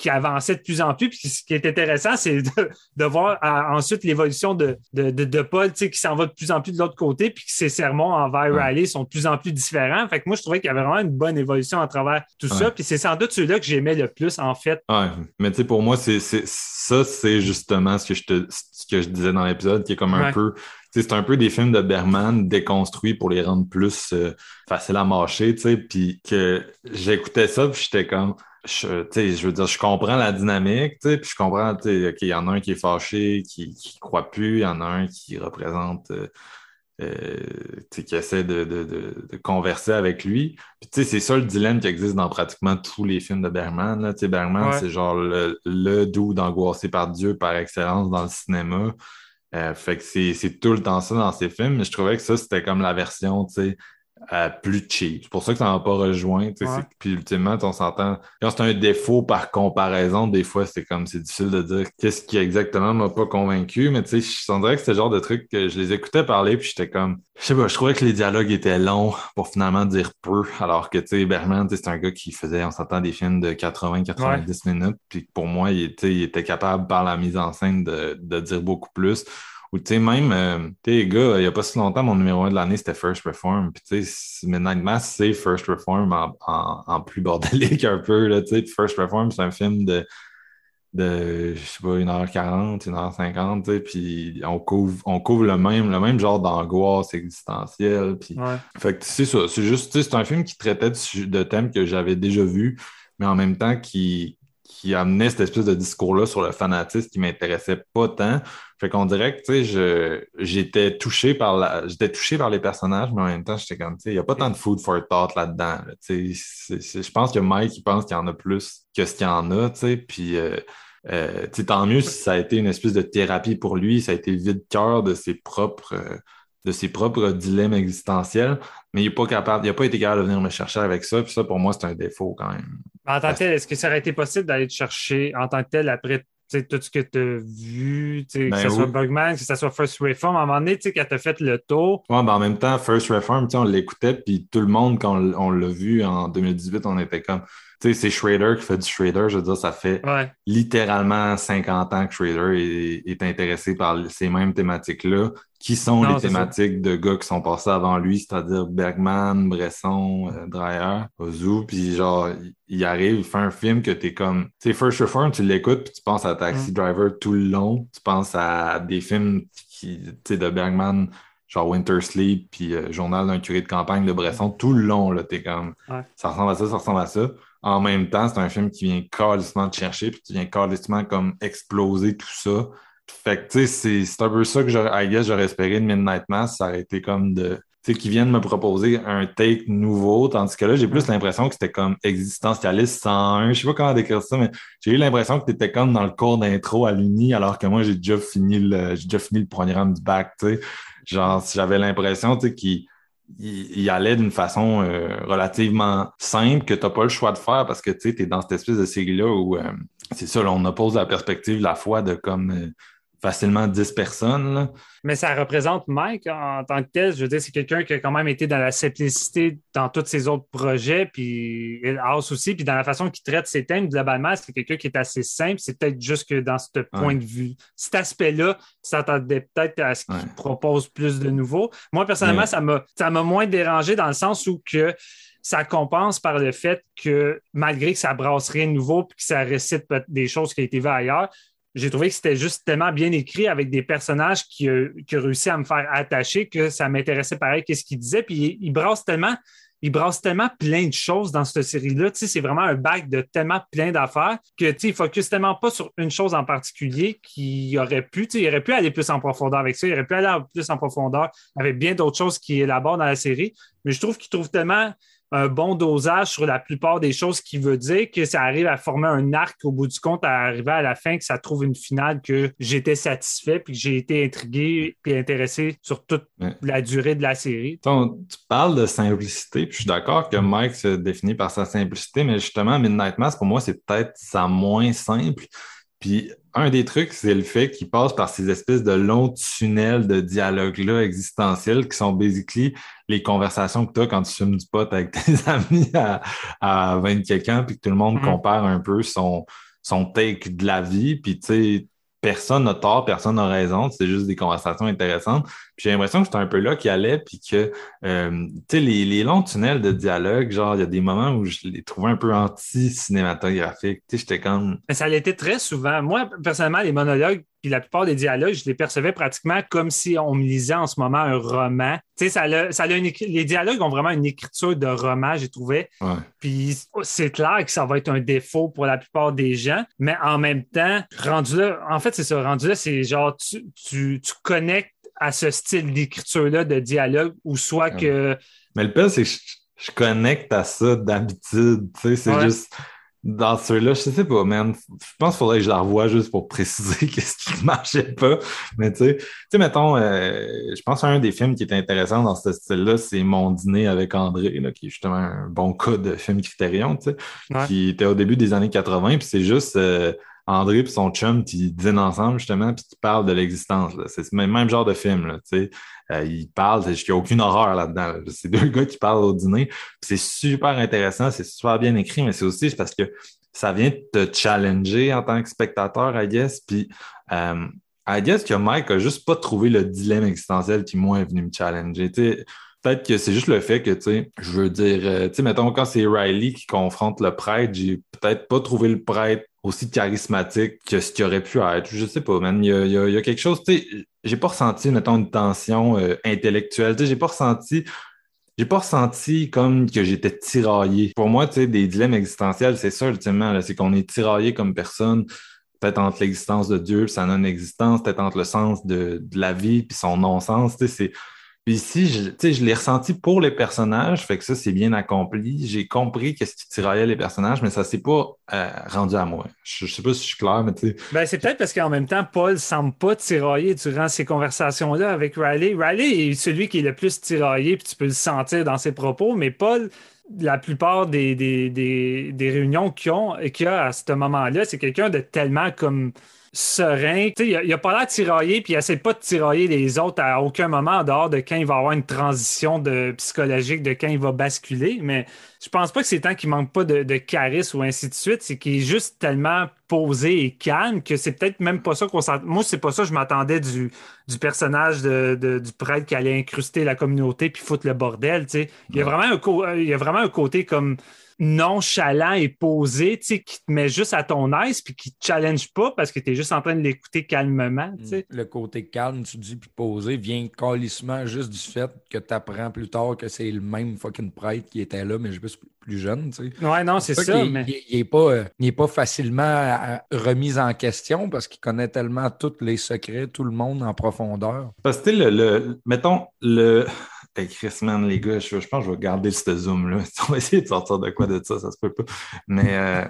qui avançaient de plus en plus. Puis ce qui est intéressant, c'est de, de voir euh, ensuite l'évolution de, de, de, de Paul, tu sais, qui s'en va de plus en plus de l'autre côté, puis que ses sermons envers Ouais. Riley sont de plus en plus différents. Fait que moi, je trouvais qu'il y avait vraiment une bonne évolution à travers tout ça. Puis c'est sans doute ceux-là que j'aimais le plus, en fait. Ouais, mais tu sais, pour moi, c'est, c'est, ça, c'est justement ce que je te, ce que je disais dans l'épisode, qui est comme un Ouais. peu, c'est un peu des films de Berman déconstruits pour les rendre plus euh, faciles à mâcher, tu sais, puis que j'écoutais ça, puis j'étais comme, je, je veux dire, je comprends la dynamique, tu sais, puis je comprends, tu sais, OK, il y en a un qui est fâché, qui, qui croit plus, il y en a un qui représente, euh, euh, tu sais, qui essaie de, de, de, de converser avec lui. Puis, tu sais, c'est ça le dilemme qui existe dans pratiquement tous les films de Bergman. Là. Tu sais, Bergman, Ouais. c'est genre le, le doux d'angoissé par Dieu par excellence dans le cinéma. Euh, fait que c'est c'est tout le temps ça dans ses films, mais je trouvais que ça, c'était comme la version, tu sais, euh, plus cheap. C'est pour ça que ça m'a pas rejoint. Ouais. Puis ultimement, on s'entend. Quand c'est un défaut par comparaison, des fois, c'est comme c'est difficile de dire qu'est-ce qui exactement m'a pas convaincu. Mais tu sais, je sentirais que c'était le genre de truc que je les écoutais parler, puis j'étais comme. Je sais pas, je trouvais que les dialogues étaient longs pour finalement dire peu. Alors que tu sais, sais, c'est un gars qui faisait, on s'entend des films de 80-90 minutes. Puis pour moi, il était, il était capable par la mise en scène de, de dire beaucoup plus. Ou tu sais, même, euh, tu sais, les gars, il y a pas si longtemps, mon numéro un de l'année, c'était First Reform. Puis tu sais, Midnight Mass, c'est First Reform en, en, en plus bordélique un peu, là, tu sais. Puis First Reform, c'est un film de, de, je sais pas, 1h40, 1h50, tu sais. Puis on couvre, on couvre le même, le même genre d'angoisse existentielle. Puis Ouais. fait que c'est ça. C'est juste, tu sais, c'est un film qui traitait de, de thèmes que j'avais déjà vus, mais en même temps qui, qui amenait cette espèce de discours-là sur le fanatisme qui m'intéressait pas tant. Fait qu'on dirait que, tu sais, j'étais touché par la, j'étais touché par les personnages, mais en même temps, j'étais comme, tu sais, il n'y a pas tant de food for thought là-dedans. tu sais, je pense que Mike, il pense qu'il y en a plus que ce qu'il y en a, tu sais, puis, euh, euh, tant mieux si ça a été une espèce de thérapie pour lui, ça a été vide-cœur de ses propres, euh, de ses propres dilemmes existentiels, mais il n'est pas capable, il n'a pas été capable de venir me chercher avec ça, puis ça, pour moi, c'est un défaut quand même. En tant que tel, est-ce que ça aurait été possible d'aller te chercher en tant que tel après tout ce que tu as vu, que ben ce soit Bugman, que ce soit First Reform, à un moment donné, quand tu as fait le tour. Ouais, ben en même temps, First Reform, on l'écoutait, puis tout le monde, quand on l'a vu en 2018, on était comme tu sais, c'est Schrader qui fait du Schrader. Je veux dire, ça fait littéralement 50 ans que Schrader est, intéressé par ces mêmes thématiques-là, qui sont les thématiques de gars qui sont passés avant lui, c'est-à-dire Bergman, Bresson, euh, Dreyer, Ozu. Puis genre, il arrive, il fait un film que t'es comme... Tu sais, First Reform, tu l'écoutes, puis tu penses à Taxi mm. Driver tout le long. Tu penses à des films qui, tu sais, de Bergman genre Winter Sleep, puis euh, Journal d'un curé de campagne de Bresson, tout le long, là, t'es comme, ça ressemble à ça, ça ressemble à ça. En même temps, c'est un film qui vient calissement te chercher, puis qui vient calissement comme exploser tout ça. Fait que, tu sais, c'est un peu ça que j'aurais, j'aurais espéré de Midnight Mass, ça aurait été comme de, tu sais, qu'ils viennent me proposer un take nouveau, tandis que là, j'ai plus l'impression que c'était comme existentialiste 101, je sais pas comment décrire ça, mais j'ai eu l'impression que tu étais comme dans le cours d'intro à l'Uni, alors que moi, j'ai déjà fini le, j'ai déjà fini le programme du bac, tu sais. Genre, j'avais l'impression, tu sais, qu'il il, allait d'une façon euh, relativement simple que tu n'as pas le choix de faire parce que tu es dans cette espèce de série-là où euh, c'est ça, on oppose la perspective la foi de comme euh, facilement 10 personnes. Mais ça représente Mike en tant que tel. Je veux dire, c'est quelqu'un qui a quand même été dans la simplicité dans tous ses autres projets, puis House aussi, puis dans la façon qu'il traite ses thèmes, globalement, c'est quelqu'un qui est assez simple. C'est peut-être juste que dans ce point de vue, cet aspect-là, ça s'attendait peut-être à ce qu'il propose plus de nouveau. Moi, personnellement, ça m'a moins dérangé dans le sens où que ça compense par le fait que malgré que ça brasse rien de nouveau puis que ça récite des choses qui ont été vues ailleurs, j'ai trouvé que c'était juste tellement bien écrit avec des personnages qui, ont réussi à me faire attacher que ça m'intéressait pareil qu'est-ce qu'il disait. Puis il, brasse tellement, il brasse tellement plein de choses dans cette série-là. Tu sais, c'est vraiment un bac de tellement plein d'affaires que tu sais, il focus tellement pas sur une chose en particulier qu'il aurait pu, tu sais, il aurait pu aller plus en profondeur avec ça, il aurait pu aller plus en profondeur avec bien d'autres choses qui élaborent dans la série. Mais je trouve qu'il trouve tellement un bon dosage sur la plupart des choses qui veut dire que ça arrive à former un arc au bout du compte, à arriver à la fin, que ça trouve une finale que j'étais satisfait puis que j'ai été intrigué et intéressé sur toute la durée de la série. tu parles de simplicité, puis je suis d'accord que Mike se définit par sa simplicité, mais justement, Midnight Mass, pour moi, c'est peut-être sa moins simple. Puis un des trucs, c'est le fait qu'il passe par ces espèces de longs tunnels de dialogue-là existentiels qui sont basically les conversations que tu as quand tu fumes du pot avec <laughs> tes amis à, à 20 quelques puis que tout le monde mm-hmm. compare un peu son, son take de la vie. Puis tu sais, personne n'a tort, personne n'a raison, c'est juste des conversations intéressantes. J'ai l'impression que c'est un peu là qu'il allait, puis que, euh, tu sais, les, les, longs tunnels de dialogue, genre, il y a des moments où je les trouvais un peu anti-cinématographiques. Tu sais, j'étais comme... Mais ça l'était très souvent. Moi, personnellement, les monologues, puis la plupart des dialogues, je les percevais pratiquement comme si on me lisait en ce moment un roman. Tu sais, ça a, ça a les dialogues ont vraiment une écriture de roman, j'ai trouvé. Puis c'est clair que ça va être un défaut pour la plupart des gens, mais en même temps, rendu là, en fait, c'est ça, rendu là, c'est genre, tu, tu, tu, connectes à ce style d'écriture-là, de dialogue, ou soit que. Mais le pire, c'est que je, connecte à ça d'habitude. Tu sais, c'est juste dans ceux-là, je sais pas, man. Je pense qu'il faudrait que je la revoie juste pour préciser <laughs> qu'est-ce qui ne marchait pas. Mais tu sais, tu sais, mettons, euh, je pense à un des films qui est intéressant dans ce style-là, c'est Mon dîner avec André, là, qui est justement un bon cas de film Criterion, tu sais, qui était au début des années 80, puis c'est juste euh, André et son chum qui dînent ensemble, justement, puis qui parlent de l'existence. C'est le même, genre de film, là. Euh, ils parlent, il n'y a aucune horreur là-dedans. C'est deux gars qui parlent au dîner. C'est super intéressant, c'est super bien écrit, mais c'est aussi parce que ça vient te challenger en tant que spectateur, I guess. Puis, euh, I guess que Mike a juste pas trouvé le dilemme existentiel qui, moi, est venu me challenger. Peut-être que c'est juste le fait que, tu sais, je veux dire, euh, tu sais, mettons, quand c'est Riley qui confronte le prêtre, j'ai peut-être pas trouvé le prêtre aussi charismatique que ce qu'il aurait pu être. Je sais pas, man. Il y a, quelque chose, tu sais, j'ai pas ressenti, mettons, une tension euh, intellectuelle. Tu sais, j'ai pas ressenti. j'ai pas ressenti comme que j'étais tiraillé. Pour moi, tu sais, des dilemmes existentiels, c'est ça ultimement, c'est qu'on est tiraillé comme personne, peut-être entre l'existence de Dieu et sa non-existence, peut-être entre le sens de, de la vie puis son non-sens. Tu sais, c'est ici, je, je l'ai ressenti pour les personnages, fait que ça, c'est bien accompli. J'ai compris qu'est-ce qui tiraillait les personnages, mais ça s'est pas euh, rendu à moi. Je, je, sais pas si je suis clair, mais tu sais. Ben, c'est peut-être parce qu'en même temps, Paul semble pas tirailler durant ces conversations-là avec Riley. Riley est celui qui est le plus tiraillé, puis tu peux le sentir dans ses propos, mais Paul, la plupart des, réunions qu'il qu a à ce moment-là, c'est quelqu'un de tellement comme serein. Il n'a a pas l'air de tirailler, puis il essaie pas de tirailler les autres à aucun moment en dehors de quand il va avoir une transition de, psychologique, de quand il va basculer. Mais je pense pas que c'est tant qu'il manque pas de, de charisme ou ainsi de suite. C'est qu'il est juste tellement posé et calme que c'est peut-être même pas ça qu'on s'attend. Moi, c'est pas ça que je m'attendais du, du personnage de, du prêtre qui allait incruster la communauté puis foutre le bordel. Il y, a vraiment un il y a vraiment un côté comme nonchalant et posé, tu sais, qui te met juste à ton aise puis qui te challenge pas parce que tu es juste en train de l'écouter calmement, tu sais. Le côté calme, tu dis, puis posé, vient calissement juste du fait que tu apprends plus tard que c'est le même fucking prêtre qui était là, mais je suis plus jeune, tu sais. Ouais, non, c'est ça. Il, mais... il, est pas, euh, il est pas facilement euh, remis en question parce qu'il connaît tellement tous les secrets, tout le monde en profondeur. Parce que, le, le, mettons, le Chris, man, les gars, je, pense que je vais garder ce zoom-là. <laughs> On va essayer de sortir de quoi de ça, ça se peut pas. Mais euh,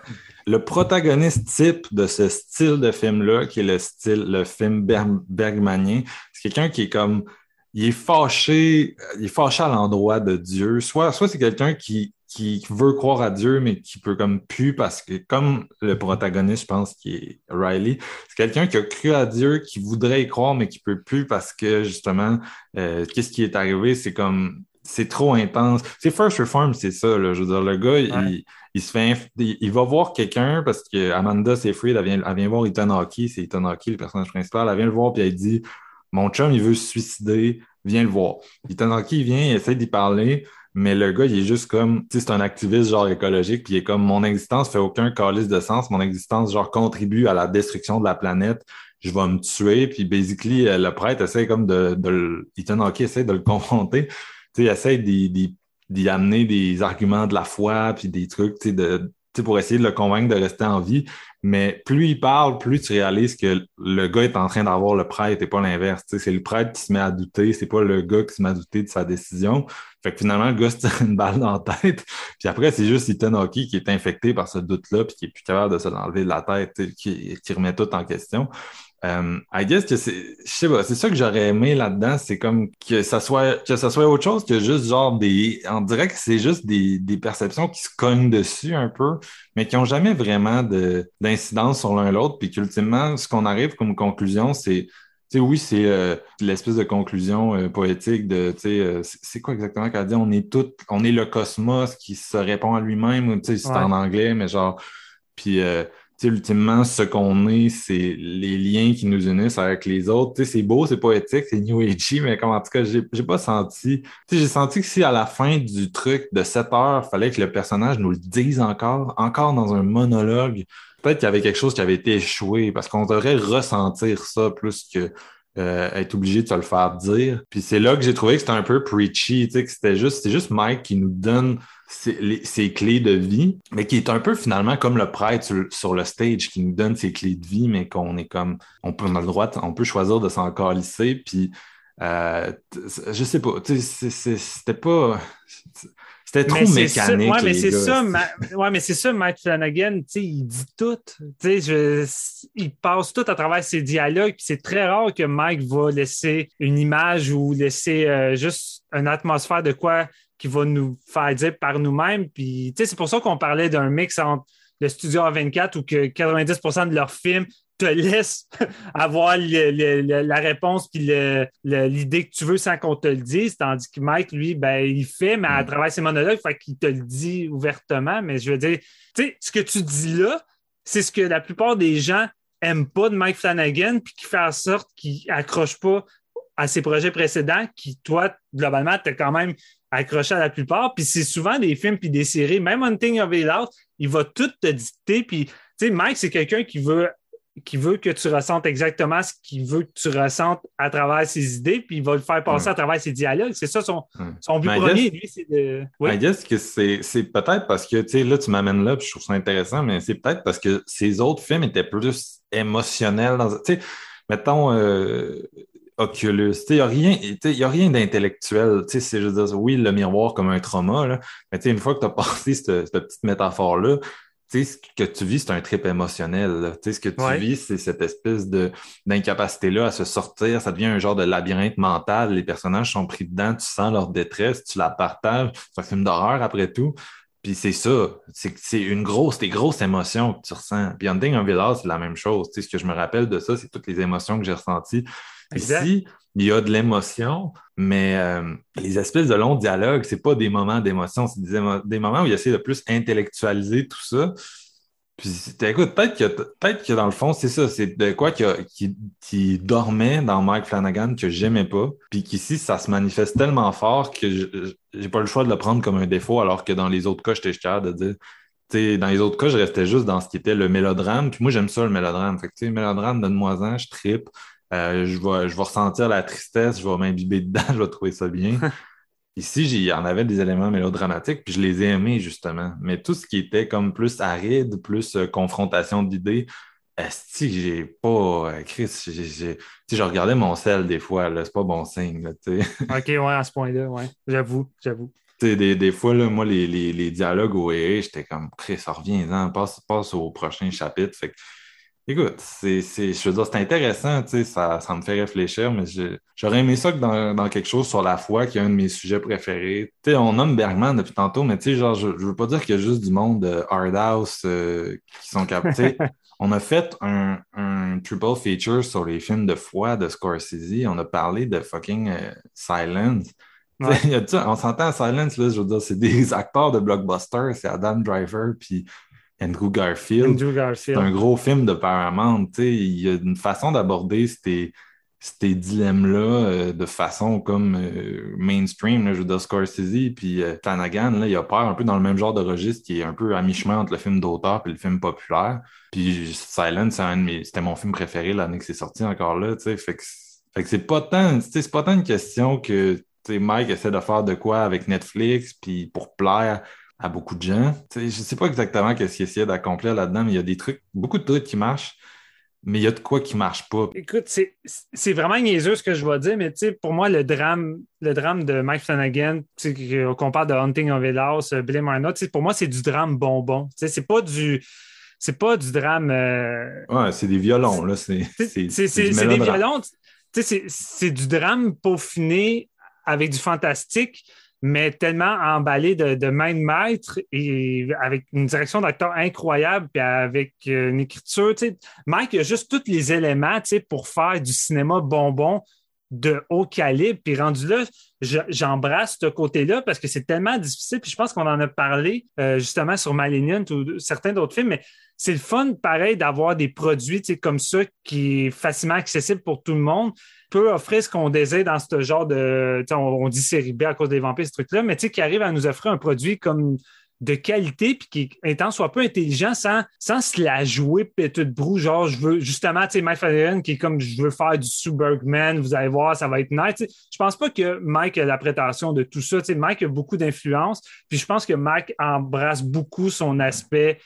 le protagoniste type de ce style de film-là, qui est le style, le film bergmanien, c'est quelqu'un qui est comme. Il est fâché, il est fâché à l'endroit de Dieu. Soit, soit c'est quelqu'un qui, qui veut croire à Dieu, mais qui peut comme plus parce que, comme le protagoniste, je pense, qui est Riley, c'est quelqu'un qui a cru à Dieu, qui voudrait y croire, mais qui peut plus parce que, justement, euh, qu'est-ce qui est arrivé? C'est comme, c'est trop intense. C'est First Reform, c'est ça, là. Je veux dire, le gars, il, il, se fait, il, va voir quelqu'un parce que Amanda Seyfried, elle vient, elle vient voir Ethan c'est Ethan le personnage principal, elle vient le voir, puis elle dit, mon chum, il veut se suicider, viens le voir. Ethan il vient, il essaie d'y parler, mais le gars, il est juste comme, tu sais, c'est un activiste genre écologique, puis il est comme, mon existence fait aucun calice de sens, mon existence genre contribue à la destruction de la planète, je vais me tuer, puis basically, euh, le prêtre essaie comme de, de Ethan Hawke essaie de le confronter, tu sais, il essaie d'y amener des arguments de la foi, puis des trucs, tu sais, de, pour essayer de le convaincre de rester en vie. Mais plus il parle, plus tu réalises que le gars est en train d'avoir le prêtre et pas l'inverse. C'est le prêtre qui se met à douter, c'est pas le gars qui se met à douter de sa décision. Fait que finalement, le gars <laughs> se tire une balle dans la tête. Puis après, c'est juste Ethan Hockey qui est infecté par ce doute-là, puis qui est plus capable de se l'enlever de la tête, qui, qui remet tout en question. Um, I guess que c'est, je sais pas, c'est ça que j'aurais aimé là-dedans, c'est comme que ça soit, que ça soit autre chose que juste genre des, on dirait que c'est juste des, des perceptions qui se cognent dessus un peu, mais qui ont jamais vraiment de, d'incidence sur l'un l'autre, puis qu'ultimement, ce qu'on arrive comme conclusion, c'est, tu sais, oui, c'est euh, l'espèce de conclusion euh, poétique de, tu sais, euh, c'est quoi exactement qu'elle dit? On est tout, on est le cosmos qui se répond à lui-même, tu sais, c'est en anglais, mais genre, puis ultimement, ce qu'on est, c'est les liens qui nous unissent avec les autres. c'est beau, c'est poétique, c'est New Agey, mais comme en tout cas, j'ai, pas senti. J'ai senti que si à la fin du truc de 7 heures, fallait que le personnage nous le dise encore, encore dans un monologue, peut-être qu'il y avait quelque chose qui avait été échoué, parce qu'on devrait ressentir ça plus que euh, être obligé de se le faire dire. Puis c'est là que j'ai trouvé que c'était un peu preachy, que c'était juste, c'était juste Mike qui nous donne ses, clés de vie, mais qui est un peu finalement comme le prêtre sur, le stage qui nous donne ses clés de vie, mais qu'on est comme, on a le droit, on peut choisir de s'en calisser, puis euh, je sais pas, c'était pas... C'était trop mécanique. ouais, mais c'est ça, ouais, mais c'est ça, Mike Flanagan, il dit tout. Je... Il passe tout à travers ses dialogues. C'est très rare que Mike va laisser une image ou laisser euh, juste une atmosphère de quoi qui va nous faire dire par nous-mêmes. Puis, c'est pour ça qu'on parlait d'un mix entre le Studio A24 où que 90% de leurs films te laissent <laughs> avoir la réponse puis l'idée que tu veux sans qu'on te le dise, tandis que Mike, lui, ben, il fait, mais à mm. travers ses monologues, fait qu'il te le dit ouvertement. Mais je veux dire, tu sais, ce que tu dis là, c'est ce que la plupart des gens aiment pas de Mike Flanagan, puis qui fait en sorte qu'il accroche pas à ses projets précédents, qui, toi, globalement, t'es quand même accroché à la plupart. Puis c'est souvent des films puis des séries, même Hunting of Out, il va tout te dicter. Puis, tu sais, Mike, c'est quelqu'un qui veut qui veut que tu ressentes exactement ce qu'il veut que tu ressentes à travers ses idées, puis il va le faire passer à travers ses dialogues. C'est ça son, Ouais. son but Mais premier, guess- lui, c'est de. Oui. I guess que c'est c'est peut-être parce que, tu sais, là, tu m'amènes là, puis je trouve ça intéressant, mais c'est peut-être parce que ces autres films étaient plus émotionnels. dans- Tu sais, mettons euh, Oculus, il n'y a rien, y a rien d'intellectuel. Tu sais, c'est juste dire, oui, le miroir comme un trauma, là, mais tu sais, une fois que tu as <laughs> passé cette, cette petite métaphore-là, sais, ce que tu vis, c'est un trip émotionnel. Tu sais, ce que tu Ouais. vis, c'est cette espèce de d'incapacité-là à se sortir. Ça devient un genre de labyrinthe mental. Les personnages sont pris dedans, tu sens leur détresse, tu la partages. C'est un film d'horreur après tout. Puis c'est ça, c'est c'est une grosse, des grosses émotions que tu ressens. Puis Hunting on Village, c'est la même chose. Tu sais, ce que je me rappelle de ça, c'est toutes les émotions que j'ai ressenties. Exact. Ici, il y a de l'émotion, mais euh, les espèces de longs dialogues, c'est pas des moments d'émotion, c'est des, moments où il essaie de plus intellectualiser tout ça. Puis écoute, peut-être que peut-être que dans le fond, c'est ça, c'est de quoi qui, qui, dormait dans Mike Flanagan que j'aimais pas, puis qu'ici, ça se manifeste tellement fort que je- j'ai pas le choix de le prendre comme un défaut, alors que dans les autres cas, j'étais capable de dire. Dans les autres cas, je restais juste dans ce qui était le mélodrame. Puis moi, j'aime ça, le mélodrame. Fait que, tu sais, mélodrame, donne-moi-en, je tripe. Euh, je vais, je vais ressentir la tristesse, je vais m'imbiber dedans, <laughs> je vais trouver ça bien. <laughs> Ici, il y en avait des éléments mélodramatiques, puis je les ai aimés, justement. Mais tout ce qui était comme plus aride, plus euh, confrontation d'idées, esti, j'ai pas... euh, Chris, j'ai, je regardais mon sel des fois, c'est pas bon signe, là. <laughs> OK, ouais, à ce point-là, ouais. J'avoue, j'avoue. Des, des fois, là, moi, les, les, les dialogues au AA, j'étais comme, Chris, reviens-en, passe, passe au prochain chapitre. Fait que, écoute, c'est, c'est, je veux dire, c'est intéressant, tu sais, ça, ça me fait réfléchir, mais je- j'aurais aimé ça que dans, dans quelque chose sur la foi, qui est un de mes sujets préférés. Tu sais, on nomme Bergman depuis tantôt, mais tu sais, genre, je, je veux pas dire qu'il y a juste du monde de hard house euh, qui sont captés. <laughs> On a fait un, un triple feature sur les films de foi de Scorsese. On a parlé de fucking euh, Silence. Ouais. On s'entend à Silence, là, je veux dire, c'est des <laughs> acteurs de blockbuster, c'est Adam Driver puis Andrew Garfield. Andrew C'est un gros film de Paramount. Il y a une façon d'aborder ces, ces dilemmes-là euh, de façon comme euh, mainstream. Là, je veux dire, Scorsese puis euh, Flanagan, là, il opère un peu dans le même genre de registre qui est un peu à mi-chemin entre le film d'auteur et le film populaire. Puis Silence, c'est un de mes- c'était mon film préféré l'année que c'est sorti encore là. Fait que, fait que c'est pas tant, c'est pas tant une question que Mike essaie de faire de quoi avec Netflix puis pour plaire à beaucoup de gens. Je sais pas exactement qu'est-ce qu'il essayait d'accomplir là-dedans, mais il y a des trucs, beaucoup de trucs qui marchent, mais il y a de quoi qui marche pas. Écoute, c'est vraiment niaiseux ce que je vais dire, mais pour moi, le drame, le drame de Mike Flanagan, que- qu'on parle de Hunting of Hill House, euh, Blame pour moi, c'est du drame bonbon. C'est pas du. C'est pas du drame. euh, Ouais, c'est des violons, là. C'est des violons. Tu sais, c'est- c'est du drame peaufiné avec du fantastique, mais tellement emballé de, main de maître et avec une direction d'acteur incroyable, puis avec euh, une écriture. Tu sais, Mike a juste tous les éléments tu pour faire du cinéma bonbon de haut calibre. Puis rendu là, je- j'embrasse ce côté-là parce que c'est tellement difficile. Puis je pense qu'on en a parlé euh, justement sur Malignant ou certains d'autres films, mais c'est le fun, pareil, d'avoir des produits comme ça qui est facilement accessible pour tout le monde, peut offrir ce qu'on désire dans ce genre de. On, on dit série B à cause des vampires, ce truc-là, mais qui arrive à nous offrir un produit comme de qualité puis qui est tant soit peu intelligent sans, sans se la jouer péteux de brou. Genre, je veux justement, tu sais, Mike Flanagan qui est comme je veux faire du sous Bergman, vous allez voir, ça va être nice. Je pense pas que Mike a la prétention de tout ça. Tu sais, Mike a beaucoup d'influence, puis je pense que Mike embrasse beaucoup son aspect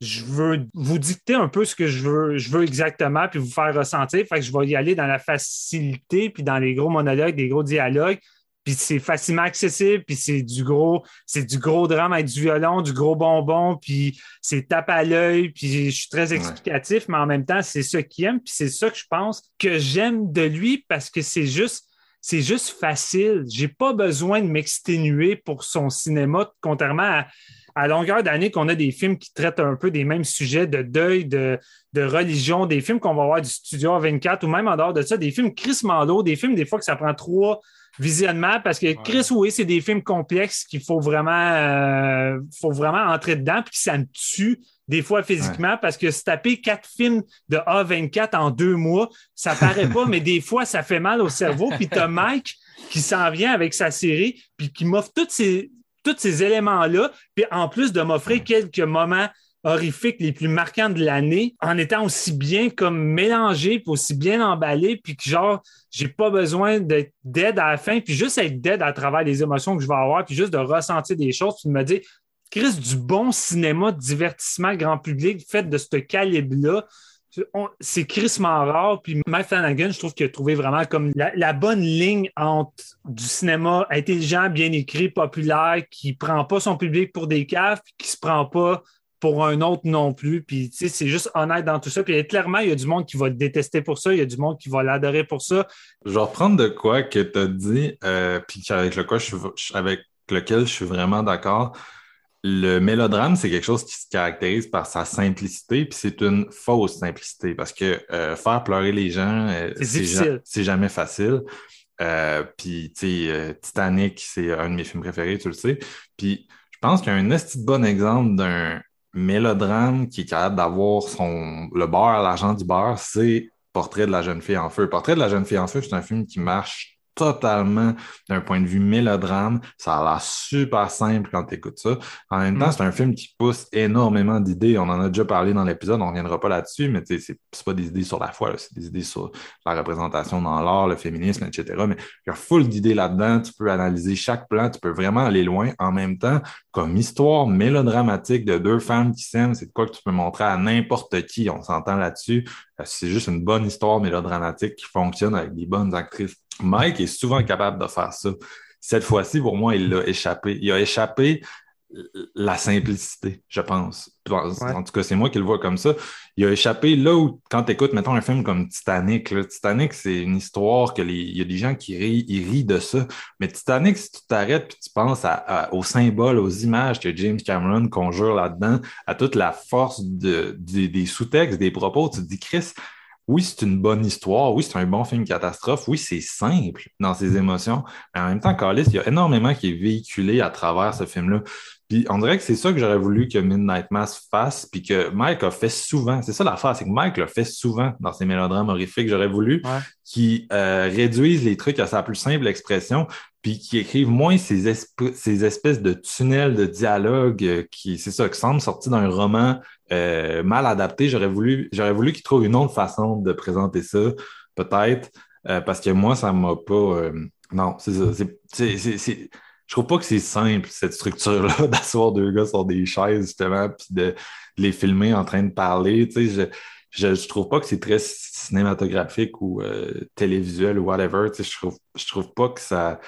je veux vous dicter un peu ce que je veux, je veux exactement, puis vous faire ressentir. Fait que je vais y aller dans la facilité, puis dans les gros monologues, des gros dialogues. Puis c'est facilement accessible, puis c'est du gros, c'est du gros drame avec du violon, du gros bonbon, puis c'est tape à l'œil, puis je suis très explicatif, mais en même temps, c'est ça qu'il aime, puis c'est ça que je pense que j'aime de lui parce que c'est juste c'est juste facile. J'ai pas besoin de m'exténuer pour son cinéma, contrairement à, à longueur d'année qu'on a des films qui traitent un peu des mêmes sujets de deuil, de, de religion, des films qu'on va voir du Studio 24 ou même en dehors de ça, des films Chris Mando, des films des fois que ça prend trois visionnements parce que Chris, oui, c'est des films complexes qu'il faut vraiment, euh, faut vraiment entrer dedans puis que ça me tue des fois physiquement parce que se taper quatre films de A24 en deux mois, ça paraît pas, <laughs> mais des fois, ça fait mal au cerveau. Puis t'as Mike qui s'en vient avec sa série puis qui m'offre toutes ces tous ces éléments-là, puis en plus de m'offrir quelques moments horrifiques les plus marquants de l'année en étant aussi bien comme mélangé, puis aussi bien emballé, puis que genre, j'ai pas besoin d'être dead à la fin, puis juste être dead à travers les émotions que je vais avoir, puis juste de ressentir des choses, puis de me dire, Chris, du bon cinéma divertissement grand public fait de ce calibre-là, c'est Chris rare. Puis Mike Flanagan, je trouve qu'il a trouvé vraiment comme la, bonne ligne entre du cinéma intelligent, bien écrit, populaire, qui prend pas son public pour des caves, puis qui se prend pas pour un autre non plus. Puis, tu sais, c'est juste honnête dans tout ça. Puis, clairement, il y a du monde qui va le détester pour ça. Il y a du monde qui va l'adorer pour ça. Je vais reprendre de quoi que tu as dit, euh, puis avec, le quoi avec lequel je suis vraiment d'accord le mélodrame, c'est quelque chose qui se caractérise par sa simplicité, puis c'est une fausse simplicité parce que euh, faire pleurer les gens, euh, c'est jamais facile. Euh, puis, tu sais, Titanic, c'est un de mes films préférés, tu le sais. Puis, je pense qu'il y a un esti bon exemple d'un mélodrame qui est capable d'avoir son le beurre, l'argent du beurre, c'est Portrait de la jeune fille en feu. Portrait de la jeune fille en feu, c'est un film qui marche totalement d'un point de vue mélodrame. Ça a l'air super simple quand tu écoutes ça. En même temps, mm. c'est un film qui pousse énormément d'idées. On en a déjà parlé dans l'épisode, on ne reviendra pas là-dessus, mais c'est pas des idées sur la foi, c'est des idées sur la représentation dans l'art, le féminisme, etc. Mais il y a full d'idées là-dedans. Tu peux analyser chaque plan, tu peux vraiment aller loin. En même temps, comme histoire mélodramatique de deux femmes qui s'aiment, c'est de quoi que tu peux montrer à n'importe qui. On s'entend là-dessus. Euh, c'est juste une bonne histoire mélodramatique qui fonctionne avec des bonnes actrices. Mike est souvent capable de faire ça. Cette fois-ci, pour moi, il l'a échappé. Il a échappé la simplicité, je pense. En tout cas, c'est moi qui le vois comme ça. Il a échappé là où, quand tu écoutes, mettons, un film comme Titanic, Titanic, c'est une histoire que il y a des gens qui rient, ils rient de ça. Mais Titanic, si tu t'arrêtes et tu penses aux symboles, aux images que James Cameron conjure là-dedans, à toute la force des sous-textes, des propos, tu te dis, Chris, oui, c'est une bonne histoire, oui, c'est un bon film catastrophe, oui, c'est simple dans ses émotions, mais en même temps, Carlis, il y a énormément qui est véhiculé à travers ce film-là. Puis on dirait que c'est ça que j'aurais voulu que Midnight Mass fasse, puis que Mike a fait souvent. C'est ça l'affaire, c'est que Mike l'a fait souvent dans ses mélodrames horrifiques. J'aurais voulu qu'il euh, réduise les trucs à sa plus simple expression, puis qu'il écrive moins ces, ces, espèces de tunnels de dialogue euh, qui, c'est ça, qui semblent sortis d'un roman euh, mal adapté. J'aurais voulu, j'aurais voulu qu'il trouve une autre façon de présenter ça, peut-être, parce que moi, ça m'a pas. non, c'est ça. c'est je trouve pas que c'est simple, cette structure-là, <laughs> d'asseoir deux gars sur des chaises, justement, puis de, les filmer en train de parler. Tu sais, je, je, trouve pas que c'est très cinématographique ou euh, télévisuel ou whatever. Tu sais, je trouve, je trouve pas que ça.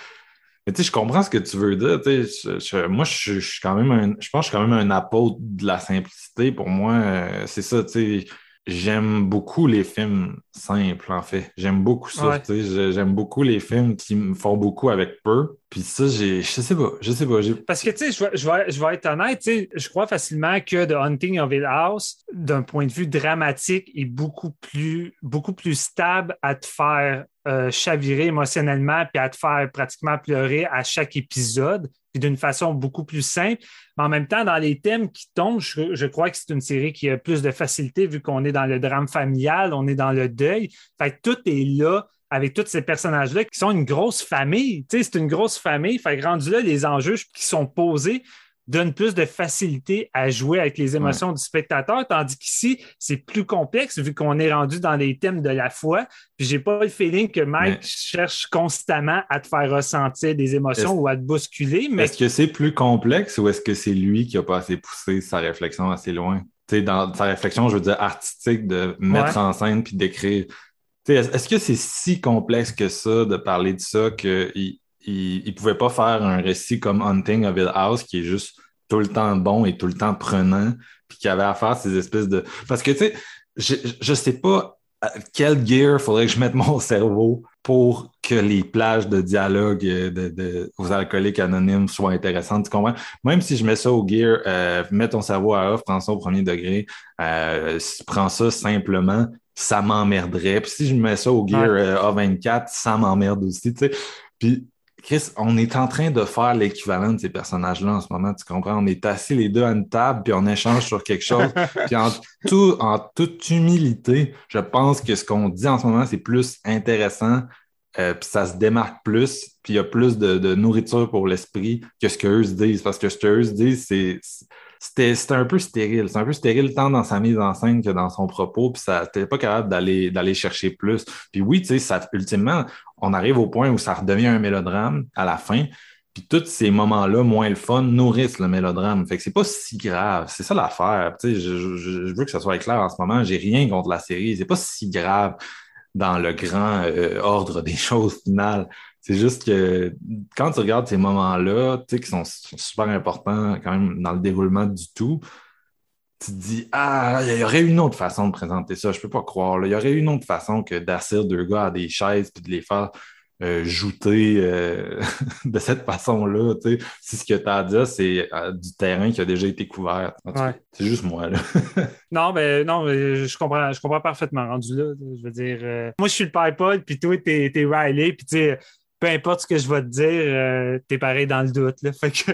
Mais tu sais, je comprends ce que tu veux dire. Tu sais, moi, je, suis quand même un, je pense que je suis quand même un apôtre de la simplicité. Pour moi, euh, c'est ça, tu sais J'aime beaucoup les films simples, en fait. J'aime beaucoup ça. J'aime beaucoup les films qui me font beaucoup avec peu. Puis ça, j'ai, je sais pas, je sais pas. Parce que, tu sais, je vais, je, vais, je vais être honnête, je crois facilement que The Hunting of Hill House, d'un point de vue dramatique, est beaucoup plus, beaucoup plus stable à te faire euh, chavirer émotionnellement puis à te faire pratiquement pleurer à chaque épisode puis d'une façon beaucoup plus simple. Mais en même temps, dans les thèmes qui tombent, je, crois que c'est une série qui a plus de facilité vu qu'on est dans le drame familial, on est dans le deuil. Fait tout est là avec tous ces personnages-là qui sont une grosse famille. C'est une grosse famille. Fait que rendu là, les enjeux qui sont posés donne plus de facilité à jouer avec les émotions du spectateur, tandis qu'ici, c'est plus complexe vu qu'on est rendu dans les thèmes de la foi. Puis j'ai pas le feeling que Mike cherche constamment à te faire ressentir des émotions ou à te bousculer. Mais... Est-ce que c'est plus complexe ou est-ce que c'est lui qui a pas assez poussé sa réflexion assez loin? sais, dans sa réflexion, je veux dire, artistique, de mettre en scène puis d'écrire. Est-ce que c'est si complexe que ça de parler de ça qu'il il, ne pouvait pas faire un récit comme Hunting of Hill House qui est juste tout le temps bon et tout le temps prenant, puis qui avait à faire ces espèces de. Parce que, tu sais, je, je sais pas quel gear faudrait que je mette <laughs> mon cerveau pour que les plages de dialogue euh, de, aux alcooliques anonymes soient intéressantes. Tu comprends? Même si je mets ça au gear, euh, mets ton cerveau à off, prends ça au premier degré, euh, prends ça simplement, ça m'emmerderait. Puis si je mets ça au gear euh, A24, ça m'emmerde aussi. Tu sais? Puis Chris, on est en train de faire l'équivalent de ces personnages-là en ce moment, tu comprends? On est assis les deux à une table, puis on échange sur quelque chose. <laughs> puis en, tout, en toute humilité, je pense que ce qu'on dit en ce moment, c'est plus intéressant, euh, puis ça se démarque plus, puis il y a plus de, nourriture pour l'esprit que ce qu'eux se disent. Parce que ce qu'eux se disent, c'est c'était un peu stérile. C'est un peu stérile tant dans sa mise en scène que dans son propos, puis ça t'es pas capable d'aller d'aller chercher plus. Puis oui, tu sais, ça ultimement, on arrive au point où ça redevient un mélodrame à la fin. Puis tous ces moments-là, moins le fun, nourrissent le mélodrame. Fait que c'est pas si grave. C'est ça l'affaire. Je, je, je veux que ça soit clair en ce moment. J'ai rien contre la série. C'est pas si grave dans le grand euh, ordre des choses finales. C'est juste que quand tu regardes ces moments-là, tu sais, qui sont, sont super importants quand même dans le déroulement du tout, tu te dis Ah, il y aurait une autre façon de présenter ça, je peux pas croire. Il y aurait une autre façon que d'assir deux gars à des chaises puis de les faire euh, jouter euh, <laughs> de cette façon-là. tu sais. Si ce que tu as à dire, c'est euh, du terrain qui a déjà été couvert. Ouais. C'est juste moi, là. <laughs> Non, mais non, mais je comprends, je comprends parfaitement rendu là. Je veux dire, moi, je suis le Paul, puis toi, t'es, t'es Riley, puis tu sais, peu importe ce que je vais te dire, euh, t'es pareil dans le doute. Là. Fait que...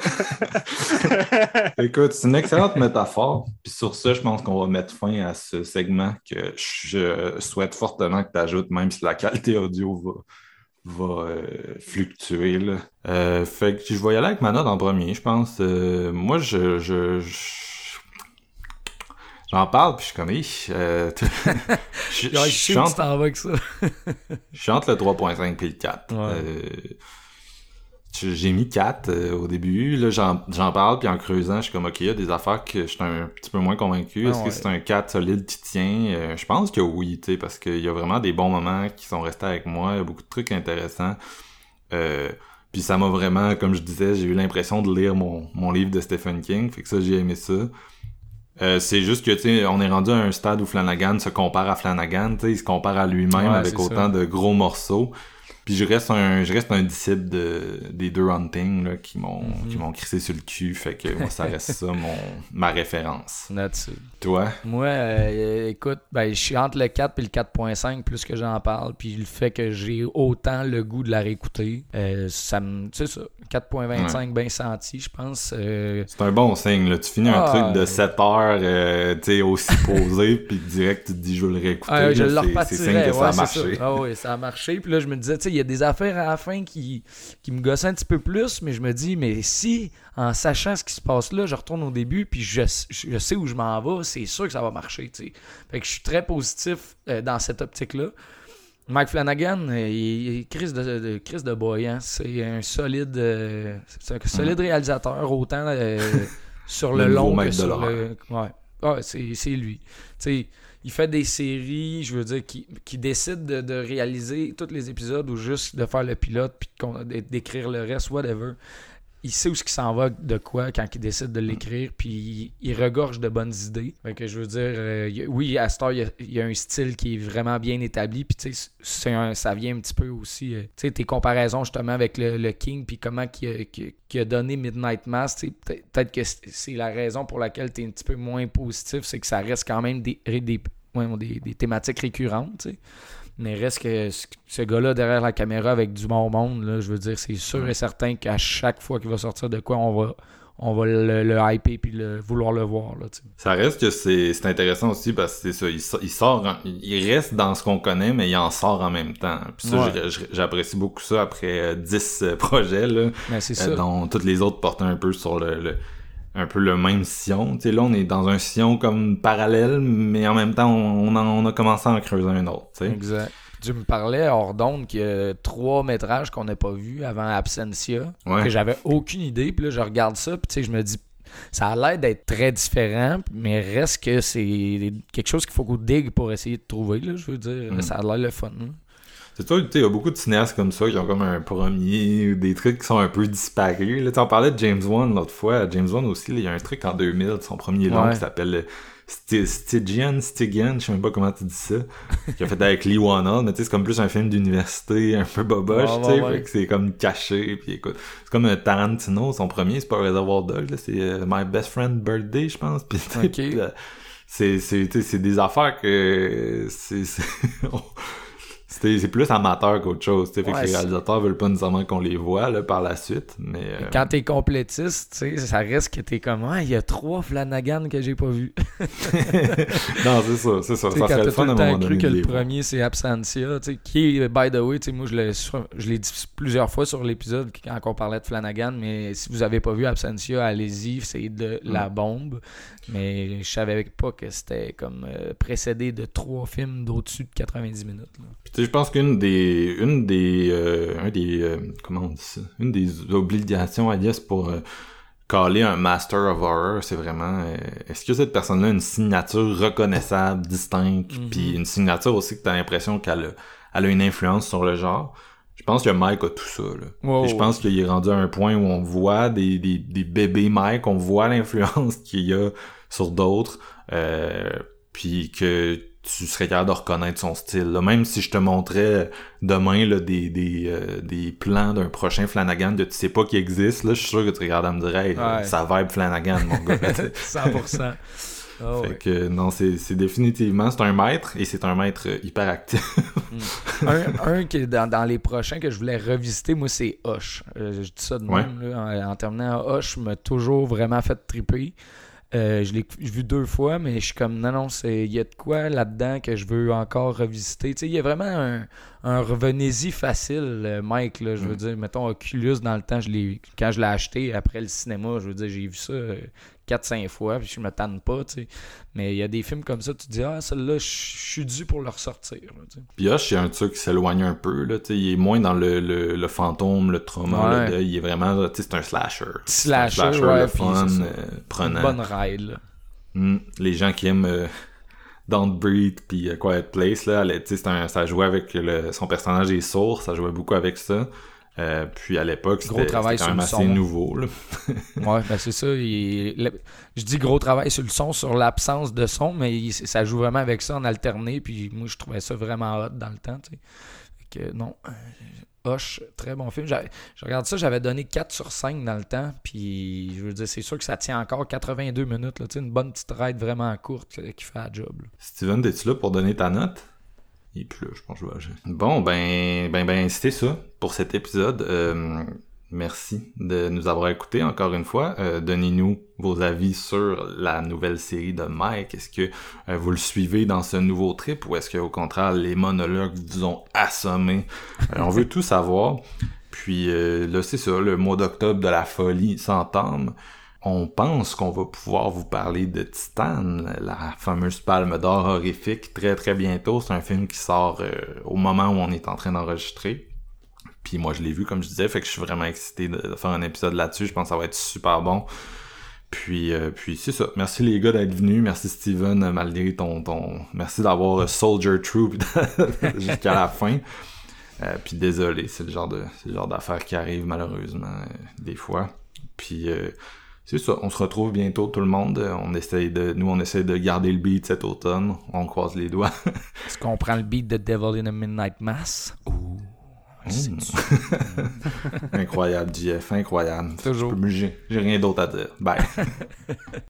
<laughs> Écoute, c'est une excellente métaphore. Puis sur ça, je pense qu'on va mettre fin à ce segment que je souhaite fortement que tu ajoutes, même si la qualité audio va, euh, fluctuer. Là. Euh, fait que je vais y aller avec ma note en premier, je pense. Moi, je, je- J'en parle, puis je suis comme, Hi, euh, <laughs> je, je je vas avec ça. <laughs> je entre le 3.5 et le 4. Ouais. Euh, j'ai mis 4 euh, au début. Là, j'en, parle, puis en creusant, je suis comme, OK, il y a des affaires que je suis un petit peu moins convaincu. Ah Est-ce ouais. que c'est un 4 solide qui tient? Euh, je pense que oui, tu sais, parce qu'il y a vraiment des bons moments qui sont restés avec moi. Il y a beaucoup de trucs intéressants. Euh, puis ça m'a vraiment, comme je disais, j'ai eu l'impression de lire mon, mon livre de Stephen King. Fait que ça, j'ai aimé ça. Euh, c'est juste que, tu sais, on est rendu à un stade où Flanagan se compare à Flanagan, tu sais, il se compare à lui-même Ouais, avec autant ça. de gros morceaux. Puis je reste un, je reste un disciple de, des deux Hunting, là, qui m'ont, Mhm. qui m'ont crissé sur le cul. Fait que moi, ça reste ça, mon, ma référence. Là-dessus. Toi? Moi, euh, écoute, ben, je suis entre le 4 et le 4.5 plus que j'en parle. Puis le fait que j'ai autant le goût de la réécouter, euh, ça me. Tu sais ça, 4.25 bien senti, je pense. euh, C'est un bon signe, là. Tu finis un Ah, truc de ouais. 7 heures, tu sais, aussi <laughs> posé, puis direct, tu te dis, je veux le réécouter. Ah, je le c'est- signe que ça a ouais, marché. ça. Ah oui, ça a marché. Puis là, je me disais, tu sais, il y a des affaires à la fin qui, qui me gossaient un petit peu plus, mais je me dis, mais si, en sachant ce qui se passe là, je retourne au début, puis je, je sais où je m'en vais, c'est sûr que ça va marcher, tu sais. Fait que je suis très positif euh, dans cette optique-là. Mike Flanagan, euh, il est Chris de, de, Chris de Boy, hein. C'est un solide, euh, c'est un solide réalisateur, autant euh, <laughs> sur Le long que sur le. Ouais, ouais c'est c'est lui. Tu sais, il fait des séries, je veux dire, qui, qui décide de, de réaliser tous les épisodes ou juste de faire le pilote puis d'écrire le reste, whatever. Il sait où ce qui s'en va de quoi quand il décide de l'écrire, puis il, regorge de bonnes idées. Fait que je veux dire, euh, oui, à Star, il y, a, un style qui est vraiment bien établi, puis tu sais, ça vient un petit peu aussi, euh, tu sais, tes comparaisons justement avec le, King, puis comment qu'il a, a donné Midnight Mass, peut-être que c'est la raison pour laquelle tu es un petit peu moins positif, c'est que ça reste quand même des, des, des, des thématiques récurrentes. Mais reste que ce, gars-là derrière la caméra avec du bon monde, là, je veux dire, c'est sûr et certain qu'à chaque fois qu'il va sortir de quoi, on va, on va le, le hyper puis le, vouloir le voir. Là. Ça reste que c'est intéressant aussi parce que c'est ça, il, so- il sort, en- il reste dans ce qu'on connaît, mais il en sort en même temps. Puis ça, Ouais. j'ai- j'ai- j'apprécie beaucoup ça après euh, 10 euh, projets, là, Mais c'est euh, dont toutes les autres portent un peu sur le, le- un peu le même sillon. Tu sais, là, on est dans un sillon comme parallèle, mais en même temps, on, on, en- on a commencé à en creuser un autre, tu sais. Exact. Tu me parlais hors d'onde qu'il y a trois métrages qu'on n'a pas vus avant Absentia, Ouais. que j'avais aucune idée. Puis là, je regarde ça, puis je me dis, ça a l'air d'être très différent, mais reste que c'est quelque chose qu'il faut qu'on digue pour essayer de trouver. Là, je veux dire, Mm. ça a l'air le fun. hein. C'est toi, tu sais, il y a beaucoup de cinéastes comme ça qui ont comme un premier, des trucs qui sont un peu disparus. Là, on parlait de James Wan l'autre fois. James Wan aussi, il y a un truc en 2000, son premier long Ouais. qui s'appelle euh, Stygian, Stygian, je sais même pas comment tu dis ça, qui a fait avec Lee Wannell, mais tu sais, c'est comme plus un film d'université, un peu boboche, Ouais, tu sais, ouais, ouais. c'est comme caché, puis écoute, c'est comme un Tarantino, son premier, c'est pas Reservoir Dogs, là, c'est euh, My Best Friend Birthday, je pense, puis euh, c'est c'est des affaires que c'est <laughs> c'est plus amateur qu'autre chose. tu sais. Fait que Ouais, les réalisateurs veulent pas nécessairement qu'on les voit là, par la suite. Mais euh, Quand t'es complétiste, ça reste que t'es comme, ah, il y a trois Flanagan que j'ai pas vu. <laughs> non, c'est ça, c'est ça. Tu sais, Ça serait le fun à un moment cru donné que de le premier c'est Absentia, qui est, by the way, moi je l'ai, sur- je l'ai dit plusieurs fois sur l'épisode quand on parlait de Flanagan, mais si vous avez pas vu Absentia, allez-y, c'est de la bombe. Mais je savais pas que c'était comme euh, précédé de trois films d'au-dessus de 90 minutes. là. Tu sais, je pense qu'une des, une des, euh, un des, euh, comment on dit ça, une des obligations, guess, pour euh, caler un Master of Horror, c'est vraiment, euh, est-ce que cette personne-là a une signature reconnaissable, distincte, Mhm. puis une signature aussi que t'as l'impression qu'elle a, elle a une influence sur le genre? Je pense que Mike a tout ça, là. Wow. Et je pense qu'il est rendu à un point où on voit des, des, des bébés Mike, on voit l'influence <laughs> qu'il y a sur d'autres, euh, puis que tu serais capable de reconnaître son style. là. Même si je te montrais demain là, des, des, euh, des plans d'un prochain Flanagan que tu sais pas qui existe, là, je suis sûr que tu regardes à me dire hey, Ouais. ça vibe Flanagan, mon gars. <laughs> 100%. Ah fait ouais. que non, c'est définitivement, c'est un maître, et c'est un maître hyper actif. un, un qui est dans, dans les prochains que je voulais revisiter, moi, c'est Hush. Euh, je dis ça de Ouais. même. là, en, en terminant, Hush m'a toujours vraiment fait triper. Euh, je l'ai vu deux fois, mais je suis comme, non, non, il y a de quoi là-dedans que je veux encore revisiter. Tu sais, il y a vraiment un, un revenez-y facile, euh, Mike. Là, je veux Mm. dire, mettons, Oculus, dans le temps, je quand je l'ai acheté après le cinéma, je veux dire, j'ai vu ça euh, 4-5 fois, puis je me tanne pas, tu sais. Mais il y a des films comme ça, tu te dis, ah, celle-là, je suis dû pour le ressortir. Puis Hush, c'est un truc qui s'éloigne un peu, là, tu sais, il est moins dans le, le, le fantôme, le trauma, Ouais. le deuil, il est vraiment, tu sais, c'est un slasher. C'est un Slasher, ouais, le fun, euh, prenant. Bonne ride, là. Hmm, Les gens qui aiment euh, Don't Breathe puis euh, Quiet Place, là, elle, un- ça jouait avec le, son personnage est sourd, ça jouait beaucoup avec ça. Euh, puis à l'époque, c'était quand même assez son. nouveau. Là. <laughs> Ouais, ben c'est ça. il- je dis gros travail sur le son, sur l'absence de son, mais il- ça joue vraiment avec ça en alterné. Puis moi, je trouvais ça vraiment hot dans le temps. tu sais. Que non. Très bon film. Je regarde ça, j'avais donné 4 sur 5 dans le temps. Puis je veux dire, c'est sûr que ça tient encore 82 minutes. Là, une bonne petite ride vraiment courte euh, qui fait la job. Steven, es-tu là pour donner ta note? Est plus là, je pense que je vais agir. Bon, ben, ben, ben, c'était ça pour cet épisode. Euh, merci de nous avoir écoutés encore une fois. Euh, Donnez-nous vos avis sur la nouvelle série de Mike. Est-ce que euh, vous le suivez dans ce nouveau trip ou est-ce que au contraire les monologues vous ont assommé? Euh, on veut tout savoir. Puis là, c'est ça, le mois d'octobre de la folie s'entame. On pense qu'on va pouvoir vous parler de Titan, la fameuse palme d'or horrifique, très très bientôt. C'est un film qui sort au moment où on est en train d'enregistrer. Puis moi, je l'ai vu, comme je disais, fait que je suis vraiment excité de, faire un épisode là-dessus. Je pense que ça va être super bon. Puis, euh, puis c'est ça. Merci les gars d'être venus. Merci Steven, malgré ton... ton... Merci d'avoir euh, Soldier Troop <laughs> jusqu'à la fin. Euh, puis désolé, c'est le genre de c'est le genre d'affaires qui arrive malheureusement euh, des fois. Puis euh, c'est ça, on se retrouve bientôt tout le monde. On essaye de nous on essaye de garder le beat cet automne. On croise les doigts. <laughs> Est-ce qu'on prend le beat de Devil in a Midnight Mass? Ouh. <laughs> Incroyable, JF, incroyable. Toujours. J'ai rien d'autre à dire. Bye. <laughs>